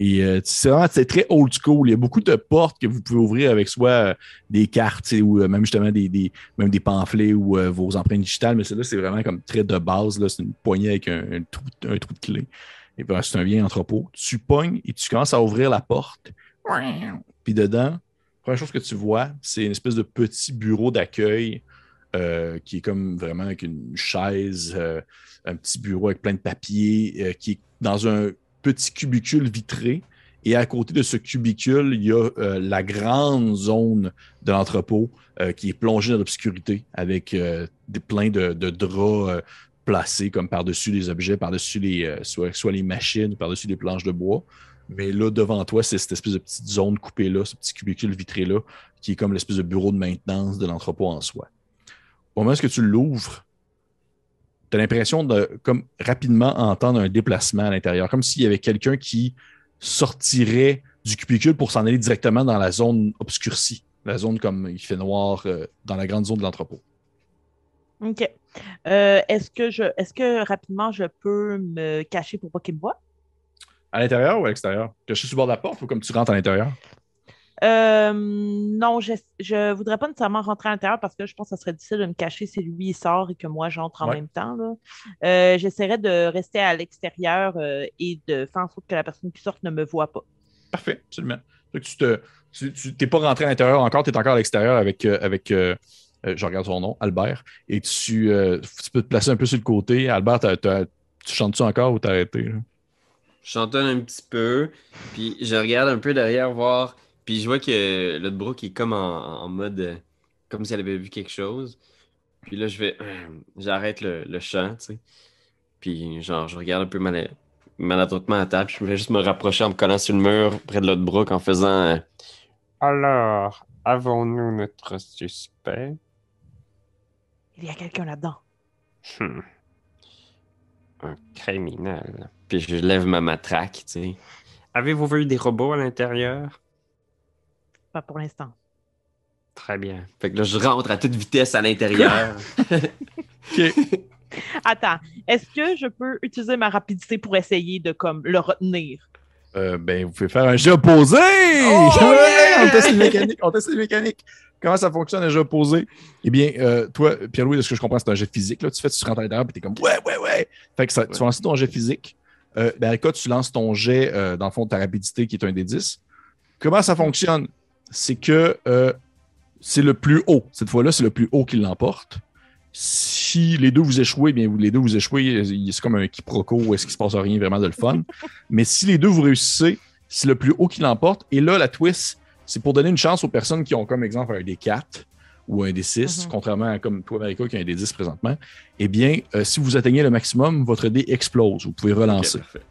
Et euh, c'est très old school. Il y a beaucoup de portes que vous pouvez ouvrir avec soit euh, des cartes ou euh, même justement des, même des pamphlets ou euh, vos empreintes digitales, mais celle-là, c'est vraiment comme très de base. C'est une poignée avec un, trou, un trou de clé. Et ben, c'est un vieil entrepôt. Tu pognes et tu commences à ouvrir la porte. Puis dedans, première chose que tu vois, c'est une espèce de petit bureau d'accueil qui est comme vraiment avec une chaise, un petit bureau avec plein de papiers, qui est dans un petit cubicule vitré. Et à côté de ce cubicule, il y a euh, la grande zone de l'entrepôt euh, qui est plongée dans l'obscurité avec euh, des, plein de, draps placés comme par-dessus les objets, par-dessus les, soit, soit les machines, par-dessus les planches de bois. Mais là, devant toi, c'est cette espèce de petite zone coupée là, ce petit cubicule vitré-là, qui est comme l'espèce de bureau de maintenance de l'entrepôt en soi. Au moment où tu l'ouvres, tu as l'impression de comme rapidement entendre un déplacement à l'intérieur, comme s'il y avait quelqu'un qui sortirait du cubicule pour s'en aller directement dans la zone obscurcie, la zone comme il fait noir euh, dans la grande zone de l'entrepôt. OK. Euh, est-ce que je est-ce que rapidement je peux me cacher pour pas qu'il me voit? À l'intérieur ou à l'extérieur? Caché sur le bord de la porte ou comme tu rentres à l'intérieur? Euh, non, je, je voudrais pas nécessairement rentrer à l'intérieur parce que je pense que ça serait difficile de me cacher si lui il sort et que moi j'entre en Ouais. même temps. Euh, J'essaierais de rester à l'extérieur euh, et de faire en sorte que la personne qui sort ne me voit pas. Parfait, absolument. Que tu te, tu, tu- t'es pas rentré à l'intérieur encore, tu es encore à l'extérieur avec, euh, avec euh, je regarde son nom, Albert, et tu, euh, tu peux te placer un peu sur le côté. Albert, tu chantes-tu encore ou t'as arrêté? là? Je chantonne un petit peu, puis je regarde un peu derrière voir, puis je vois que Lodbrok est comme en, en mode, euh, comme si elle avait vu quelque chose. Puis là, je vais. J'arrête le, le chant, tu sais. Puis, genre, je regarde un peu mal, maladroitement à la table. puis Je voulais juste me rapprocher en me collant sur le mur près de l'autre brook en faisant. euh, Alors, avons-nous notre suspect? Il y a quelqu'un là-dedans. Hmm. Un criminel. Puis je lève ma matraque, tu sais. Avez-vous vu des robots à l'intérieur? Pas pour l'instant. Très bien. Fait que là, je rentre à toute vitesse à l'intérieur. Attends, est-ce que je peux utiliser ma rapidité pour essayer de comme le retenir? Euh, ben, vous pouvez faire un jeu opposé! Oh, Ouais, yeah! on teste les mécaniques. On teste les mécaniques. Comment ça fonctionne un jeu opposé? Eh bien, euh, toi, Pierre-Louis, de ce que je comprends, c'est un jet physique. Là. Tu fais, tu rentres à l'intérieur et t'es comme ouais, ouais, ouais. Fait que ça, tu vas lancer ton jet physique. Euh, ben, Erika, tu lances ton jet, euh, dans le fond, de ta rapidité qui est un des 10. Comment ça fonctionne? C'est que euh, c'est le plus haut. Cette fois-là, c'est le plus haut qui l'emporte. Si les deux vous échouez, bien, vous- les deux vous échouez, il- c'est comme un quiproquo où est-ce qu'il se passe rien vraiment de le fun. Mais si les deux vous réussissez, c'est le plus haut qui l'emporte. Et là, la twist, c'est pour donner une chance aux personnes qui ont comme exemple un des 4 ou un des 6, Mhm. contrairement à comme toi, Marika, qui a un des 10 présentement. Eh bien, euh, si vous atteignez le maximum, votre dé explose. Vous pouvez relancer. parfait.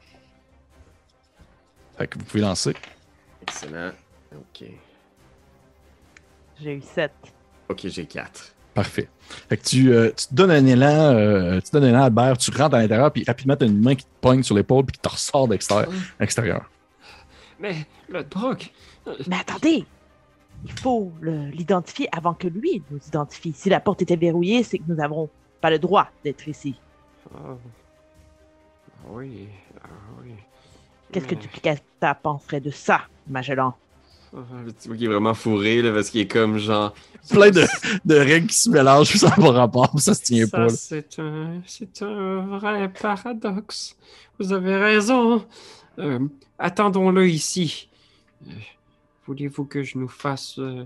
Fait que vous pouvez lancer. Excellent. Ok. J'ai eu 7. Ok, j'ai 4. Parfait. Fait que tu, euh, tu te donnes un élan, euh, tu te donnes un élan, Albert, tu rentres à l'intérieur, puis rapidement, tu as une main qui te pogne sur l'épaule, puis qui te ressort d'extérieur. extérieur. Mais, le Brook, Mais attendez! Il faut l'identifier avant que lui nous identifie. Si la porte était verrouillée, c'est que nous n'avons pas le droit d'être ici. Oh. Oui, ah oui. Qu'est-ce que Duplicata penserait de ça, Magellan? Oh, tu vois qu'il est vraiment fourré, là, parce qu'il est comme genre. Plein de, de règles qui se mélangent, puis ça n'a pas rapport, ça se tient Ça, pas. là. c'est un, c'est un vrai paradoxe. Vous avez raison. Euh, attendons-le ici. Euh, Voulez-vous que je nous fasse euh,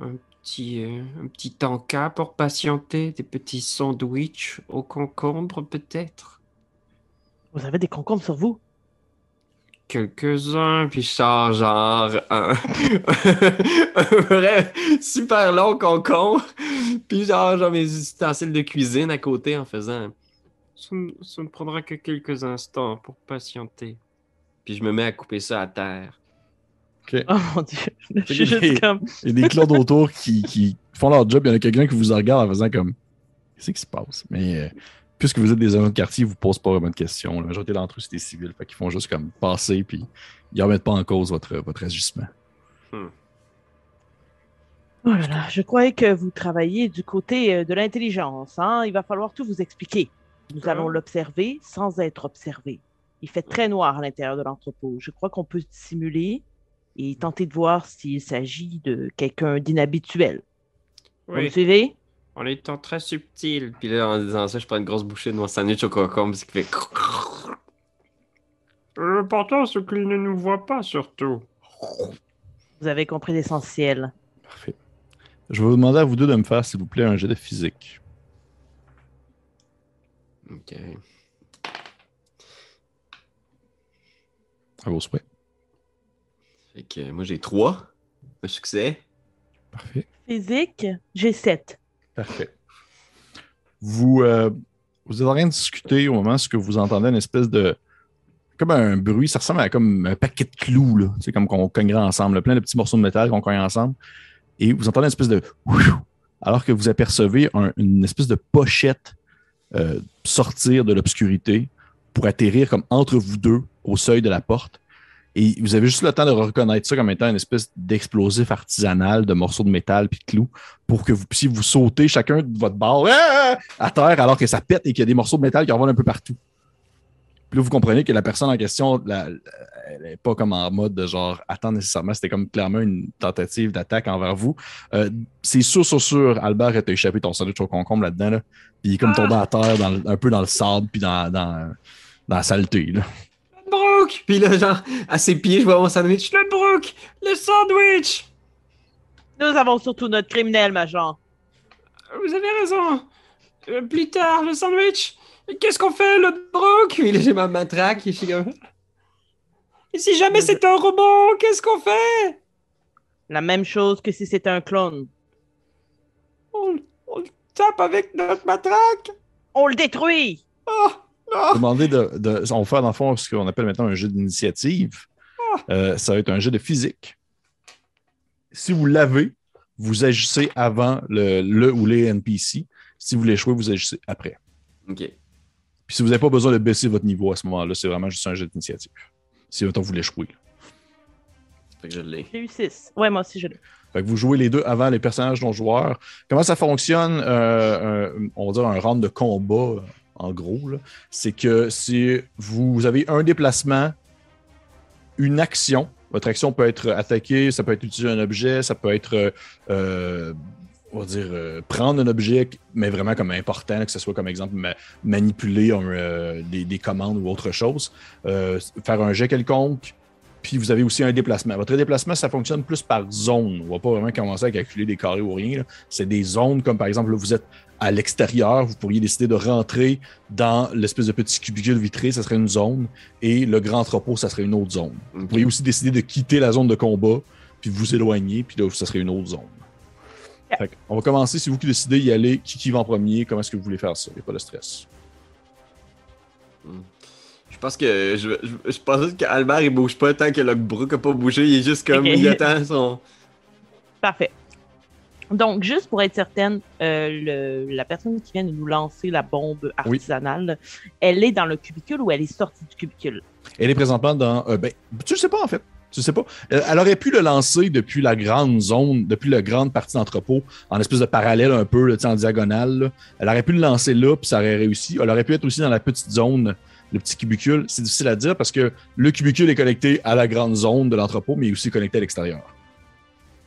un petit, euh, un petit encas pour patienter, des petits sandwichs au concombre peut-être? Vous avez des concombres sur vous? Quelques-uns, Puis je sors genre un, un vrai super long concombre. Puis genre, genre mes ustensiles de cuisine à côté en faisant. ça, ne- ça ne prendra que quelques instants pour patienter. Puis je me mets à couper ça à terre. Oh mon dieu, je suis des- juste comme. Il y a des clones autour qui, qui font leur job. Il y en a quelqu'un qui vous regarde en faisant comme Qu'est-ce qui se passe? Mais euh, puisque vous êtes des agents de quartier, ils ne vous posent pas vraiment de questions. La majorité d'entre eux, c'est des civils. Fait qu'ils font juste comme passer, puis ils ne remettent pas en cause votre, votre agissement. Oh là là, je croyais que vous travailliez du côté euh, de l'intelligence. Hein? Il va falloir tout vous expliquer. Nous D'accord. allons l'observer sans être observé. Il fait très noir à l'intérieur de l'entrepôt. Je crois qu'on peut simuler et tenter de voir s'il s'agit de quelqu'un d'inhabituel. Vous me Oui, suivez? En étant très subtil. Puis là, en disant ça, je prends une grosse bouchée de mon sandwich au concombre, ce qui fait. L'important, c'est qu'il ne nous voit pas, surtout. Vous avez compris l'essentiel. Parfait. Je vais vous demander à vous deux de me faire, s'il vous plaît, un jet de physique. Ok. À vos souhaits. Fait que moi j'ai trois. Un succès. Parfait. Physique, j'ai 7. Parfait. Vous, euh, vous êtes discuter au moment où vous entendez une espèce de. Comme un bruit, ça ressemble à comme un paquet de clous. C'est comme qu'on cognerait ensemble, plein de petits morceaux de métal qu'on cogne ensemble. Et vous entendez une espèce de. Alors que vous apercevez un- une espèce de pochette euh, sortir de l'obscurité pour atterrir comme entre vous deux au seuil de la porte. Et vous avez juste le temps de reconnaître ça comme étant une espèce d'explosif artisanal de morceaux de métal puis de clous pour que vous puissiez vous sauter chacun de votre bord ah, à terre alors que ça pète et qu'il y a des morceaux de métal qui revolent un peu partout. Puis là, vous comprenez que la personne en question, la- elle n'est pas comme en mode de genre attendre nécessairement, c'était comme clairement une tentative d'attaque envers vous. Euh, c'est sûr, sûr, sûr, Albert a échappé ton sandwich au concombre là-dedans. Là. Puis il est comme tombé à terre dans un peu dans le sable puis dans, dans, dans la saleté. Là. Brooke! Puis là, genre, à ses pieds, je vois mon sandwich. Le Brook! Le sandwich! Nous avons surtout notre criminel, Major. Vous avez raison. Euh, plus tard, le sandwich. Qu'est-ce qu'on fait, le Brooke! Puis là, j'ai ma matraque. Et je suis comme. Et si jamais c'est un robot, qu'est-ce qu'on fait? La même chose que si c'était un clone. On, on le tape avec notre matraque. On le détruit! Ah, Demandez de, de- On va faire dans le fond ce qu'on appelle maintenant un jeu d'initiative. Euh, ça va être un jeu de physique. Si vous l'avez, vous agissez avant le, le ou les NPC. Si vous l'échouez, vous agissez après. Ok. Puis si vous n'avez pas besoin de baisser votre niveau à ce moment-là, c'est vraiment juste un jeu d'initiative. Si mettons, vous l'échouez. Fait que je l'ai. J'ai eu 6. Ouais, moi aussi, je l'ai. Fait que vous jouez les deux avant les personnages non joueurs. Comment ça fonctionne? euh, un- on va dire un round de combat, en gros. C'est que si vous avez un déplacement, une action, votre action peut être attaquer, ça peut être utiliser un objet, ça peut être, euh, euh, on va dire, euh, prendre un objet, mais vraiment comme important, que ce soit comme exemple ma- manipuler des, des commandes ou autre chose, faire un jet quelconque, puis vous avez aussi un déplacement. Votre déplacement, ça fonctionne plus par zone. On va pas vraiment commencer à calculer des carrés ou rien. C'est des zones comme par exemple, là, vous êtes à l'extérieur, vous pourriez décider de rentrer dans l'espèce de petit cubicule vitré, ça serait une zone, et le grand entrepôt, ça serait une autre zone. Vous pourriez aussi décider de quitter la zone de combat, puis vous éloigner, puis là, ça serait une autre zone. Fait on va commencer, c'est vous qui décidez d'y aller, qui, qui va en premier, comment est-ce que vous voulez faire ça, il n'y a pas de stress. Je pense que je, je, je pensais qu'Albert il bouge pas tant que Lockbrook a pas bougé, il est juste comme il attend son. Parfait. Donc, juste pour être certaine, euh, le- la personne qui vient de nous lancer la bombe artisanale, elle est dans le cubicule ou elle est sortie du cubicule? Elle est présentement dans. euh, ben, tu le sais pas, en fait. Tu sais pas. Euh, Elle aurait pu le lancer depuis la grande zone, depuis la grande partie d'entrepôt, en espèce de parallèle un peu, là, en diagonale. là. Elle aurait pu le lancer là, puis ça aurait réussi. Elle aurait pu être aussi dans la petite zone, le petit cubicule. C'est difficile à dire parce que le cubicule est connecté à la grande zone de l'entrepôt, mais il est aussi connecté à l'extérieur.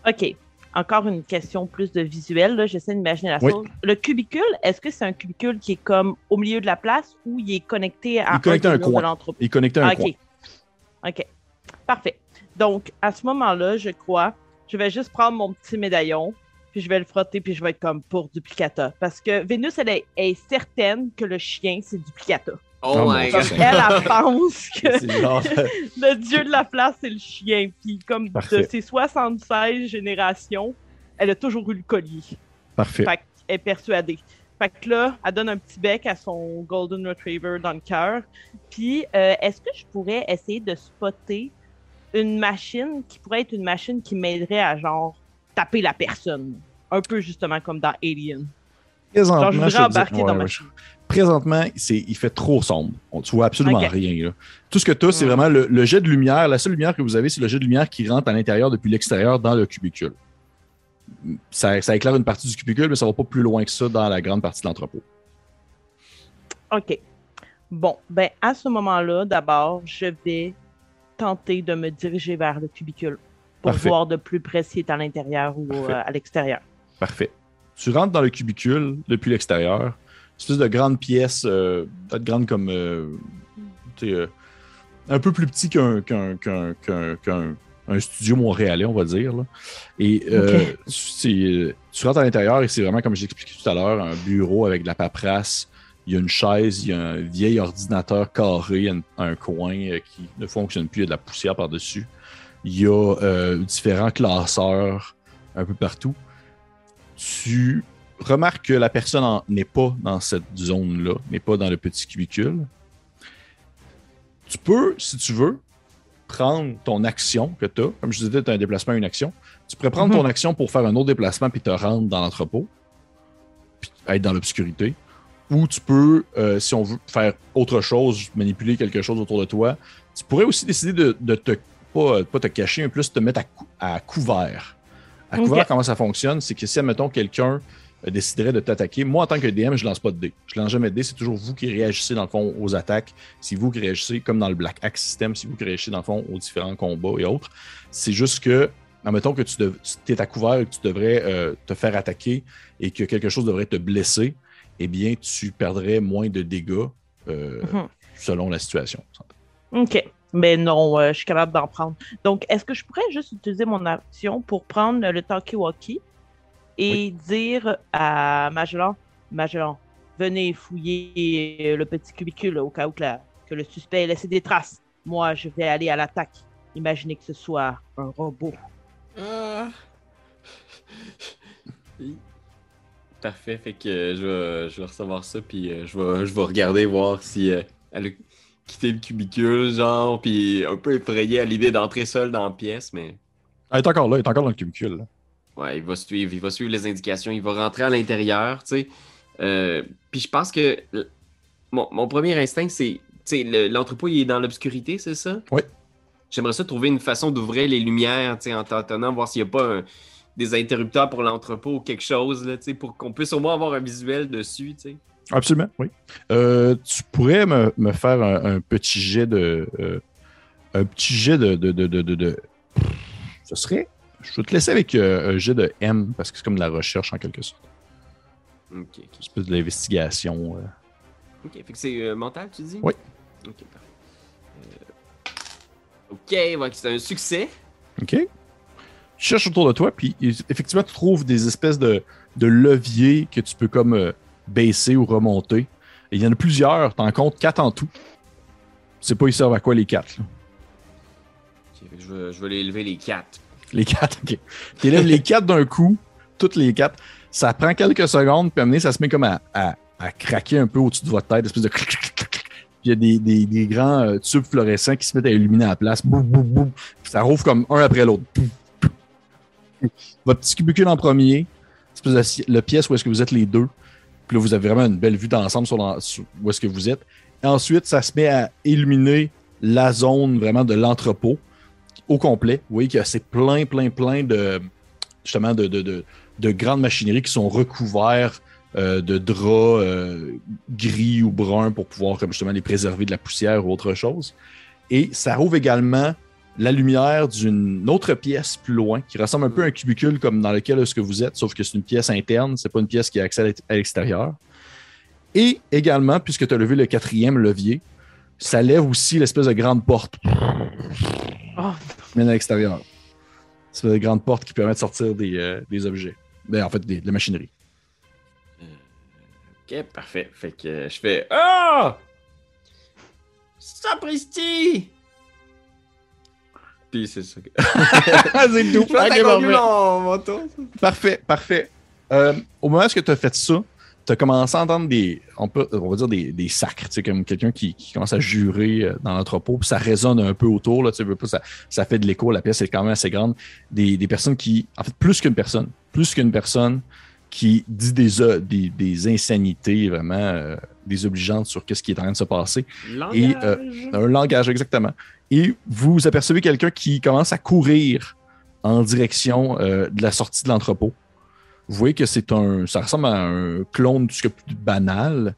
OK. Encore une question plus de visuel. là. J'essaie d'imaginer la Oui. chose. Le cubicule, est-ce que c'est un cubicule qui est comme au milieu de la place ou il est connecté à Il est connecté à un de coin. l'entrepôt? Il est connecté à un Ah, coin. OK. OK. Parfait. Donc, à ce moment-là, je crois, je vais juste prendre mon petit médaillon, puis je vais le frotter, puis je vais être comme pour Duplicata. Parce que Vénus, elle est, est certaine que le chien, c'est Duplicata. Oh, Oh my god. Elle, elle pense que genre- le dieu de la place, c'est le chien. Puis comme Parfait. de ses 76 générations, elle a toujours eu le collier. Parfait. Fait qu'elle est persuadée. Fait que là, elle donne un petit bec à son Golden Retriever dans le cœur. Puis, euh, est-ce que je pourrais essayer de spotter une machine qui pourrait être une machine qui m'aiderait à, genre, taper la personne? Un peu justement comme dans Alien. Genre, je voudrais embarquer ouais, dans ouais, ma je- Présentement, il fait trop sombre. On, tu vois absolument rien. là. Tout ce que tu as, c'est Hmm. vraiment le, le jet de lumière. La seule lumière que vous avez, c'est le jet de lumière qui rentre à l'intérieur depuis l'extérieur dans le cubicule. Ça, ça éclaire une partie du cubicule, mais ça va pas plus loin que ça dans la grande partie de l'entrepôt. OK. Bon, ben à ce moment-là, d'abord, je vais tenter de me diriger vers le cubicule pour Parfait. voir de plus près s'il est à l'intérieur ou euh, à l'extérieur. Parfait. Tu rentres dans le cubicule depuis l'extérieur. Espèce de grande pièce, euh, peut-être grande comme. euh, euh, un peu plus petit qu'un qu'un- qu'un- qu'un- qu'un- un studio montréalais, on va dire. là. Et euh, tu rentres à l'intérieur et c'est vraiment, comme j'ai expliqué tout à l'heure, un bureau avec de la paperasse. Il y a une chaise, il y a un vieil ordinateur carré un, un coin qui ne fonctionne plus, il y a de la poussière par-dessus. Il y a différents classeurs un peu partout tu remarques que la personne n'est pas dans cette zone-là, n'est pas dans le petit cubicule. Tu peux, si tu veux, prendre ton action que tu as. Comme je disais, tu as un déplacement, une action. Tu pourrais prendre Mhm. ton action pour faire un autre déplacement puis te rendre dans l'entrepôt, puis être dans l'obscurité. Ou tu peux, euh, si on veut faire autre chose, manipuler quelque chose autour de toi, tu pourrais aussi décider de, de te, pas, pas te cacher, mais plus te mettre à, cou- à couvert. À couvert, comment ça fonctionne, c'est que si, admettons, quelqu'un déciderait de t'attaquer, moi, en tant que DM, je lance pas de dés. Je lance jamais de dés, c'est toujours vous qui réagissez, dans le fond, aux attaques. C'est vous qui réagissez, comme dans le Black Axe System, c'est vous qui réagissez, dans le fond, aux différents combats et autres. C'est juste que, admettons que tu, dev- tu es à couvert et que tu devrais euh, te faire attaquer et que quelque chose devrait te blesser, eh bien, tu perdrais moins de dégâts euh, Mhm. selon la situation. OK. Mais non, euh, je suis capable d'en prendre. Donc, est-ce que je pourrais juste utiliser mon action pour prendre le talkie-walkie? Et dire à Magellan, Magellan, venez fouiller le petit cubicule au cas où que, la- que le suspect ait laissé des traces. Moi, je vais aller à l'attaque. Imaginez que ce soit un robot. Ah. Parfait, fait que euh, je, vais, je vais recevoir ça, puis euh, je, vais, je vais regarder voir si euh, elle a quitté le cubicule, genre, puis un peu effrayé à l'idée d'entrer seule dans la pièce, mais Ah, il est encore là, il est encore dans le cubicule. là. Ouais, il va suivre, il va suivre les indications, il va rentrer à l'intérieur, tu sais. Euh, puis je pense que mon, mon premier instinct, c'est, tu sais, le- l'entrepôt, il est dans l'obscurité, c'est ça? Oui. J'aimerais ça trouver une façon d'ouvrir les lumières, tu sais, en tâtonnant, voir s'il n'y a pas un- des interrupteurs pour l'entrepôt ou quelque chose, là, tu sais, pour qu'on puisse au moins avoir un visuel dessus, tu sais. Absolument, oui. Euh, tu pourrais me, me faire un, un petit jet de. euh, un petit jet de. de, de, de, de- de- Ce serait. Je vais te laisser avec euh, un jet de M parce que c'est comme de la recherche en quelque sorte. Ok, ok. Une espèce de l'investigation. euh. Ok, fait que c'est euh, mental, tu dis? Oui. Ok, parfait. Ok, ouais, c'est un succès. OK? Tu cherches autour de toi, puis effectivement, tu trouves des espèces de, de leviers que tu peux comme baisser ou remonter. Et il y en a plusieurs, t'en comptes quatre en tout. Sais pas, ils servent à quoi les quatre. là? Je, vais, je vais les lever les quatre. Les quatre, ok. Tu élèves les quatre d'un coup, toutes les quatre. Ça prend quelques secondes, puis donné, ça se met comme à, à- à craquer un peu au-dessus de votre tête, espèce de. Puis il y a des, des- des grands euh, tubes fluorescents qui se mettent à illuminer à la place. Boum, boum, boum. Ça rouvre comme un après l'autre. Votre petit cubicule en premier, espèce pièce où est-ce que vous êtes les deux. Puis là, vous avez vraiment une belle vue d'ensemble sur où est-ce que vous êtes. Et ensuite, ça se met à illuminer la zone vraiment de l'entrepôt au complet. Vous voyez qu'il y a c'est plein, plein, plein de justement de, de, de, de grandes machineries qui sont recouvertes euh, de draps euh, gris ou bruns pour pouvoir comme justement les préserver de la poussière ou autre chose. Et ça rouvre également la lumière d'une autre pièce plus loin qui ressemble un peu à un cubicule comme dans lequel est-ce que vous êtes, sauf que c'est une pièce interne, c'est pas une pièce qui a accès à l'ex- à l'extérieur. Et également, puisque tu as levé le quatrième levier, ça lève aussi l'espèce de grande porte Oh, mène à l'extérieur. C'est une grande porte qui permet de sortir des, euh, des objets. Ben, en fait, des- de la machinerie. Ok, parfait. Fait que euh, je fais Ah! Sapristi! Puis c'est ça. c'est tout. Parfait, parfait. Euh, au moment où tu as fait ça, tu as commencé à entendre des, on, peut, on va dire des, des sacres, tu sais, comme quelqu'un qui, qui commence à jurer euh, dans l'entrepôt, puis ça résonne un peu autour, là, tu sais, ça, ça fait de l'écho, la pièce est quand même assez grande. Des, des personnes qui, en fait, plus qu'une personne, plus qu'une personne qui dit des, euh, des, des insanités vraiment euh, désobligeantes sur ce qui est en train de se passer. Et, euh, Un langage, exactement. Et vous apercevez quelqu'un qui commence à courir en direction euh, de la sortie de l'entrepôt. Vous voyez que c'est un. Ça ressemble à un clone que plus banal,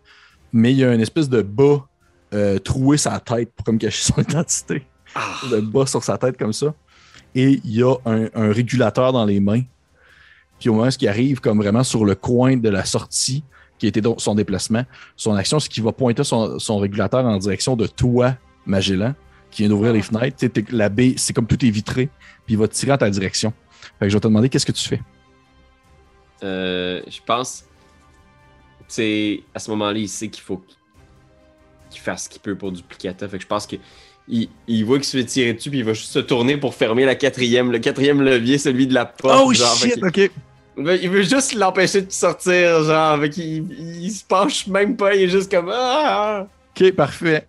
mais il y a une espèce de bas euh, troué sa tête pour comme cacher son identité. Ah. Bas sur sa tête comme ça. Et il y a un, un régulateur dans les mains. Puis au moment où il arrive comme vraiment sur le coin de la sortie, qui était donc son déplacement, son action, c'est qu'il va pointer son, son régulateur en direction de toi, Magellan, qui vient d'ouvrir les fenêtres. T'es- La baie, c'est comme tout est vitré, puis il va te tirer en ta direction. Fait que je vais te demander qu'est-ce que tu fais? Euh, je pense. Tu sais, à ce moment-là, il sait qu'il faut qu'il fasse ce qu'il peut pour duplicata. Fait que je pense que. Il, il voit qu'il se fait tirer dessus, puis il va juste se tourner pour fermer la quatrième, le quatrième levier, celui de la porte. genre, fait qu'il- ok. il veut- juste l'empêcher de sortir, genre, fait il se penche même pas, il est juste comme ah! Ok, parfait.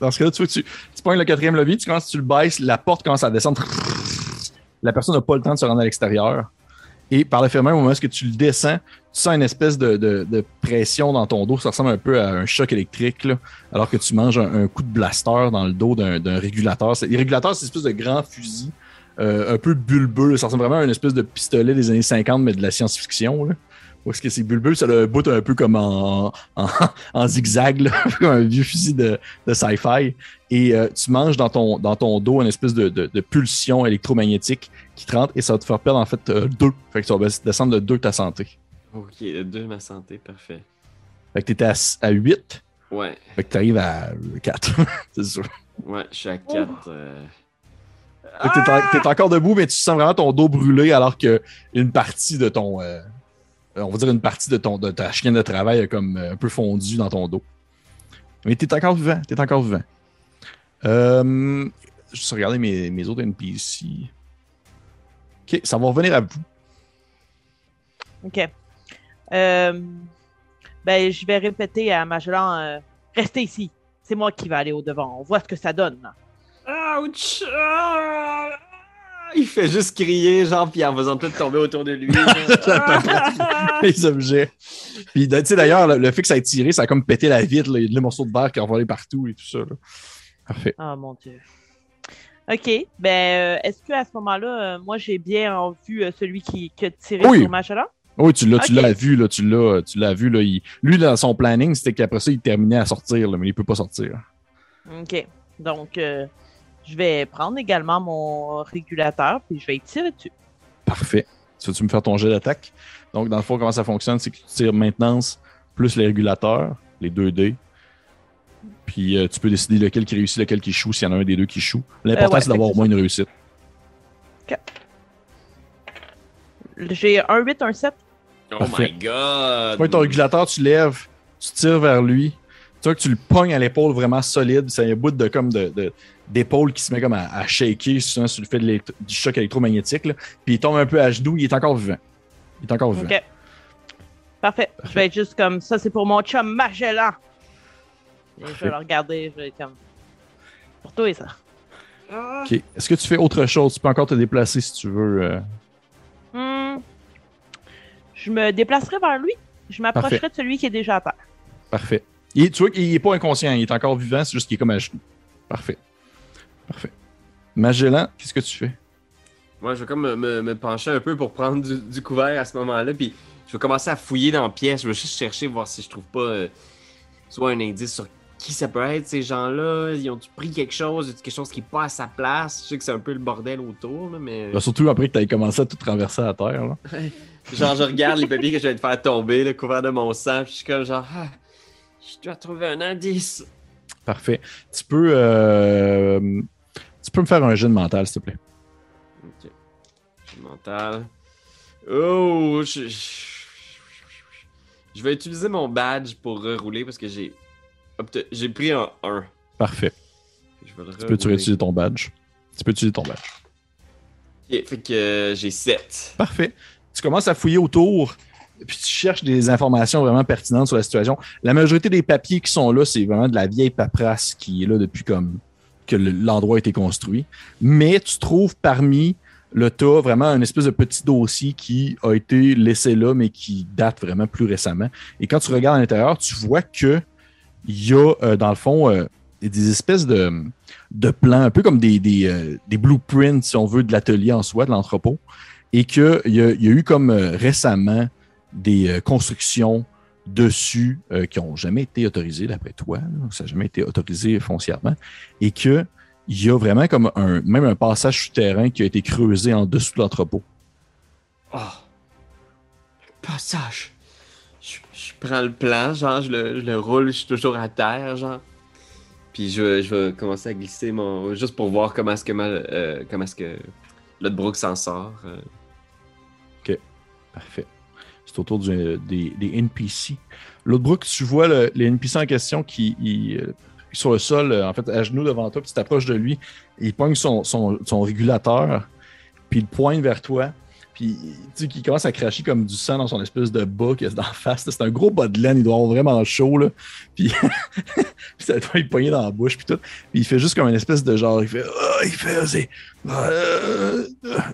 Dans ce cas-là, tu, vois, tu, tu pognes le quatrième levier, tu commences, tu le baisses, la porte commence à descendre. La personne n'a pas le temps de se rendre à l'extérieur. Et par le fait même, au moment où tu le descends, tu sens une espèce de, pression dans ton dos. Ça ressemble un peu à un choc électrique, alors que tu manges un, coup de blaster dans le dos d'un régulateur. Les régulateurs, c'est une espèce de grand fusil, euh, un peu bulbeux. Ça ressemble vraiment à une espèce de pistolet des années 50, mais de la science-fiction. est-ce que c'est bulbeux? Ça un bout un peu comme en, en, en zigzag, comme un vieux fusil de, sci-fi. Et euh, tu manges dans ton, dans ton dos une espèce de pulsion électromagnétique qui te rentre et ça va te faire perdre en fait euh, deux. Fait que tu vas descendre de deux ta santé. Ok, le 2 ma santé, parfait. Fait que t'étais à, à 8, Ouais, fait que t'arrives à 4. c'est sûr. ouais, je suis à 4. Fait que t'es, en- t'es encore debout, mais tu sens vraiment ton dos brûlé alors que une partie de ton. euh, on va dire une partie de, ton, de ta chienne de travail a comme euh, un peu fondu dans ton dos. Mais t'es encore vivant. T'es encore vivant. Euh, juste regarder mes, mes autres NPC. Ok, ça va revenir à vous. OK. Euh, ben, je vais répéter à Magellan euh, Restez ici. C'est moi qui vais aller au devant. On voit ce que ça donne. Ouch! Ah! Il fait juste crier, genre, puis en faisant tout tomber autour de lui. les objets. Puis, tu sais, d'ailleurs, le, le fait que ça ait tiré, ça a comme pété la vitre. là. Il y a des morceaux de verre qui ont volé partout et tout ça. là. Parfait. Oh mon Dieu. OK. Ben, euh, est-ce que à ce moment-là, euh, moi, j'ai bien en vue euh, celui qui, qui a tiré Oui. sur Magellan? Oui, tu l'as, tu l'as vu, là, tu l'as, tu l'as vu. Là, il- lui, dans son planning, c'était qu'après ça, il terminait à sortir, là, mais il peut pas sortir. OK. Donc, euh, je vais prendre également mon régulateur, puis je vais y tirer dessus. Parfait. Tu veux-tu me faire ton jet d'attaque? Donc, dans le fond, comment ça fonctionne, c'est que tu tires maintenance plus les régulateurs, les 2 dés. Puis euh, tu peux décider lequel qui réussit, lequel qui échoue, s'il y en a un des deux qui échoue. L'important, Euh, ouais, c'est d'avoir au moins une réussite. J'ai un 8, un 7. oh Parfait. my god! Tu prends ton régulateur, tu lèves, tu tires vers lui. Tu vois que tu le pognes à l'épaule vraiment solide. C'est un bout de comme de, de- d'épaule qui se met comme à, à shaker souvent sur le fait de du choc électromagnétique. là. Puis il tombe un peu à genoux, il est encore vivant. Il est encore vivant. OK. Parfait. Je vais être juste comme ça, c'est pour mon chum Magellan. Et je vais le regarder, je vais être comme. Pour toi et ça. Ah! OK. Est-ce que tu fais autre chose? Tu peux encore te déplacer si tu veux. euh. Hmm. Je me déplacerai vers lui. Je m'approcherai de celui qui est déjà à terre. Parfait. Il est- tu vois qu'il est pas inconscient, il est encore vivant, c'est juste qu'il est comme à genoux. Parfait. Parfait. Magellan, qu'est-ce que tu fais? Moi, je vais comme me, me- me pencher un peu pour prendre du, du couvert à ce moment-là, puis je vais commencer à fouiller dans la pièce. Je vais juste chercher, voir si je trouve pas euh, soit un indice sur qui ça peut être, ces gens-là. Ils ont pris quelque chose, quelque chose qui est pas à sa place? Je sais que c'est un peu le bordel autour, là, mais. Bah, surtout après que tu avais commencé à tout traverser à terre. là. Genre, je regarde les papiers que je vais te faire tomber, le couvert de mon sang, puis je suis comme genre, ah, je dois trouver un indice. Parfait. Tu peux, euh, tu peux me faire un jet de mental, s'il te plaît. Ok. Mental. Oh, je, je- je vais utiliser mon badge pour rerouler parce que j'ai j'ai pris un 1. Parfait. Je vais le Tu peux tu utiliser ton badge? Tu peux utiliser ton badge. Ok, fait que euh, j'ai 7. Parfait. Tu commences à fouiller autour, puis tu cherches des informations vraiment pertinentes sur la situation. La majorité des papiers qui sont là, c'est vraiment de la vieille paperasse qui est là depuis comme que le- l'endroit a été construit. Mais tu trouves parmi le tas vraiment un espèce de petit dossier qui a été laissé là, mais qui date vraiment plus récemment. Et quand tu regardes à l'intérieur, tu vois que il y a, euh, dans le fond, euh, des espèces de, de plans, un peu comme euh, des blueprints, si on veut, de l'atelier en soi, de l'entrepôt et qu'il y, y a eu comme récemment des constructions dessus qui n'ont jamais été autorisées d'après toi, ça n'a jamais été autorisé foncièrement, et qu'il y a vraiment comme même un passage souterrain qui a été creusé en dessous de l'entrepôt. Oh. Passage. Je, je prends le plan, genre, je le, je le roule, je suis toujours à terre, genre. Puis je, je vais commencer à glisser mon. Juste pour voir comment est-ce que ma, euh, comment est-ce que Lodbrooke s'en sort. euh. Parfait. C'est autour des, des NPC. L'autre Brooke, tu vois le- les NPC en question qui il, euh, sur le sol, en fait, à genoux devant toi, puis tu t'approches de lui, il pogne son, son, son régulateur, puis il pointe vers toi, puis tu sais qu'il commence à cracher comme du sang dans son espèce de bas qui est d'en face. C'est un gros bas de laine, il doit avoir vraiment chaud, là. Puis, puis ça doit être pogné dans la bouche, puis tout. Puis il fait juste comme une espèce de genre, il fait, Ah, il fait, c'est, euh,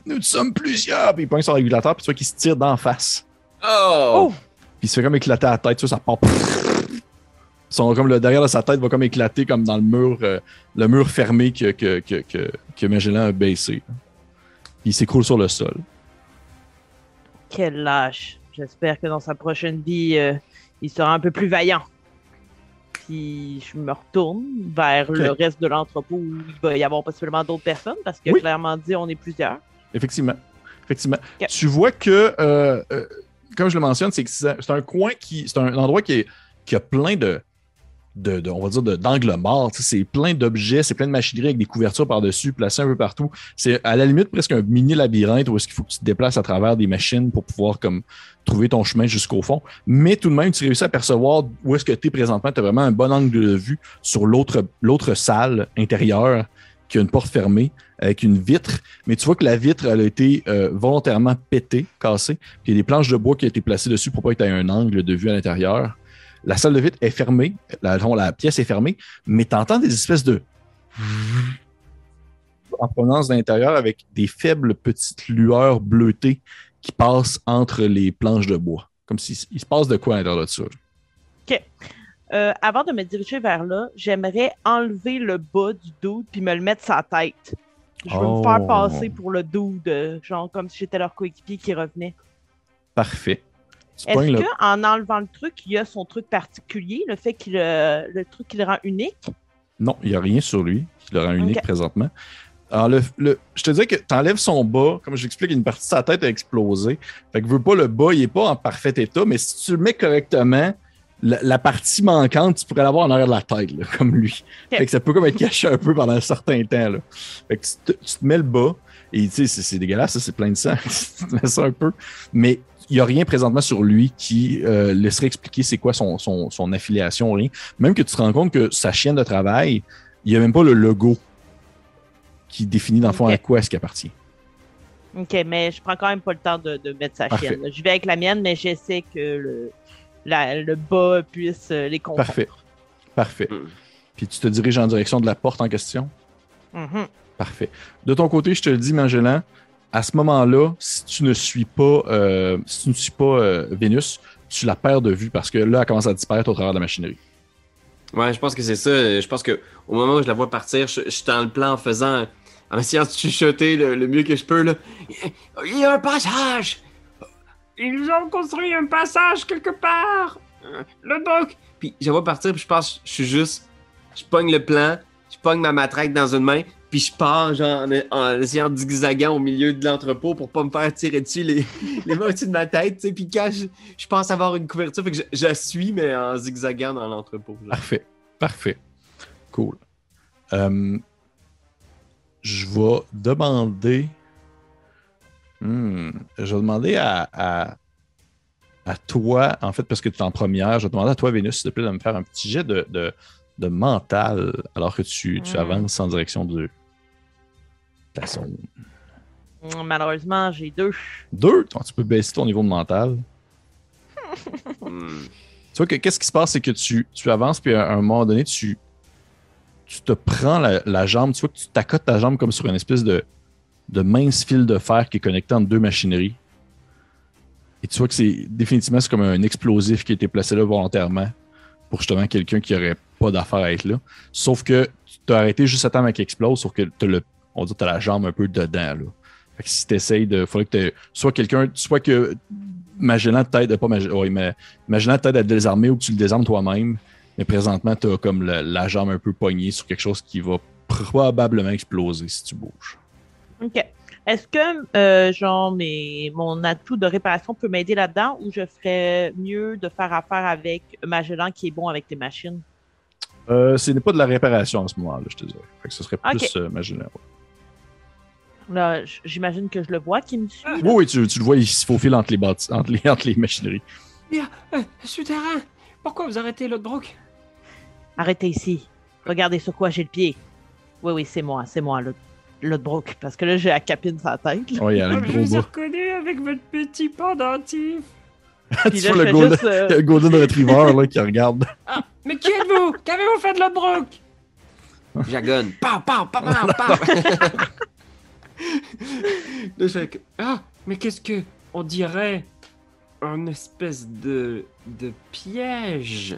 nous sommes plusieurs, puis il pogne son régulateur, puis tu vois qu'il se tire d'en face. Oh! Puis il se fait comme éclater la tête, tu vois, ça part. Son, comme le derrière de sa tête va comme éclater comme dans le mur, euh, le mur fermé que, que, que, que, que Magellan a baissé. Puis il s'écroule sur le sol. Quel lâche. J'espère que dans sa prochaine vie, euh, il sera un peu plus vaillant. Puis je me retourne vers le reste de l'entrepôt où il va y avoir possiblement d'autres personnes parce que Oui. clairement dit, on est plusieurs. Effectivement. Effectivement. Tu vois que, euh, euh, comme je le mentionne, c'est un coin qui. C'est un endroit qui, est, qui a plein de. De, on va dire. Tu sais, C'est plein d'objets, c'est plein de machinerie avec des couvertures par-dessus, placées un peu partout. C'est à la limite presque un mini labyrinthe où est-ce qu'il faut que tu te déplaces à travers des machines pour pouvoir trouver ton chemin jusqu'au fond. Mais tout de même, tu réussis à percevoir où est-ce que tu es présentement. Tu as vraiment un bon angle de vue sur l'autre salle intérieure qui a une porte fermée avec une vitre, mais tu vois que la vitre elle a été euh, volontairement pétée, cassée, puis il y a des planches de bois qui ont été placées dessus pour pas que tu un angle de vue à l'intérieur. La salle de vitre est fermée, la, pièce est fermée, mais tu entends des espèces de en provenance de l'intérieur avec des faibles petites lueurs bleutées qui passent entre les planches de bois. Comme s'il il se passe de quoi à l'intérieur de ça. Euh, avant de me diriger vers là, j'aimerais enlever le bas du dude puis me le mettre la tête. Je veux Oh. me faire passer pour le dude, euh, genre comme si j'étais leur coéquipier qui revenait. Parfait. Est-ce pognes le- qu'en enlevant le truc, il y a son truc particulier, le fait qu'il euh, le truc qui le rend unique? Non, il n'y a rien sur lui qui le rend unique présentement. Alors, le, le- je te dis que tu enlèves son bas, comme j'explique, une partie de sa tête a explosé. Fait que veux pas le bas, il n'est pas en parfait état, mais si tu le mets correctement, la, la partie manquante, tu pourrais l'avoir en arrière de la tête, là, comme lui. Fait que ça peut comme être caché un peu pendant un certain temps. Là. Fait que tu te, tu te mets le bas, et tu sais, c'est- dégueulasse, c'est plein de sang. tu te mets ça un peu. Mais il n'y a rien présentement sur lui qui euh, laisserait expliquer c'est quoi son, son, son affiliation, rien. Même que tu te rends compte que sa chienne de travail, il n'y a même pas le logo qui définit dans le fond à quoi est-ce qu'il appartient. Ok, mais je prends quand même pas le temps de, de mettre sa Parfait. chienne. Je vais avec la mienne, mais j'essaie que le, la- le bas puisse euh, les confondre. Parfait. Parfait. Mm. Puis tu te diriges en direction de la porte en question? Mhm. Parfait. De ton côté, je te le dis, Magellan, à ce moment-là, si tu ne suis pas, euh, si tu ne suis pas euh, Vénus, tu la perds de vue parce que là, elle commence à disparaître au travers de la machinerie. Ouais, je pense que c'est ça. Je pense que au moment où je la vois partir, je, je suis dans le plan en faisant. En essayant de chuchoter le, le mieux que je peux, là. Il y a un passage! Ils ont construit un passage quelque part. Euh, Le doc. Puis je la vois partir, puis je pense, je suis juste. Je pogne le plan, je pogne ma matraque dans une main, puis je pars, genre, en, en essayant de zigzaguant au milieu de l'entrepôt pour pas me faire tirer dessus les, les mains au-dessus de ma tête, tu sais. Puis quand je, je pense avoir une couverture, fait que je, suis, mais en zigzaguant dans l'entrepôt. genre. Parfait. Parfait. Cool. Euh, je vais demander. Hmm, je vais demander à, à, à toi, en fait, parce que tu es en première, je vais demander à toi, Vénus, s'il te plaît, de me faire un petit jet de, de, de mental alors que tu, tu Hmm. avances en direction de Mm, Malheureusement, j'ai deux. Deux, toi, tu peux baisser ton niveau de mental. Hmm. Tu vois que qu'est-ce qui se passe, c'est que tu, tu avances, puis à un moment donné, tu, tu te prends la, la jambe, tu vois que tu t'accotes ta jambe comme sur une espèce de, de mince fil de fer qui est connecté entre deux machineries. Et tu vois que c'est définitivement c'est comme un explosif qui a été placé là volontairement pour justement quelqu'un qui aurait pas d'affaire à être là. Sauf que tu t'as arrêté juste à temps qu'il explose, sauf que tu le, on dit que t'as la jambe un peu dedans. Là. Fait que si tu essayes de. faudrait que t'aies- soit quelqu'un, soit que Magellan t'aide, pas Magellan, ouais, mais Magellan t'aide à te désarmer ou que tu le désarmes toi-même. Mais présentement, tu as comme la, la jambe un peu poignée sur quelque chose qui va probablement exploser si tu bouges. OK. Est-ce que, euh, genre, mes, mon atout de réparation peut m'aider là-dedans ou je ferais mieux de faire affaire avec Magellan qui est bon avec tes machines? Euh, ce n'est pas de la réparation en ce moment-là, je te dirais. Fait que ce serait plus Ok. euh, Magellan. ouais. Là, j'imagine que je le vois qui me suit. là. Oui, oui, tu, tu le vois, il se faufile entre les, entre les, entre les machineries. Euh, souterrain. Pourquoi vous arrêtez l'autre broc Arrêtez ici. Regardez sur quoi j'ai le pied. Oui, oui, c'est moi, c'est moi, l'autre. Parce que là, j'ai la capine sur la tête. là. Oui, il y a Ah, le Je gros vous ai bas. reconnu avec votre petit pendentif. Tu vois le golden, juste, euh, le golden retriever là, qui regarde. Mais qui êtes-vous? Qu'avez-vous fait de l'autre broc J'agonne. Pow, pow, pow, pow, pow. Là, je fais que- Ah, mais qu'est-ce que on dirait un espèce de de piège?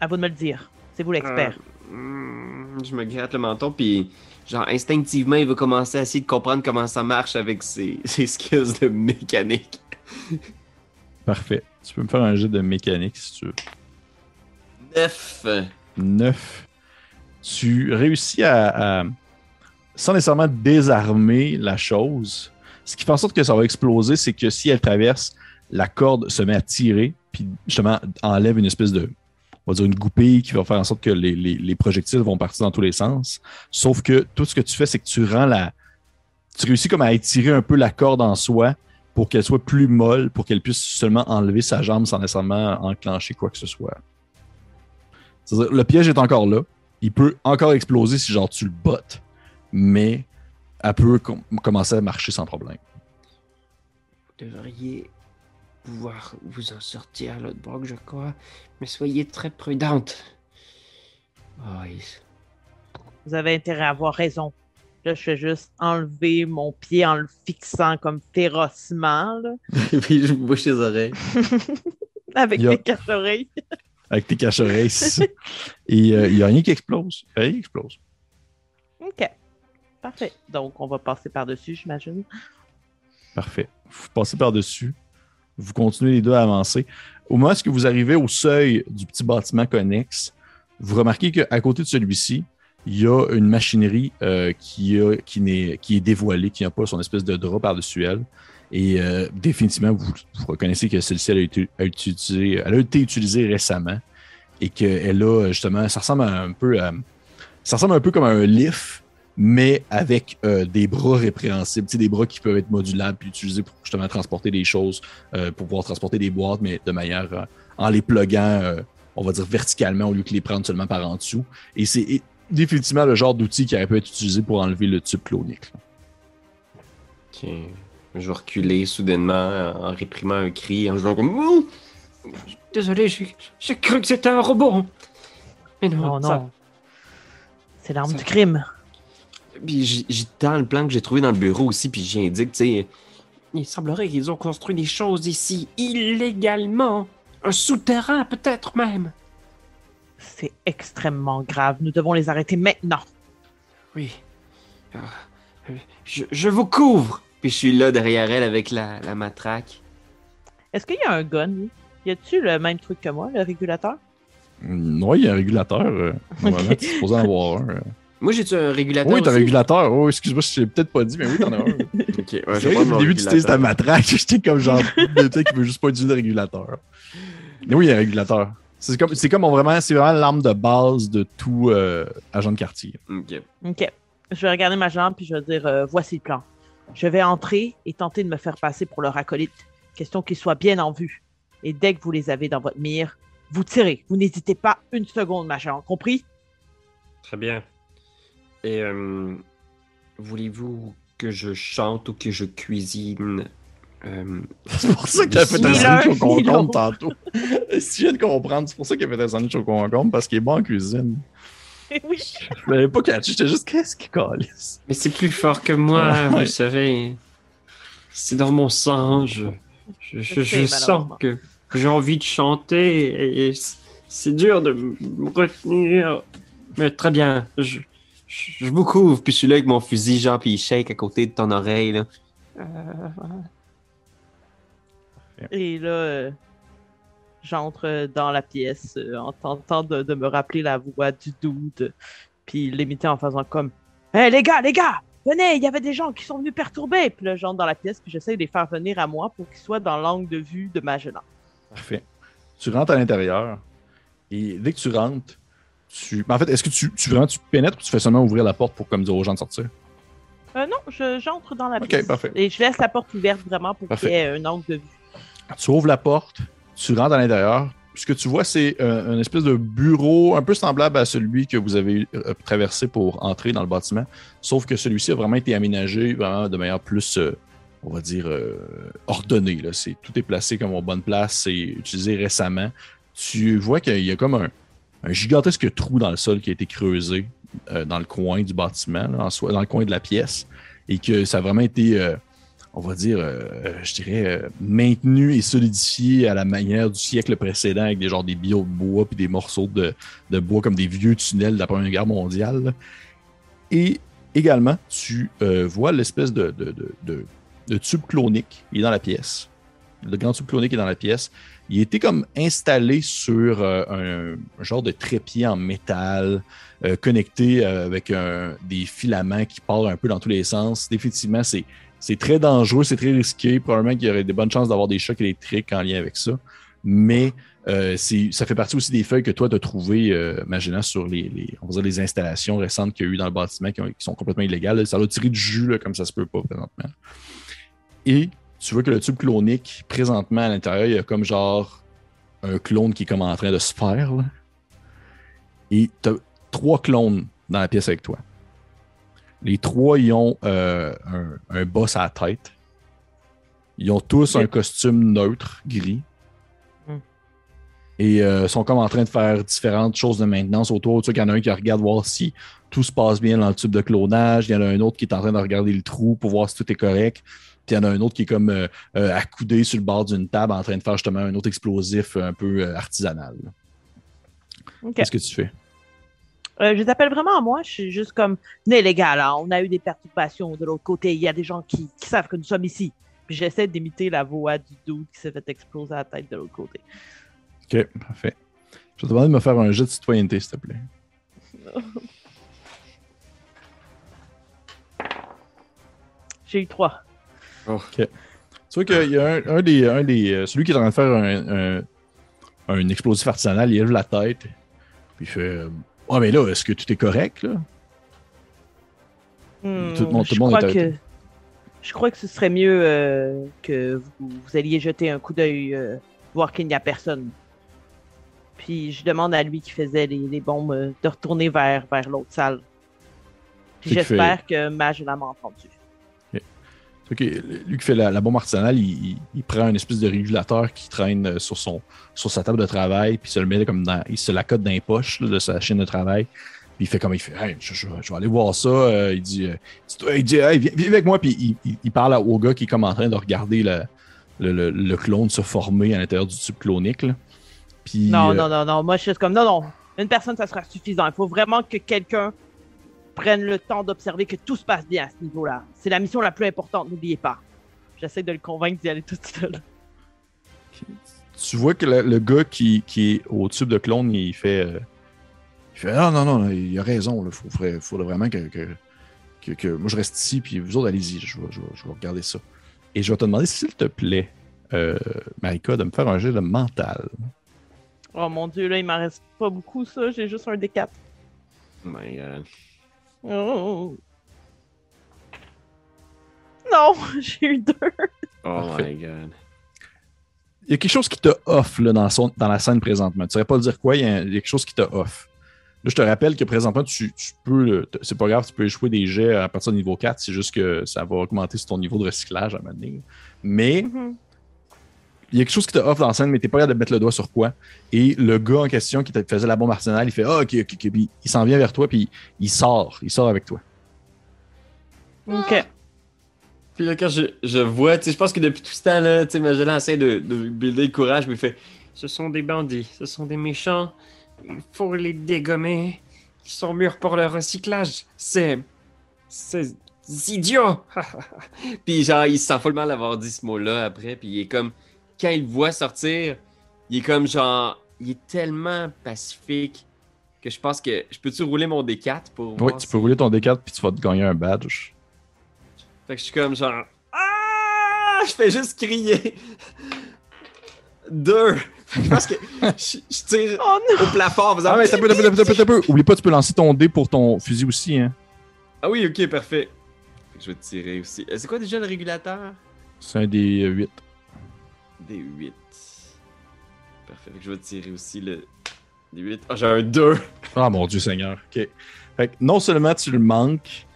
à vous de me le dire. C'est vous l'expert. Euh, hmm, je me gratte le menton, puis genre instinctivement, il va commencer à essayer de comprendre comment ça marche avec ses, ses skills de mécanique. Parfait. Tu peux me faire un jet de mécanique si tu veux. Neuf. 9. Tu réussis à, à- sans nécessairement désarmer la chose. Ce qui fait en sorte que ça va exploser, c'est que si elle traverse, la corde se met à tirer, puis justement enlève une espèce de, on va dire une goupille qui va faire en sorte que les, les- les projectiles vont partir dans tous les sens. Sauf que tout ce que tu fais, c'est que tu rends la, tu réussis comme à étirer un peu la corde en soi pour qu'elle soit plus molle, pour qu'elle puisse seulement enlever sa jambe sans nécessairement enclencher quoi que ce soit. Le piège est encore là. Il peut encore exploser si genre tu le bottes. Mais elle peut com- commencer à marcher sans problème. Vous devriez pouvoir vous en sortir, l'autre broc, je crois. Mais soyez très prudente. Oh. Vous avez intérêt à avoir raison. Là, je fais juste enlever mon pied en le fixant comme férocement, là, Puis je me bouche les oreilles. avec mes cache-oreilles. Avec tes cache-oreilles. Et euh, il n'y a rien qui explose. Rien qui explose. OK. Parfait. Donc, on va passer par-dessus, j'imagine. Parfait. Vous passez par-dessus. Vous continuez les deux à avancer. Au moment où vous arrivez au seuil du petit bâtiment connexe, vous remarquez qu'à côté de celui-ci, il y a une machinerie euh, qui, a- qui, n'est- qui est dévoilée, qui n'a pas son espèce de drap par-dessus elle. Et euh, définitivement, vous, reconnaissez que celle-ci elle a, été, a utilisée, elle a été utilisée récemment et qu'elle a justement, ça ressemble un peu à, ça ressemble un peu comme à un lift, mais avec euh, des bras répréhensibles, tu sais, des bras qui peuvent être modulables puis utilisés pour justement transporter des choses, euh, pour pouvoir transporter des boîtes, mais de manière euh, en les pluguant, euh, on va dire verticalement au lieu que les prendre seulement par en dessous. Et c'est définitivement le genre d'outil qui aurait pu être utilisé pour enlever le tube clonique. là. Ok. Je vais reculer soudainement en réprimant un cri, en jouant comme Ouh! Désolé, j'ai cru que c'était un robot. Mais non, Oh ça- non. C'est l'arme ça- du crime. Puis j- j- dans le plan que j'ai trouvé dans le bureau aussi, puis j'indique, tu sais, il semblerait qu'ils ont construit des choses ici illégalement. Un souterrain, peut-être même. C'est extrêmement grave. Nous devons les arrêter maintenant. Oui. Euh, je, je vous couvre. puis je suis là derrière elle avec la, la matraque. Est-ce qu'il y a un gun, lui? Y a-tu le même truc que moi, le régulateur? Oui, il y a un régulateur. euh, normalement, Ok. tu es supposé en avoir un. Moi, j'ai-tu un régulateur Oui, t'as un régulateur. Oh, excuse-moi, je t'ai peut-être pas dit, mais oui, t'en as un. Ok, ouais, au début, tu utilises ta matraque. J'étais comme genre, peut-être qu'il veut juste pas utiliser le régulateur. Mais oui, il y a un régulateur. C'est comme, c'est comme vraiment, c'est vraiment l'arme de base de tout euh, agent de quartier. Ok. OK. Je vais regarder ma jambe puis je vais dire euh, voici le plan. Je vais entrer et tenter de me faire passer pour leur acolyte. Question qu'ils soient bien en vue. Et dès que vous les avez dans votre mire, vous tirez. Vous n'hésitez pas une seconde, machin. Compris? Très bien. Et euh, voulez-vous que je chante ou que je cuisine? Euh, C'est pour ça qu'il a fait un sandwich au concombre tantôt. si je viens de comprendre, c'est pour ça qu'il a fait un sandwich au concombre, parce qu'il est bon en cuisine. oui. Je l'avais pas catché, j'étais juste, qu'est-ce qu'il calisse? Mais c'est plus fort que moi, Ouais. vous savez. C'est dans mon sang. Je, je, je- sens que, j'ai envie de chanter et c- c'est dur de me retenir. Mais très bien. Je, je, vous couvre, puis je suis là avec mon fusil, genre, puis il shake à côté de ton oreille, là. euh, Et là, euh, j'entre dans la pièce euh, en tentant de, de me rappeler la voix du dude, puis l'imiter en faisant comme Hé les gars, les gars, venez, il y avait des gens qui sont venus perturber. Puis là, j'entre dans la pièce, puis j'essaie de les faire venir à moi pour qu'ils soient dans l'angle de vue de Magellan. Parfait. Tu rentres à l'intérieur, et dès que tu rentres, tu. Mais en fait, est-ce que tu, tu, vraiment, tu pénètres ou tu fais seulement ouvrir la porte pour comme dire aux gens de sortir? Euh, non, je- j'entre dans la Ok, pièce. parfait. Et je laisse la porte ouverte vraiment pour qu'il y ait un angle de vue. Tu ouvres la porte, tu rentres à l'intérieur. Ce que tu vois, c'est euh, un espèce de bureau un peu semblable à celui que vous avez euh, traversé pour entrer dans le bâtiment. Sauf que celui-ci a vraiment été aménagé vraiment de manière plus, euh, on va dire, euh, ordonnée. Là. Tout est placé comme en bonne place. C'est utilisé récemment. Tu vois qu'il y a comme un, un gigantesque trou dans le sol qui a été creusé euh, dans le coin du bâtiment, dans le coin de la pièce. Et que ça a vraiment été. euh, on va dire, euh, je dirais, maintenu et solidifié à la manière du siècle précédent avec des genres des de bois puis des morceaux de, bois comme des vieux tunnels de la Première Guerre mondiale. Et également, tu vois l'espèce de, de, tube clonique. Il est dans la pièce. Le grand tube clonique est dans la pièce. Il été comme installé sur euh, un, genre de trépied en métal, euh, connecté euh, avec des filaments qui partent un peu dans tous les sens. Définitivement, c'est c'est très dangereux, c'est très risqué. Probablement qu'il y aurait des bonnes chances d'avoir des chocs électriques en lien avec ça. Mais c'est- ça fait partie aussi des feuilles que toi, tu as trouvées, Magellan, sur les, on va dire les installations récentes qu'il y a eu dans le bâtiment qui, ont- qui sont complètement illégales. Ça a tiré du jus là, comme ça se peut pas présentement. Et tu vois que le tube clonique, présentement à l'intérieur, il y a comme genre un clone qui est comme en train de se faire. là. Et tu as trois clones dans la pièce avec toi. Les trois, ils ont euh, un, un boss à la tête. Ils ont tous un costume neutre, gris. Hmm. Et euh, sont comme en train de faire différentes choses de maintenance autour. Tu sais qu'il y en a un qui regarde voir si tout se passe bien dans le tube de clonage. Il y en a un autre qui est en train de regarder le trou pour voir si tout est correct. Puis il y en a un autre qui est comme euh, euh, accoudé sur le bord d'une table en train de faire justement un autre explosif un peu euh, artisanal. Qu'est-ce que tu fais? Euh, je les appelle vraiment à moi. Je suis juste comme, n'est légal. hein. On a eu des perturbations de l'autre côté. Il y a des gens qui, qui savent que nous sommes ici. Puis j'essaie d'imiter la voix du dude qui s'est fait exploser la tête de l'autre côté. Ok, parfait. Je vais te demander de me faire un jet de citoyenneté, s'il te plaît. J'ai eu trois. Tu vois qu'il y a un, un des, un des. euh, Celui qui est en train de faire un, un, un explosif artisanal, il lève la tête. Puis il fait. euh, Ah, mais là, est-ce que tout est correct, là? Hmm, Tout le monde- tout je le monde crois est que. Je crois que ce serait mieux euh, que vous, vous alliez jeter un coup d'œil, euh, voir qu'il n'y a personne. Puis je demande à lui qui faisait les, les bombes de retourner vers, vers l'autre salle. Puis j'espère que Mage l'a entendu. Lui qui fait la, la bombe artisanale, il, il- il prend une espèce de régulateur qui traîne euh, sur, son, sur sa table de travail, puis il se le met comme dans. Il se la cote dans les poches là, de sa chaîne de travail. Puis il fait comme il fait Hey, je, je- je vais aller voir ça. Euh, il dit, euh, dis-toi- il dit Hey, viens, viens avec moi. Puis il, il- il parle au gars qui est comme en train de regarder le, le, le- le clone se former à l'intérieur du tube clonique. là. Puis, Non, euh, non, non, non. Moi, je suis comme, non, non. Une personne, ça sera suffisant. Il faut vraiment que quelqu'un prenne le temps d'observer que tout se passe bien à ce niveau-là. C'est la mission la plus importante, n'oubliez pas. J'essaie de le convaincre d'y aller tout seul. tu vois que le, le gars qui, qui est au tube de clone, il fait. euh, il fait Non, non, non, il a raison. Il faudrait, faudrait vraiment que, que, que- que moi je reste ici, puis vous autres, allez-y, je vais, je, vais, je vais regarder ça. Et je vais te demander, s'il te plaît, euh, Marika, de me faire un jet de mental. Oh mon dieu, là, il m'en reste pas beaucoup, ça. J'ai juste un D4. Oh my god. Oh. Non, j'ai eu deux. Oh my god. Il y a quelque chose qui te off là, dans, son- dans la scène présentement. Tu ne saurais pas le dire quoi, il y, a, il y a quelque chose qui te off. Là, je te rappelle que présentement, tu, tu peux. C'est pas grave, tu peux échouer des jets à partir du niveau 4. C'est juste que ça va augmenter sur ton niveau de recyclage à un moment donné. Mais Mhm. Il y a quelque chose qui te offre dans la scène, mais t'es pas capable de mettre le doigt sur quoi. Et le gars en question qui te faisait la bombe arsenal, il fait Ah, ok, ok, ok. Puis il s'en vient vers toi, puis il sort. Il sort avec toi. Ok. Puis là, quand je, je vois, tu sais, je pense que depuis tout ce temps-là, tu sais, Magellan essaie de, de builder le courage, mais il fait Ce sont des bandits, ce sont des méchants, il faut les dégommer, ils sont mûrs pour le recyclage, c'est. C'est idiot! puis genre, il se sent follement d'avoir dit ce mot-là après, puis il est comme. Quand il le voit sortir, il est comme genre. Il est tellement pacifique que je pense que. Je peux-tu rouler mon D4 pour. Oui, voir tu si- peux rouler ton D4, puis tu vas te gagner un badge. Fait que je suis comme genre. Ah! Je fais juste crier. Deux. Fait que Je pense que je, je tire Oh non! au plafond en faisant. Ah, mais t'as peu, t'as peu, t'as peu, t'as peu. Oublie pas, tu peux lancer ton dé pour ton fusil aussi. Hein. Ah oui, ok, parfait. Fait que je vais tirer aussi. Euh, C'est quoi déjà le régulateur? C'est un des 8. Des 8. Parfait. Fait que je vais tirer aussi le. Des 8. Ah, j'ai un 2. Ah mon Dieu Seigneur. OK. Fait que non seulement tu le manques,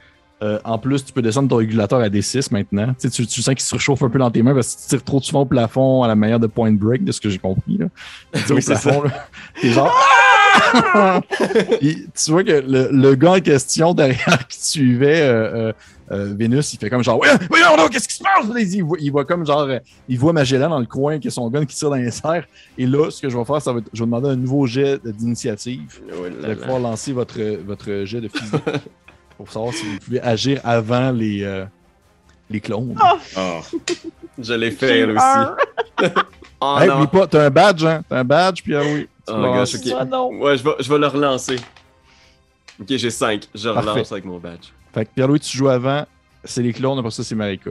euh, en plus tu peux descendre ton régulateur à D6 maintenant. Tu, sais, tu, tu sens qu'il se réchauffe un peu dans tes mains parce que tu tires trop souvent au plafond à la manière de point break, de ce que j'ai compris. Là. Tu Oui, c'est là. Genre. Tu vois que le, le gars en question derrière qui suivait euh, euh, euh, Vénus, il fait comme genre Ouais, voyons donc, qu'est-ce qui se passe? Il, voit, il voit comme genre, il voit Magellan dans le coin qui a son gun qui tire dans les serres. Et là, ce que je vais faire, ça va être, je vais demander un nouveau jet d'initiative. Oh Vous allez pouvoir lancer votre, votre jet de physique pour savoir si vous pouvez agir avant les, euh, les clones. Oh, Oh. Je l'ai fait un. aussi. Oh hey, non. pas, t'as un badge, hein? T'as un badge, puis ah oui. Oh, vas gosh, lancer. ok. Ah non. Ouais, je vais, je vais le relancer. Ok, j'ai 5. Je relance Parfait. avec mon badge. Fait que Pierre-Louis, tu joues avant, c'est les clones, après ça, c'est Marika.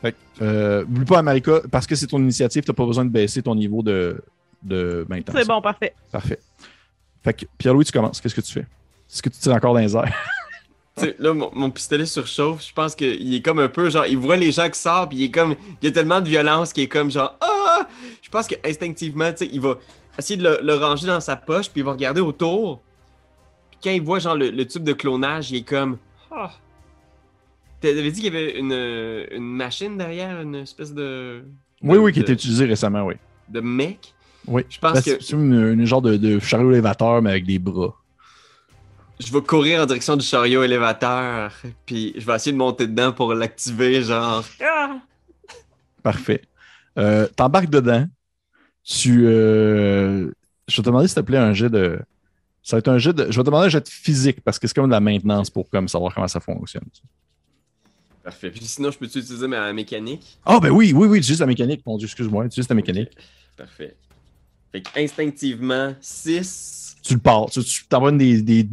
Fait que, euh, oublie pas, Marika, parce que c'est ton initiative, t'as pas besoin de baisser ton niveau de, de maintenance. C'est bon, parfait. Parfait. Fait que, Pierre-Louis, tu commences. Qu'est-ce que tu fais? Est-ce que tu tires encore dans les airs? Tu sais, là, mon, mon pistolet surchauffe. Je pense qu'il est comme un peu genre, il voit les gens qui sortent, puis il est comme, il y a tellement de violence qu'il est comme genre, ah! Je pense que instinctivement, tu sais, il va essayer de le, le ranger dans sa poche, puis il va regarder autour. Puis quand il voit genre le, le tube de clonage, il est comme, ah! T'avais dit qu'il y avait une, une machine derrière, une espèce de. Oui, oui, qui a de- été utilisé récemment, oui. de mec. Oui. Je pense Ben, que C'est c'est une, une genre de, de chariot élévateur, mais avec des bras. je vais courir en direction du chariot élévateur, puis je vais essayer de monter dedans pour l'activer, genre. Ah! Parfait. Euh, T'embarques dedans. Tu. euh, Je vais te demander s'il te plaît un jet de. Ça va être un jet de. Je vais te demander un jet de physique parce que c'est comme de la maintenance pour comme savoir comment ça fonctionne. Parfait. Puis sinon, je peux-tu utiliser ma mécanique? Ah, ben oui, oui, oui, tu utilises la mécanique. Mon Dieu, excuse-moi, tu utilises ta mécanique. Parfait. Fait qu'instinctivement, 6. Tu le pars. Tu, tu t'envoies des, des.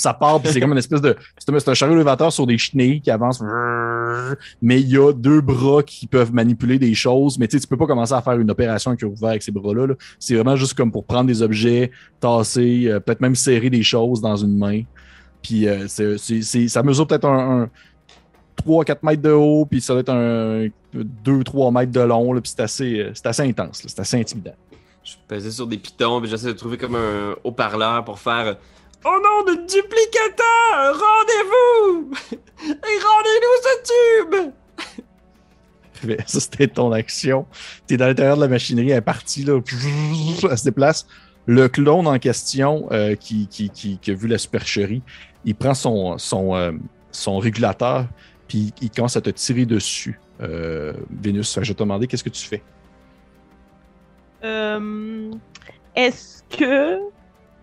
Ça part, puis c'est comme une espèce de. C'est un- chariot élévateur sur des chenilles qui avance. Mais il y a deux bras qui peuvent manipuler des choses. Mais tu sais, tu peux pas commencer à faire une opération cœur ouvert avec ces bras-là. là. C'est vraiment juste comme pour prendre des objets, tasser, euh, peut-être même serrer des choses dans une main. Puis euh, c'est- ça mesure peut-être un, un 3-4 mètres de haut, puis ça doit être un 2-3 mètres de long. Puis c'est assez, euh, assez intense, c'est assez intimidant. Je pesais sur des pitons, puis j'essaie de trouver comme un haut-parleur pour faire. Oh non, de duplicateur! Rendez-vous! Et rendez-nous ce tube! Ça, c'était ton action. Tu es dans l'intérieur de la machinerie, elle est partie, là, elle se déplace. Le clone en question, euh, qui, qui, qui, qui a vu la supercherie, il prend son, son, euh, son régulateur, puis il commence à te tirer dessus, euh, Vénus. Je vais te demander qu'est-ce que tu fais? Euh, Est-ce que.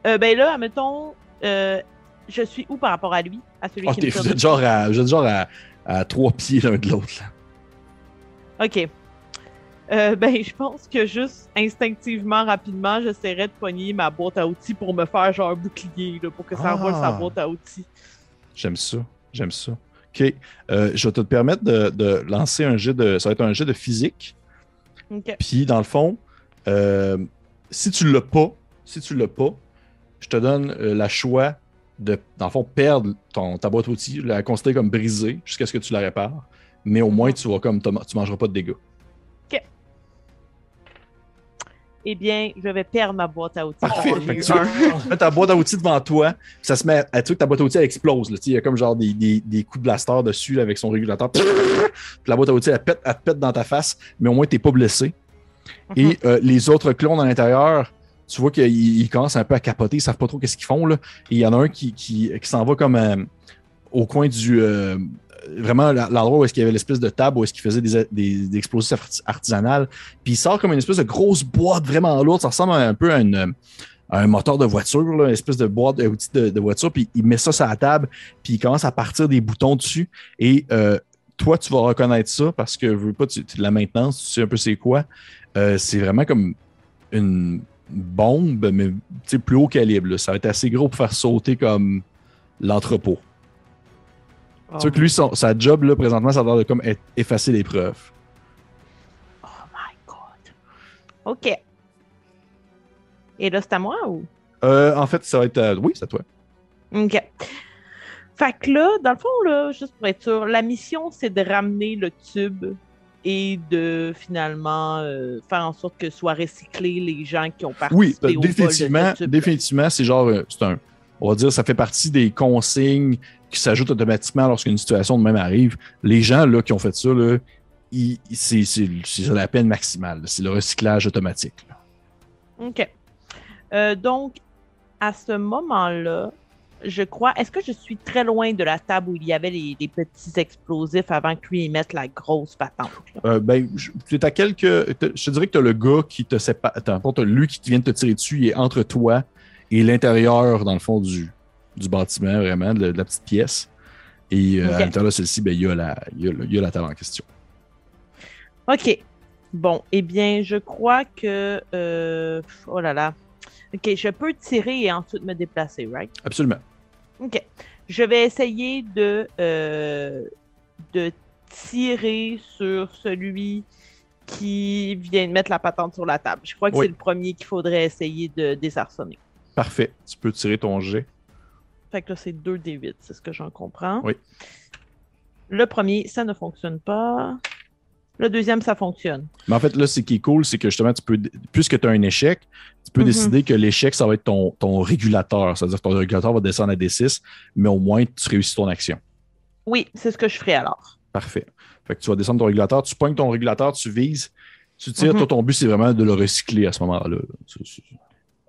euh, ben là, admettons, euh, je suis où par rapport à lui, à celui qui me vous êtes genre à, vous êtes genre à, à trois pieds l'un de l'autre. là. Ok. Euh, ben, je pense que juste instinctivement, rapidement, j'essaierais de pogner ma boîte à outils pour me faire genre un bouclier, là, pour que ça Ah. envole sa boîte à outils. J'aime ça. J'aime ça. OK. Euh, je vais te permettre de, de lancer un jet de. Ça va être un jet de physique. Ok. Puis, dans le fond, euh, si tu l'as pas, si tu l'as pas, je te donne euh, la choix de, dans le fond, perdre ton, ta boîte à outils, la considérer comme brisée jusqu'à ce que tu la répares. Mais au moins, tu vas comme, tu mangeras pas de dégâts. Eh bien, je vais perdre ma boîte à outils. Parfait. Fait que tu- mets ta boîte à outils devant toi, ça se met à, tu vois que ta boîte à outils elle explose. là. Il y a comme genre des, des- des coups de blaster dessus là, avec son régulateur. Puis la boîte à outils, elle, pète, elle te pète dans ta face, mais au moins, tu n'es pas blessé. Mhm. Et euh, les autres clones à l'intérieur, tu vois qu'ils ils commencent un peu à capoter, ils savent pas trop qu'est-ce qu'ils font. Là. Et il y en a un qui, qui, qui s'en va comme euh, au coin du. euh, vraiment l'endroit où est-ce qu'il y avait l'espèce de table où est-ce qu'il faisait des, des, explosifs arti- artisanales. Puis il sort comme une espèce de grosse boîte vraiment lourde. Ça ressemble un peu à un moteur de voiture, une espèce de boîte à outils de, de voiture, puis il met ça sur la table, puis il commence à partir des boutons dessus. Et euh, toi, tu vas reconnaître ça parce que veux pas, tu, tu- la maintenance, tu sais un peu c'est quoi. Euh, c'est vraiment comme une bombe, mais plus haut calibre. là. Ça va être assez gros pour faire sauter comme l'entrepôt. Oh, Tu vois que lui, son- sa job, là, présentement, ça a l'air de comme être- effacer les preuves. oh my god. Ok. Et là, c'est à moi ou? Euh, en fait, ça va être. à- oui, c'est à toi. OK. Fait que là, dans le fond, là, juste pour être sûr, la mission, c'est de ramener le tube et de finalement euh, faire en sorte que soient recyclés les gens qui ont Oui, participé au vol de ce définitivement, définitivement, c'est genre, euh, c'est un, on va dire, ça fait partie des consignes qui s'ajoutent automatiquement lorsqu'une situation de même arrive. Les gens là qui ont fait ça, là, c'est la peine maximale. C'est le recyclage automatique. là. OK. Euh, donc, à ce moment-là, je crois, est-ce que je suis très loin de la table où il y avait les, les petits explosifs avant que lui y mette la grosse patente? Euh, ben, je- tu es à quelques. Je te dirais que tu as le gars qui te sépare. T'as lui qui vient de te tirer dessus, il est entre toi et l'intérieur, dans le fond, du, du bâtiment, vraiment, de, de la petite pièce. Et euh, Ok. à l'intérieur de celle-ci, ben, il y, a la- il y a le- il y a la table en question. OK. Bon, eh bien, je crois que... euh, Oh là là. OK, je peux tirer et ensuite me déplacer, right? Absolument. OK. Je vais essayer de, euh, de tirer sur celui qui vient de mettre la patente sur la table. Je crois que Oui. c'est le premier qu'il faudrait essayer de désarçonner. Parfait. Tu peux tirer ton jet. Fait que là, c'est 2 D8, c'est ce que j'en comprends. Oui. Le premier, ça ne fonctionne pas. Le deuxième, ça fonctionne. Mais en fait, là, ce qui est cool, c'est que justement, tu peux, puisque tu as un échec, tu peux Mhm. décider que l'échec, ça va être ton, ton régulateur. C'est-à-dire que ton régulateur va descendre à D6, mais au moins, tu réussis ton action. Oui, c'est ce que je ferai alors. Parfait. Fait que tu vas descendre ton régulateur, tu pognes ton régulateur, tu vises, tu tires. Mhm. Toi, ton but, c'est vraiment de le recycler à ce moment-là.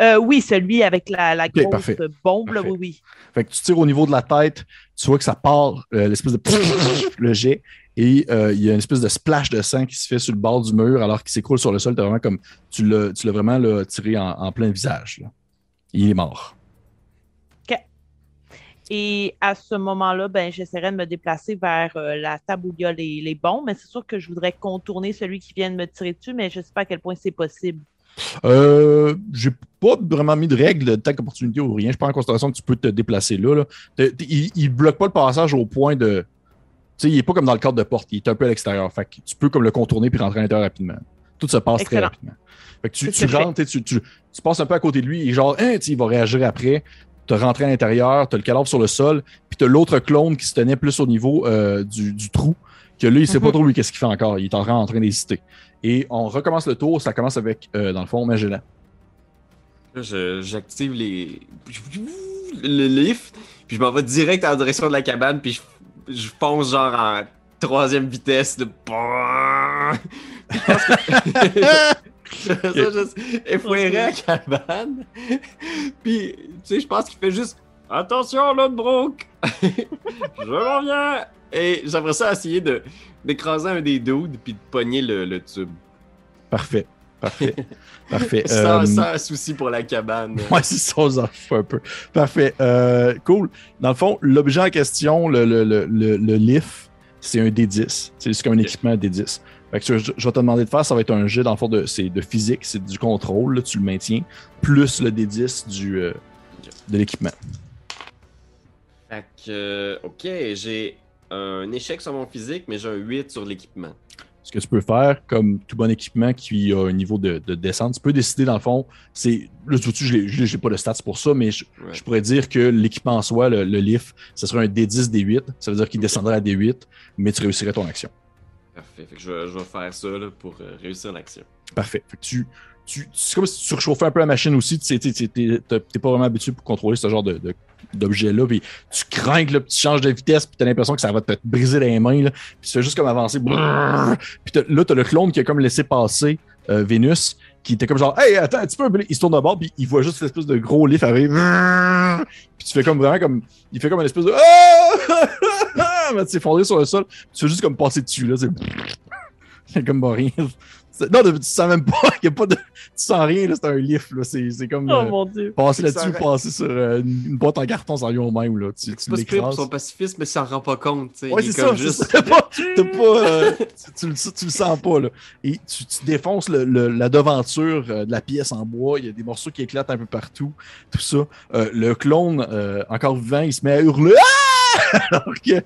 Euh, oui, celui avec la, la grosse parfait. bombe, là, oui, oui. Fait que tu tires au niveau de la tête, tu vois que ça part, euh, l'espèce de le jet, et euh, il y a une espèce de splash de sang qui se fait sur le bord du mur alors qu'il s'écroule sur le sol. Vraiment comme tu l'as, vraiment là, tiré en, en plein visage. là. Il est mort. Et à ce moment-là, ben, j'essaierai de me déplacer vers euh, la table où il y a les, les bombes, mais c'est sûr que je voudrais contourner celui qui vient de me tirer dessus, mais je ne sais pas à quel point c'est possible. Euh, j'ai pas vraiment mis de règle de tac opportunité ou rien. Je prends en considération que tu peux te déplacer là. il, il bloque pas le passage au point de. Tu sais, il est pas comme dans le cadre de porte, il est un peu à l'extérieur. Fait que tu peux comme le contourner puis rentrer à l'intérieur rapidement. Tout se passe très rapidement. Fait que tu, tu rentres, tu, tu, tu, tu passes un peu à côté de lui et genre, hein, il va réagir après. Tu rentré à l'intérieur, tu as le cadavre sur le sol, puis tu as l'autre clone qui se tenait plus au niveau euh, du, du trou, que là, il sait pas Mhm. trop lui qu'est-ce qu'il fait encore. Il est en train, en train d'hésiter. Et on recommence le tour, ça commence avec, euh, dans le fond, Magellan. J'active les. le lift, puis je m'en vais direct en direction de la cabane, puis je, je fonce genre en troisième vitesse. De... Ça, je effouerai à cabane. Puis, tu sais, je pense qu'il fait juste Attention, l'autre Brooke! je m'en viens! Et j'aimerais ça essayer de d'écraser un des dudes puis de pogner le, le tube. Parfait. Parfait. Parfait. Sans, Euh, sans souci pour la cabane. Ouais, c'est ça, on s'en fout un peu. Parfait. Euh, cool. Dans le fond, l'objet en question, le, le, le, le, le lift, c'est un D10. C'est juste comme un Ok. équipement D10. Fait que je, je vais te demander de faire, ça va être un jet dans le fond de, c'est de physique, c'est du contrôle, là, tu le maintiens, plus le D10 du, euh, de l'équipement. Fait que, ok, j'ai un échec sur mon physique, mais j'ai un 8 sur l'équipement. Ce que tu peux faire, comme tout bon équipement qui a un niveau de, de descente, tu peux décider dans le fond, c'est. Là, vois, je j'ai pas de stats pour ça, mais je, je pourrais dire que l'équipement en soi, le, le lift, ce serait un D10, D8. Ça veut dire qu'il descendrait à D8, mais tu réussirais ton action. Parfait. Fait que je vais, je vais faire ça là, pour euh, réussir l'action. Parfait. Fait que tu, tu, c'est comme si tu surchauffais un peu la machine aussi. Tu t'es pas vraiment habitué pour contrôler ce genre de, d'objet-là. Puis tu crains que tu changes de vitesse, puis t'as l'impression que ça va te briser les mains. Puis tu fais juste comme avancer. Brrr. Puis là, t'as le clone qui a comme laissé passer euh, Vénus, qui était comme genre, hey, attends un petit peu. Il se tourne de bord, puis il voit juste cette espèce de gros lift arriver. Puis tu fais comme vraiment comme. Il fait comme une espèce de. Ah! Mais tu s'effondrer sur le sol. Tu fais juste comme passer dessus. Là, c'est. Comme pas rien. Non, tu sens même pas. Il y a pas de... Tu sens rien, là, c'est un lift. là. C'est c'est comme. Oh euh, mon dieu. passer C'est que là-dessus, passer sur euh, une boîte en carton sans rien au même. Là. Tu, tu C'est pas super pour l'écrases. son pacifisme, mais ça s'en rend pas compte. tu sais. Ouais, Il est c'est comme ça. juste- pas. pas, euh, tu, tu le, tu le sens pas. Là. Et tu, tu défonces le- le- la devanture euh, de la pièce en bois. Il y a des morceaux qui éclatent un peu partout. Tout ça. Euh, le clone, euh, encore vivant, il se met à hurler. Ah! Alors qu'il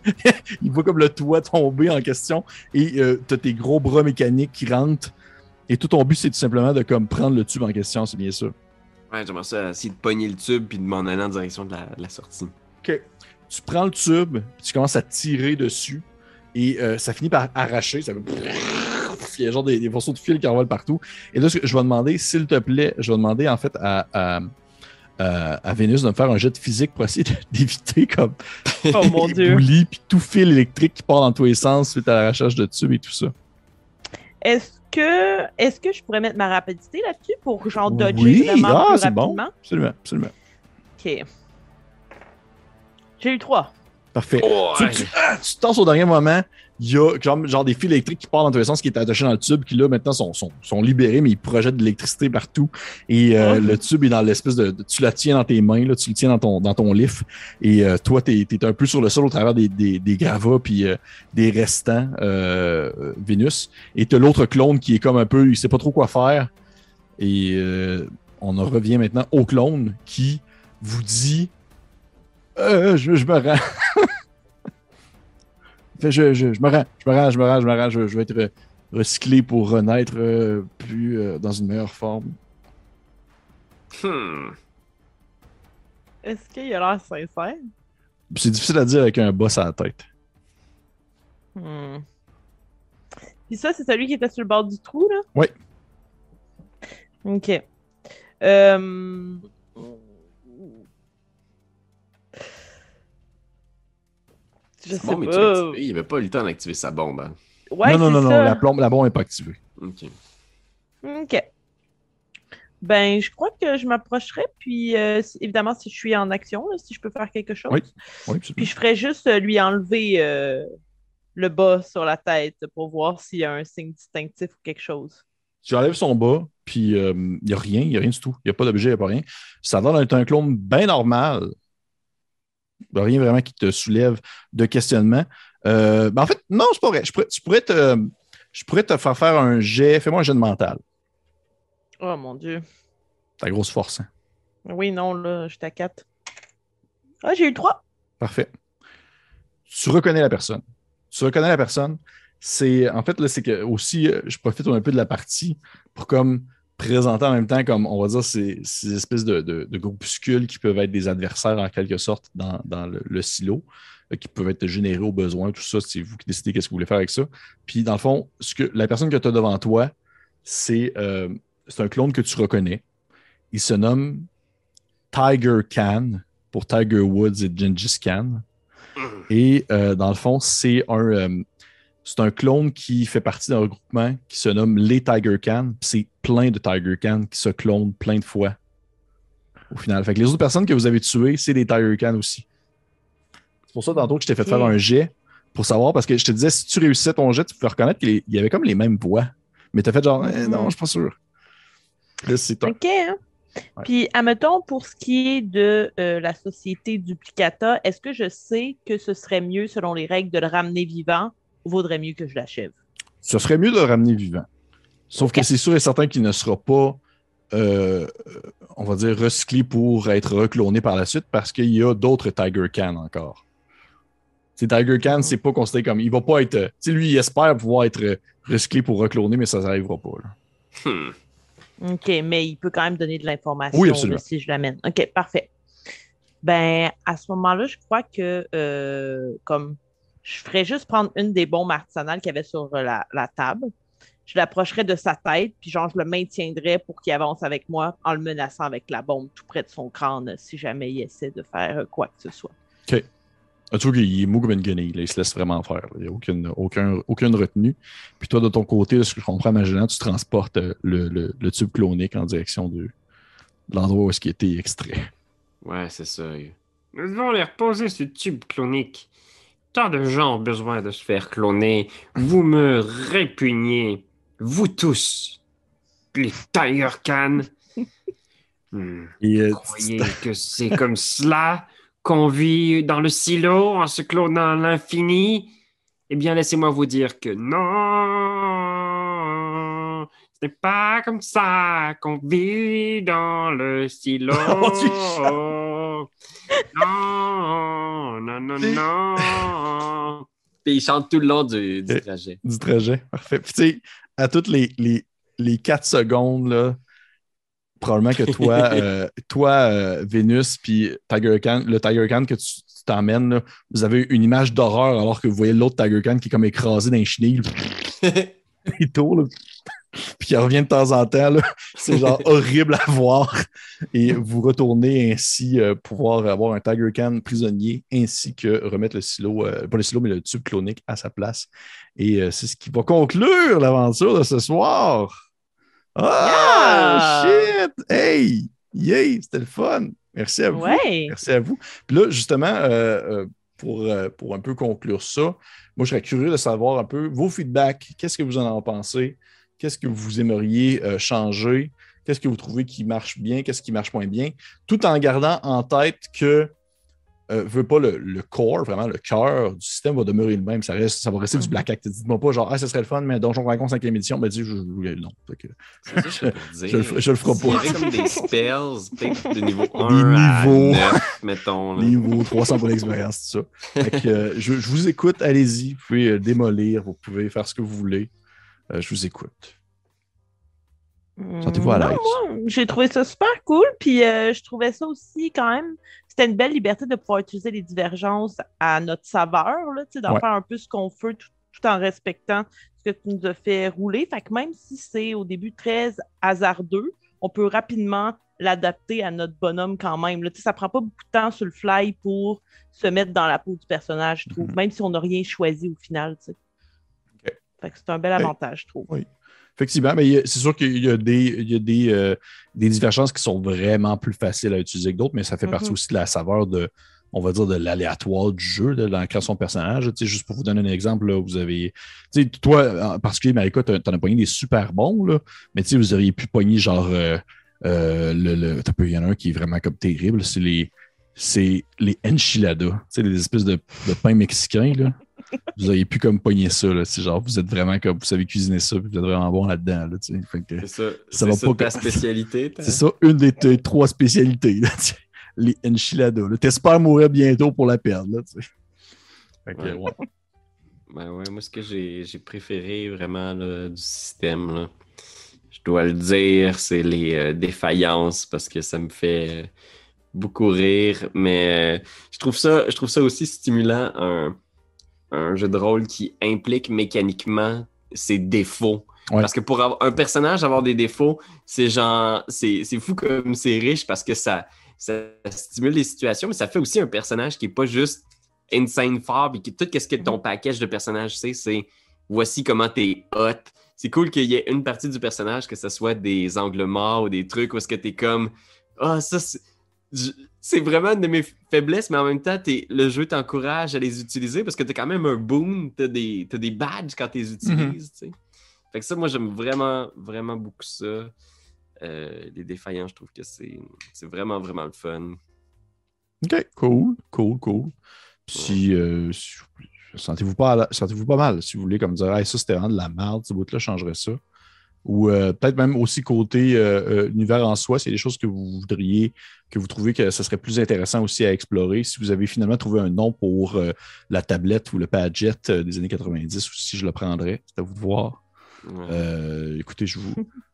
voit comme le toit tomber en question. Et euh, t'as tes gros bras mécaniques qui rentrent. Et tout ton but, c'est tout simplement de comme prendre le tube en question, c'est bien sûr. Ouais, j'aimerais ça essayer de pogner le tube puis de m'en aller en direction de la, de la sortie. OK. Tu prends le tube, puis tu commences à tirer dessus, et euh, ça finit par arracher. Ça fait... Il y a genre des, des morceaux de fil qui envolent partout. Et là, ce que je vais demander, s'il te plaît, je vais demander en fait à, à, à- à Vénus de me faire un jet de physique pour essayer d'éviter comme Oh mon les dieu. boulis, puis tout fil électrique qui part dans tous les sens suite à l'arrachage de tube et tout ça. Est-ce que, est-ce que je pourrais mettre ma rapidité là-dessus pour genre dodger Oui, vraiment ah, plus c'est bon. rapidement? Absolument, absolument. Ok. J'ai eu trois. Parfait. Oh, Tu, tu, ah, tu te tasses au dernier moment, il y a genre, genre des fils électriques qui partent dans tous les sens qui étaient attachés dans le tube, qui là maintenant sont, sont, sont libérés, mais ils projettent de l'électricité partout. Et euh, Oh. le tube est dans l'espèce de, de- Tu la tiens dans tes mains, là, tu le tiens dans ton, dans ton lift. Et euh, toi, t'es es un peu sur le sol au travers des, des, des gravats puis euh, des restants euh, Vénus. Et t'as l'autre clone qui est comme un peu. Il sait pas trop quoi faire. Et euh, on en revient maintenant au clone qui vous dit euh, je, je me rends. Fait, je, je, je me rends, je me rends, je me rends, je me rends, je, je vais être recyclé pour renaître euh, plus euh, dans une meilleure forme. Hmm. Est-ce qu'il a l'air sincère? C'est difficile à dire avec un boss à la tête. Hmm. Puis ça, c'est celui qui était sur le bord du trou, là? Oui. Ok. Euh... Je Sa sais bombe est pas. activée? Il avait pas eu le temps d'activer sa bombe. hein. Ouais, non, non, non, non, la, plombe, la bombe n'est pas activée. Ok. OK. Ben, je crois que je m'approcherai, puis euh, évidemment, si je suis en action, là, si je peux faire quelque chose. Oui. Oui, absolument. Puis je ferais juste euh, lui enlever euh, le bas sur la tête pour voir s'il y a un signe distinctif ou quelque chose. Tu enlèves son bas, puis il n'y a rien, il n'y a rien du tout. Il n'y a pas d'objet, il n'y a pas rien. Ça d'être un clone bien normal. Rien vraiment qui te soulève de questionnement. Euh, ben en fait, non, c'est pas vrai. Je pourrais, tu pourrais te, je pourrais te faire faire un jet. Fais-moi un jet de mental. Oh mon Dieu. Ta grosse force. hein. Oui, non, là, j'étais à 4. Ah, j'ai eu 3. Parfait. Tu reconnais la personne. Tu reconnais la personne. C'est en fait là, c'est que aussi, euh, je profite un peu de la partie pour comme présenter en même temps comme on va dire ces, ces espèces de, de- de groupuscules qui peuvent être des adversaires en quelque sorte dans, dans le, le silo, euh, qui peuvent être générés au besoin, tout ça, c'est vous qui décidez qu'est-ce que vous voulez faire avec ça. Puis dans le fond, ce que la personne que tu as devant toi, c'est euh, c'est un clone que tu reconnais. Il se nomme Tiger Khan pour Tiger Woods et Gengis Khan. Et euh, dans le fond, c'est un, euh, c'est un clone qui fait partie d'un regroupement qui se nomme les Tiger. Puis C'est plein de Tiger Khan qui se clonent plein de fois au final. Fait que les autres personnes que vous avez tuées, c'est des Tiger Khan aussi. C'est pour ça, tantôt, que je t'ai fait faire un jet pour savoir, parce que je te disais, si tu réussissais ton jet, tu pouvais reconnaître qu'il y avait comme les mêmes voix. Mais t'as fait genre, Eh, non, je suis pas sûr. Là, c'est toi. OK. hein. Ouais. Puis, admettons, pour ce qui est de euh, la société Duplicata, est-ce que je sais que ce serait mieux, selon les règles, de le ramener vivant vaudrait mieux que je l'achève? Ce serait mieux de le ramener vivant. Sauf que c'est sûr et certain qu'il ne sera pas, euh, on va dire, recyclé pour être recloné par la suite parce qu'il y a d'autres Tiger Khan encore. C'est Tiger Khan, c'est pas considéré comme. Il va pas être. Tu sais, lui, il espère pouvoir être recyclé pour recloner, mais ça n'arrivera pas. là. Hmm. OK, mais il peut quand même donner de l'information Oui, là, absolument. si je l'amène. OK, parfait. Ben, à ce moment-là, je crois que euh, comme je ferais juste prendre une des bombes artisanales qu'il y avait sur euh, la, la table. Je l'approcherais de sa tête, puis genre, je le maintiendrais pour qu'il avance avec moi en le menaçant avec la bombe tout près de son crâne si jamais il essaie de faire euh, quoi que ce soit. Ah, tu vois qu'il est mou comme une guenille, là, il se laisse vraiment faire. là. Il n'y a aucune, aucun, aucune retenue. Puis toi, de ton côté, ce que je comprends maintenant, tu transportes euh, le, le- le tube clonique en direction de, de l'endroit où est-ce qu'il était extrait. Ouais, c'est ça. Nous devons les reposer ce tube clonique. Tant de gens ont besoin de se faire cloner. Vous me répugnez. Vous tous. Les Tiger Khan. Hmm. Et, euh, Vous croyez que c'est comme cela qu'on vit dans le silo en se clonant à l'infini? Eh bien, laissez-moi vous dire que non, ce n'est pas comme ça qu'on vit dans le silo. Oh, tu non, non, non, non. Puis il chante tout le long du, du Euh, trajet. du trajet. Parfait. Puis tu sais, à toutes les, les, les 4 secondes, là, probablement que toi, euh, toi euh, Vénus, puis Tiger Khan, le Tiger Khan que tu t'emmènes, là, vous avez une image d'horreur alors que vous voyez l'autre Tiger Khan qui est comme écrasé dans les chenilles. Il tourne, là. Puis il revient de temps en temps. C'est genre horrible à voir. Et vous retournez ainsi euh, pouvoir avoir un Tiger Khan prisonnier ainsi que remettre le silo, euh, pas le silo, mais le tube clonique à sa place. Et euh, c'est ce qui va conclure l'aventure de ce soir. Ah, shit! Hey! Yay! C'était le fun! Merci à vous. Ouais. Merci à vous. Puis là, justement, pour, pour un peu conclure ça, moi, je serais curieux de savoir un peu vos feedbacks. Qu'est-ce que vous en avez pensé? Qu'est-ce que vous aimeriez euh, changer? Qu'est-ce que vous trouvez qui marche bien? Qu'est-ce qui marche moins bien? Tout en gardant en tête que euh, veut pas le, le core, vraiment le cœur du système va demeurer le même. Ça, reste, ça va rester du Mhm. Black Act. Dites-moi pas genre, ah, ça serait le fun, mais Donjon Dragon 5e édition, ben dis, je, je- non. Que, je peux te dire. je le ferai- je le ferai pas. Comme des spells, peut-être de niveau 1 Des à niveaux. 9, mettons. là. niveau 300 pour l'expérience, tout ça. Fait que, euh, je, je vous écoute, allez-y. Vous pouvez euh, démolir, vous pouvez faire ce que vous voulez. Euh, je vous écoute. Sentez-vous à l'aise. J'ai trouvé ça super cool, puis euh, je trouvais ça aussi quand même. C'était une belle liberté de pouvoir utiliser les divergences à notre saveur, là, d'en Ouais. faire un peu ce qu'on veut tout, tout en respectant ce que tu nous as fait rouler. Fait que même si c'est au début très hasardeux, on peut rapidement l'adapter à notre bonhomme quand même. Là. Ça prend pas beaucoup de temps sur le fly pour se mettre dans la peau du personnage, je trouve, Mhm. même si on n'a rien choisi au final. C'est un bel Ouais. avantage, je trouve. Effectivement, mais c'est sûr qu'il y a des, il y a des, euh, des divergences qui sont vraiment plus faciles à utiliser que d'autres, mais ça fait partie Mhm. aussi de la saveur de, on va dire, de l'aléatoire du jeu, de la création de personnage. Tu juste pour vous donner un exemple, là, vous avez. Tu toi, en particulier, Marika, t'en t'en as pogné des super bons, là, mais tu vous auriez pu pogner genre. euh, euh, le, il y en a un qui est vraiment comme terrible, c'est les. C'est les enchiladas, tu les espèces de, de pain mexicain, là. Vous auriez pu comme pogner ça, là. C'est genre, vous êtes vraiment comme, vous savez cuisiner ça, puis vous êtes vraiment bon là-dedans, là, tu sais. Fait que- C'est ça. Ça c'est va ça pas ta spécialité. c'est ça, une des trois spécialités. là, tu sais. les enchiladas. là. T'espères mourir bientôt pour la perdre. Là, tu sais. Fait que, Ouais. ouais. Ben ouais, moi, ce que j'ai j'ai préféré vraiment là, du système, là, je dois le dire, c'est les euh, défaillances parce que ça me fait euh, beaucoup rire. Mais euh, je, trouve ça, je trouve ça aussi stimulant, un, un jeu de rôle qui implique mécaniquement ses défauts. Ouais. Parce que pour avoir, un personnage avoir des défauts, c'est genre, c'est fou comme c'est riche parce que ça, ça stimule les situations, mais ça fait aussi un personnage qui est pas juste insane fort, puis que tout ce que ton package de personnages c'est, c'est voici comment t'es hot. C'est cool qu'il y ait une partie du personnage, que ce soit des angles morts ou des trucs où est-ce que t'es comme Ah, ça, c'est. vraiment une de mes faiblesses, mais en même temps, le jeu t'encourage à les utiliser parce que t'as quand même un boon, t'as des, des badges quand t'es utilises. tu sais. Fait que ça, moi, j'aime vraiment, vraiment beaucoup ça. Euh, les défaillants, je trouve que c'est vraiment, vraiment le fun. OK, cool, cool, cool. Si, euh, si- sentez-vous pas, pas mal si vous voulez comme dire, hey, ça c'était vraiment de la merde, ce bout-là, je changerais ça. Ou euh, peut-être même aussi côté euh, euh, univers en soi, c'est des choses que vous voudriez, que vous trouvez que ce serait plus intéressant aussi à explorer. Si vous avez finalement trouvé un nom pour euh, la tablette ou le Padget euh, des années 90, ou si je le prendrais, c'est à vous de voir. Ouais. Euh, écoutez, je vous.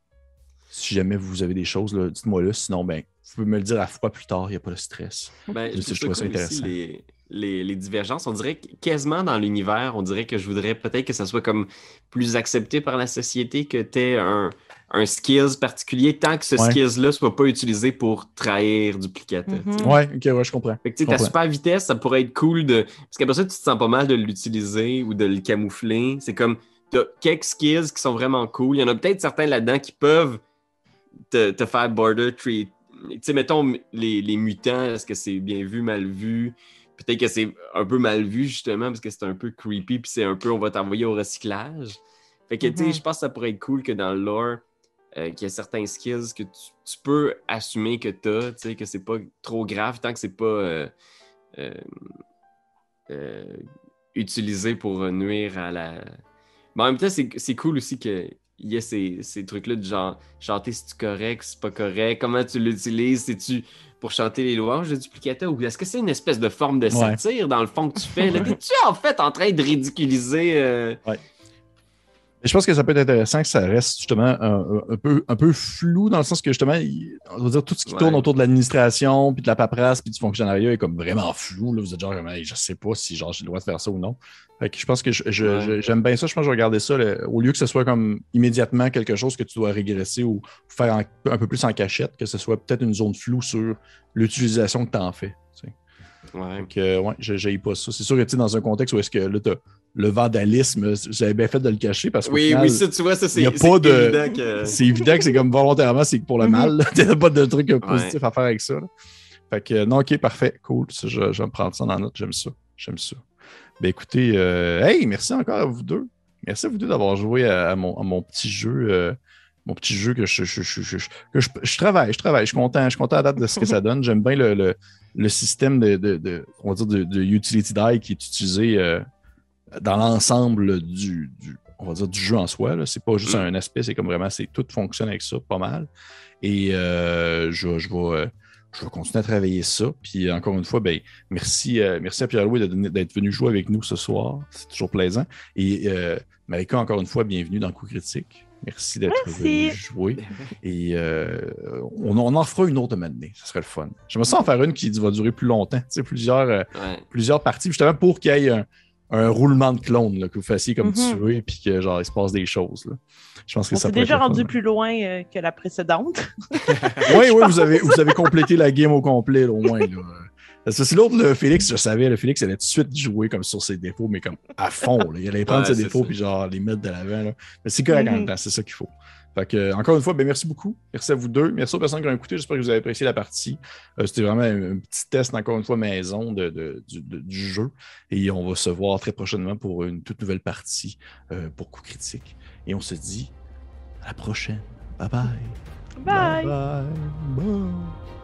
si jamais vous avez des choses, dites-moi là. Sinon, ben, vous pouvez me le dire à froid plus tard, il n'y a pas de stress. Ben, Je je, sais, je trouve ça intéressant. les, les, les divergences. On dirait que quasiment dans l'univers, on dirait que je voudrais peut-être que ça soit comme plus accepté par la société que tu aies un, un skills particulier tant que ce Ouais. skills-là soit pas utilisé pour trahir duplicata. tu. Mhm. Ouais, ok, ouais, je comprends. Fait que tu ta super vitesse, ça pourrait être cool de. Parce qu'après ça, tu te sens pas mal de l'utiliser ou de le camoufler. C'est comme. T'as quelques skills qui sont vraiment cool. Il y en a peut-être certains là-dedans qui peuvent te, te faire border tree. Tu sais, mettons, les, les mutants, est-ce que c'est bien vu, mal vu? Peut-être que c'est un peu mal vu, justement, parce que c'est un peu creepy, puis c'est un peu, on va t'envoyer au recyclage. Fait que, tu sais, Mhm. je pense que ça pourrait être cool que dans le lore, euh, qu'il y a certains skills que tu, tu peux assumer que tu as, tu sais, que c'est pas trop grave tant que c'est pas euh, euh, utilisé pour nuire à la. Mais en même temps, c'est c'est cool aussi qu'il y ait ces, ces trucs-là du genre chanter si tu correct, si c'est pas correct, comment tu l'utilises, c'est-tu pour chanter les louanges de duplicata ou est-ce que c'est une espèce de forme de Ouais. satire dans le fond que tu fais? T'es-tu en fait en train de ridiculiser. euh, Mais je pense que ça peut être intéressant que ça reste justement un, un peu, un peu flou dans le sens que justement, on va dire tout ce qui Ouais. tourne autour de l'administration, puis de la paperasse, puis du fonctionnariat est comme vraiment flou. Là. Vous êtes genre, je sais pas si genre, j'ai le droit de faire ça ou non. Fait que je pense que je- je- Ouais. je- j'aime bien ça. Je pense que je vais regarder ça là, au lieu que ce soit comme immédiatement quelque chose que tu dois régresser ou faire en- un peu plus en cachette, que ce soit peut-être une zone floue sur l'utilisation que tu en fais. tu sais. Ouais. Donc, euh, ouais, n'aille pas ça. C'est sûr que tu dans un contexte où est-ce que là, t'as le vandalisme, j'avais bien fait de le cacher parce que Oui, oui, ça, tu vois, ça, c'est y a c'est pas de- évident que. c'est évident que c'est comme volontairement, c'est pour le Mhm. mal. Tu n'as pas de truc positif à faire avec ça. là. Fait que, non, ok, parfait, cool. Ça, je, je vais me prendre ça dans note. J'aime ça. J'aime ça. Ben écoutez, euh, hey, merci encore à vous deux. Merci à vous deux d'avoir joué à, à mon, à mon petit jeu. euh, mon petit jeu que je, je, je, je- que je, je travaille, je travaille, je suis content, je suis content à date de ce que ça donne. J'aime bien le, le, le système de, de, de- on va dire de, de utility die qui est utilisé euh, dans l'ensemble du, du- on va dire du jeu en soi. C'est pas juste Mm. un aspect, c'est comme vraiment, c'est tout fonctionne avec ça, pas mal. Et euh, je, je vais, je vais continuer à travailler ça. Puis encore une fois, ben, merci, euh, merci à Pierre-Louis d'être venu jouer avec nous ce soir. C'est toujours plaisant. Et euh, Marika, encore une fois, bienvenue dans Coup Critique. Merci d'être venu jouer. Et euh, on, on en fera une autre matinée. Ce serait le fun. J'aimerais ça en faire une qui va durer plus longtemps. Tu sais, plusieurs, Ouais. plusieurs parties, justement pour qu'il y ait un, un roulement de clone, là, que vous fassiez comme Mhm. tuer, puis que genre, il se passe des choses. Là. Je pense que On ça s'est peut être déjà fun, rendu plus loin euh, que la précédente. Oui, oui, vous avez, vous avez complété la game au complet, là, au moins. Là. Parce que c'est l'autre, le Félix, je savais, le Félix allait tout de suite jouer comme sur ses défauts, mais comme à fond. là. Il allait prendre Ouais, ses défauts puis genre les mettre de l'avant. là. Mais c'est correct en Mhm. même temps, c'est ça qu'il faut. Fait que, encore une fois, ben, merci beaucoup. Merci à vous deux. Merci aux personnes qui ont écouté. J'espère que vous avez apprécié la partie. Euh, C'était vraiment un, un petit test, encore une fois, maison de, de- du, de- du jeu. Et on va se voir très prochainement pour une toute nouvelle partie euh, pour Coup Critique. Et on se dit à la prochaine. Bye bye. Bye! bye. bye.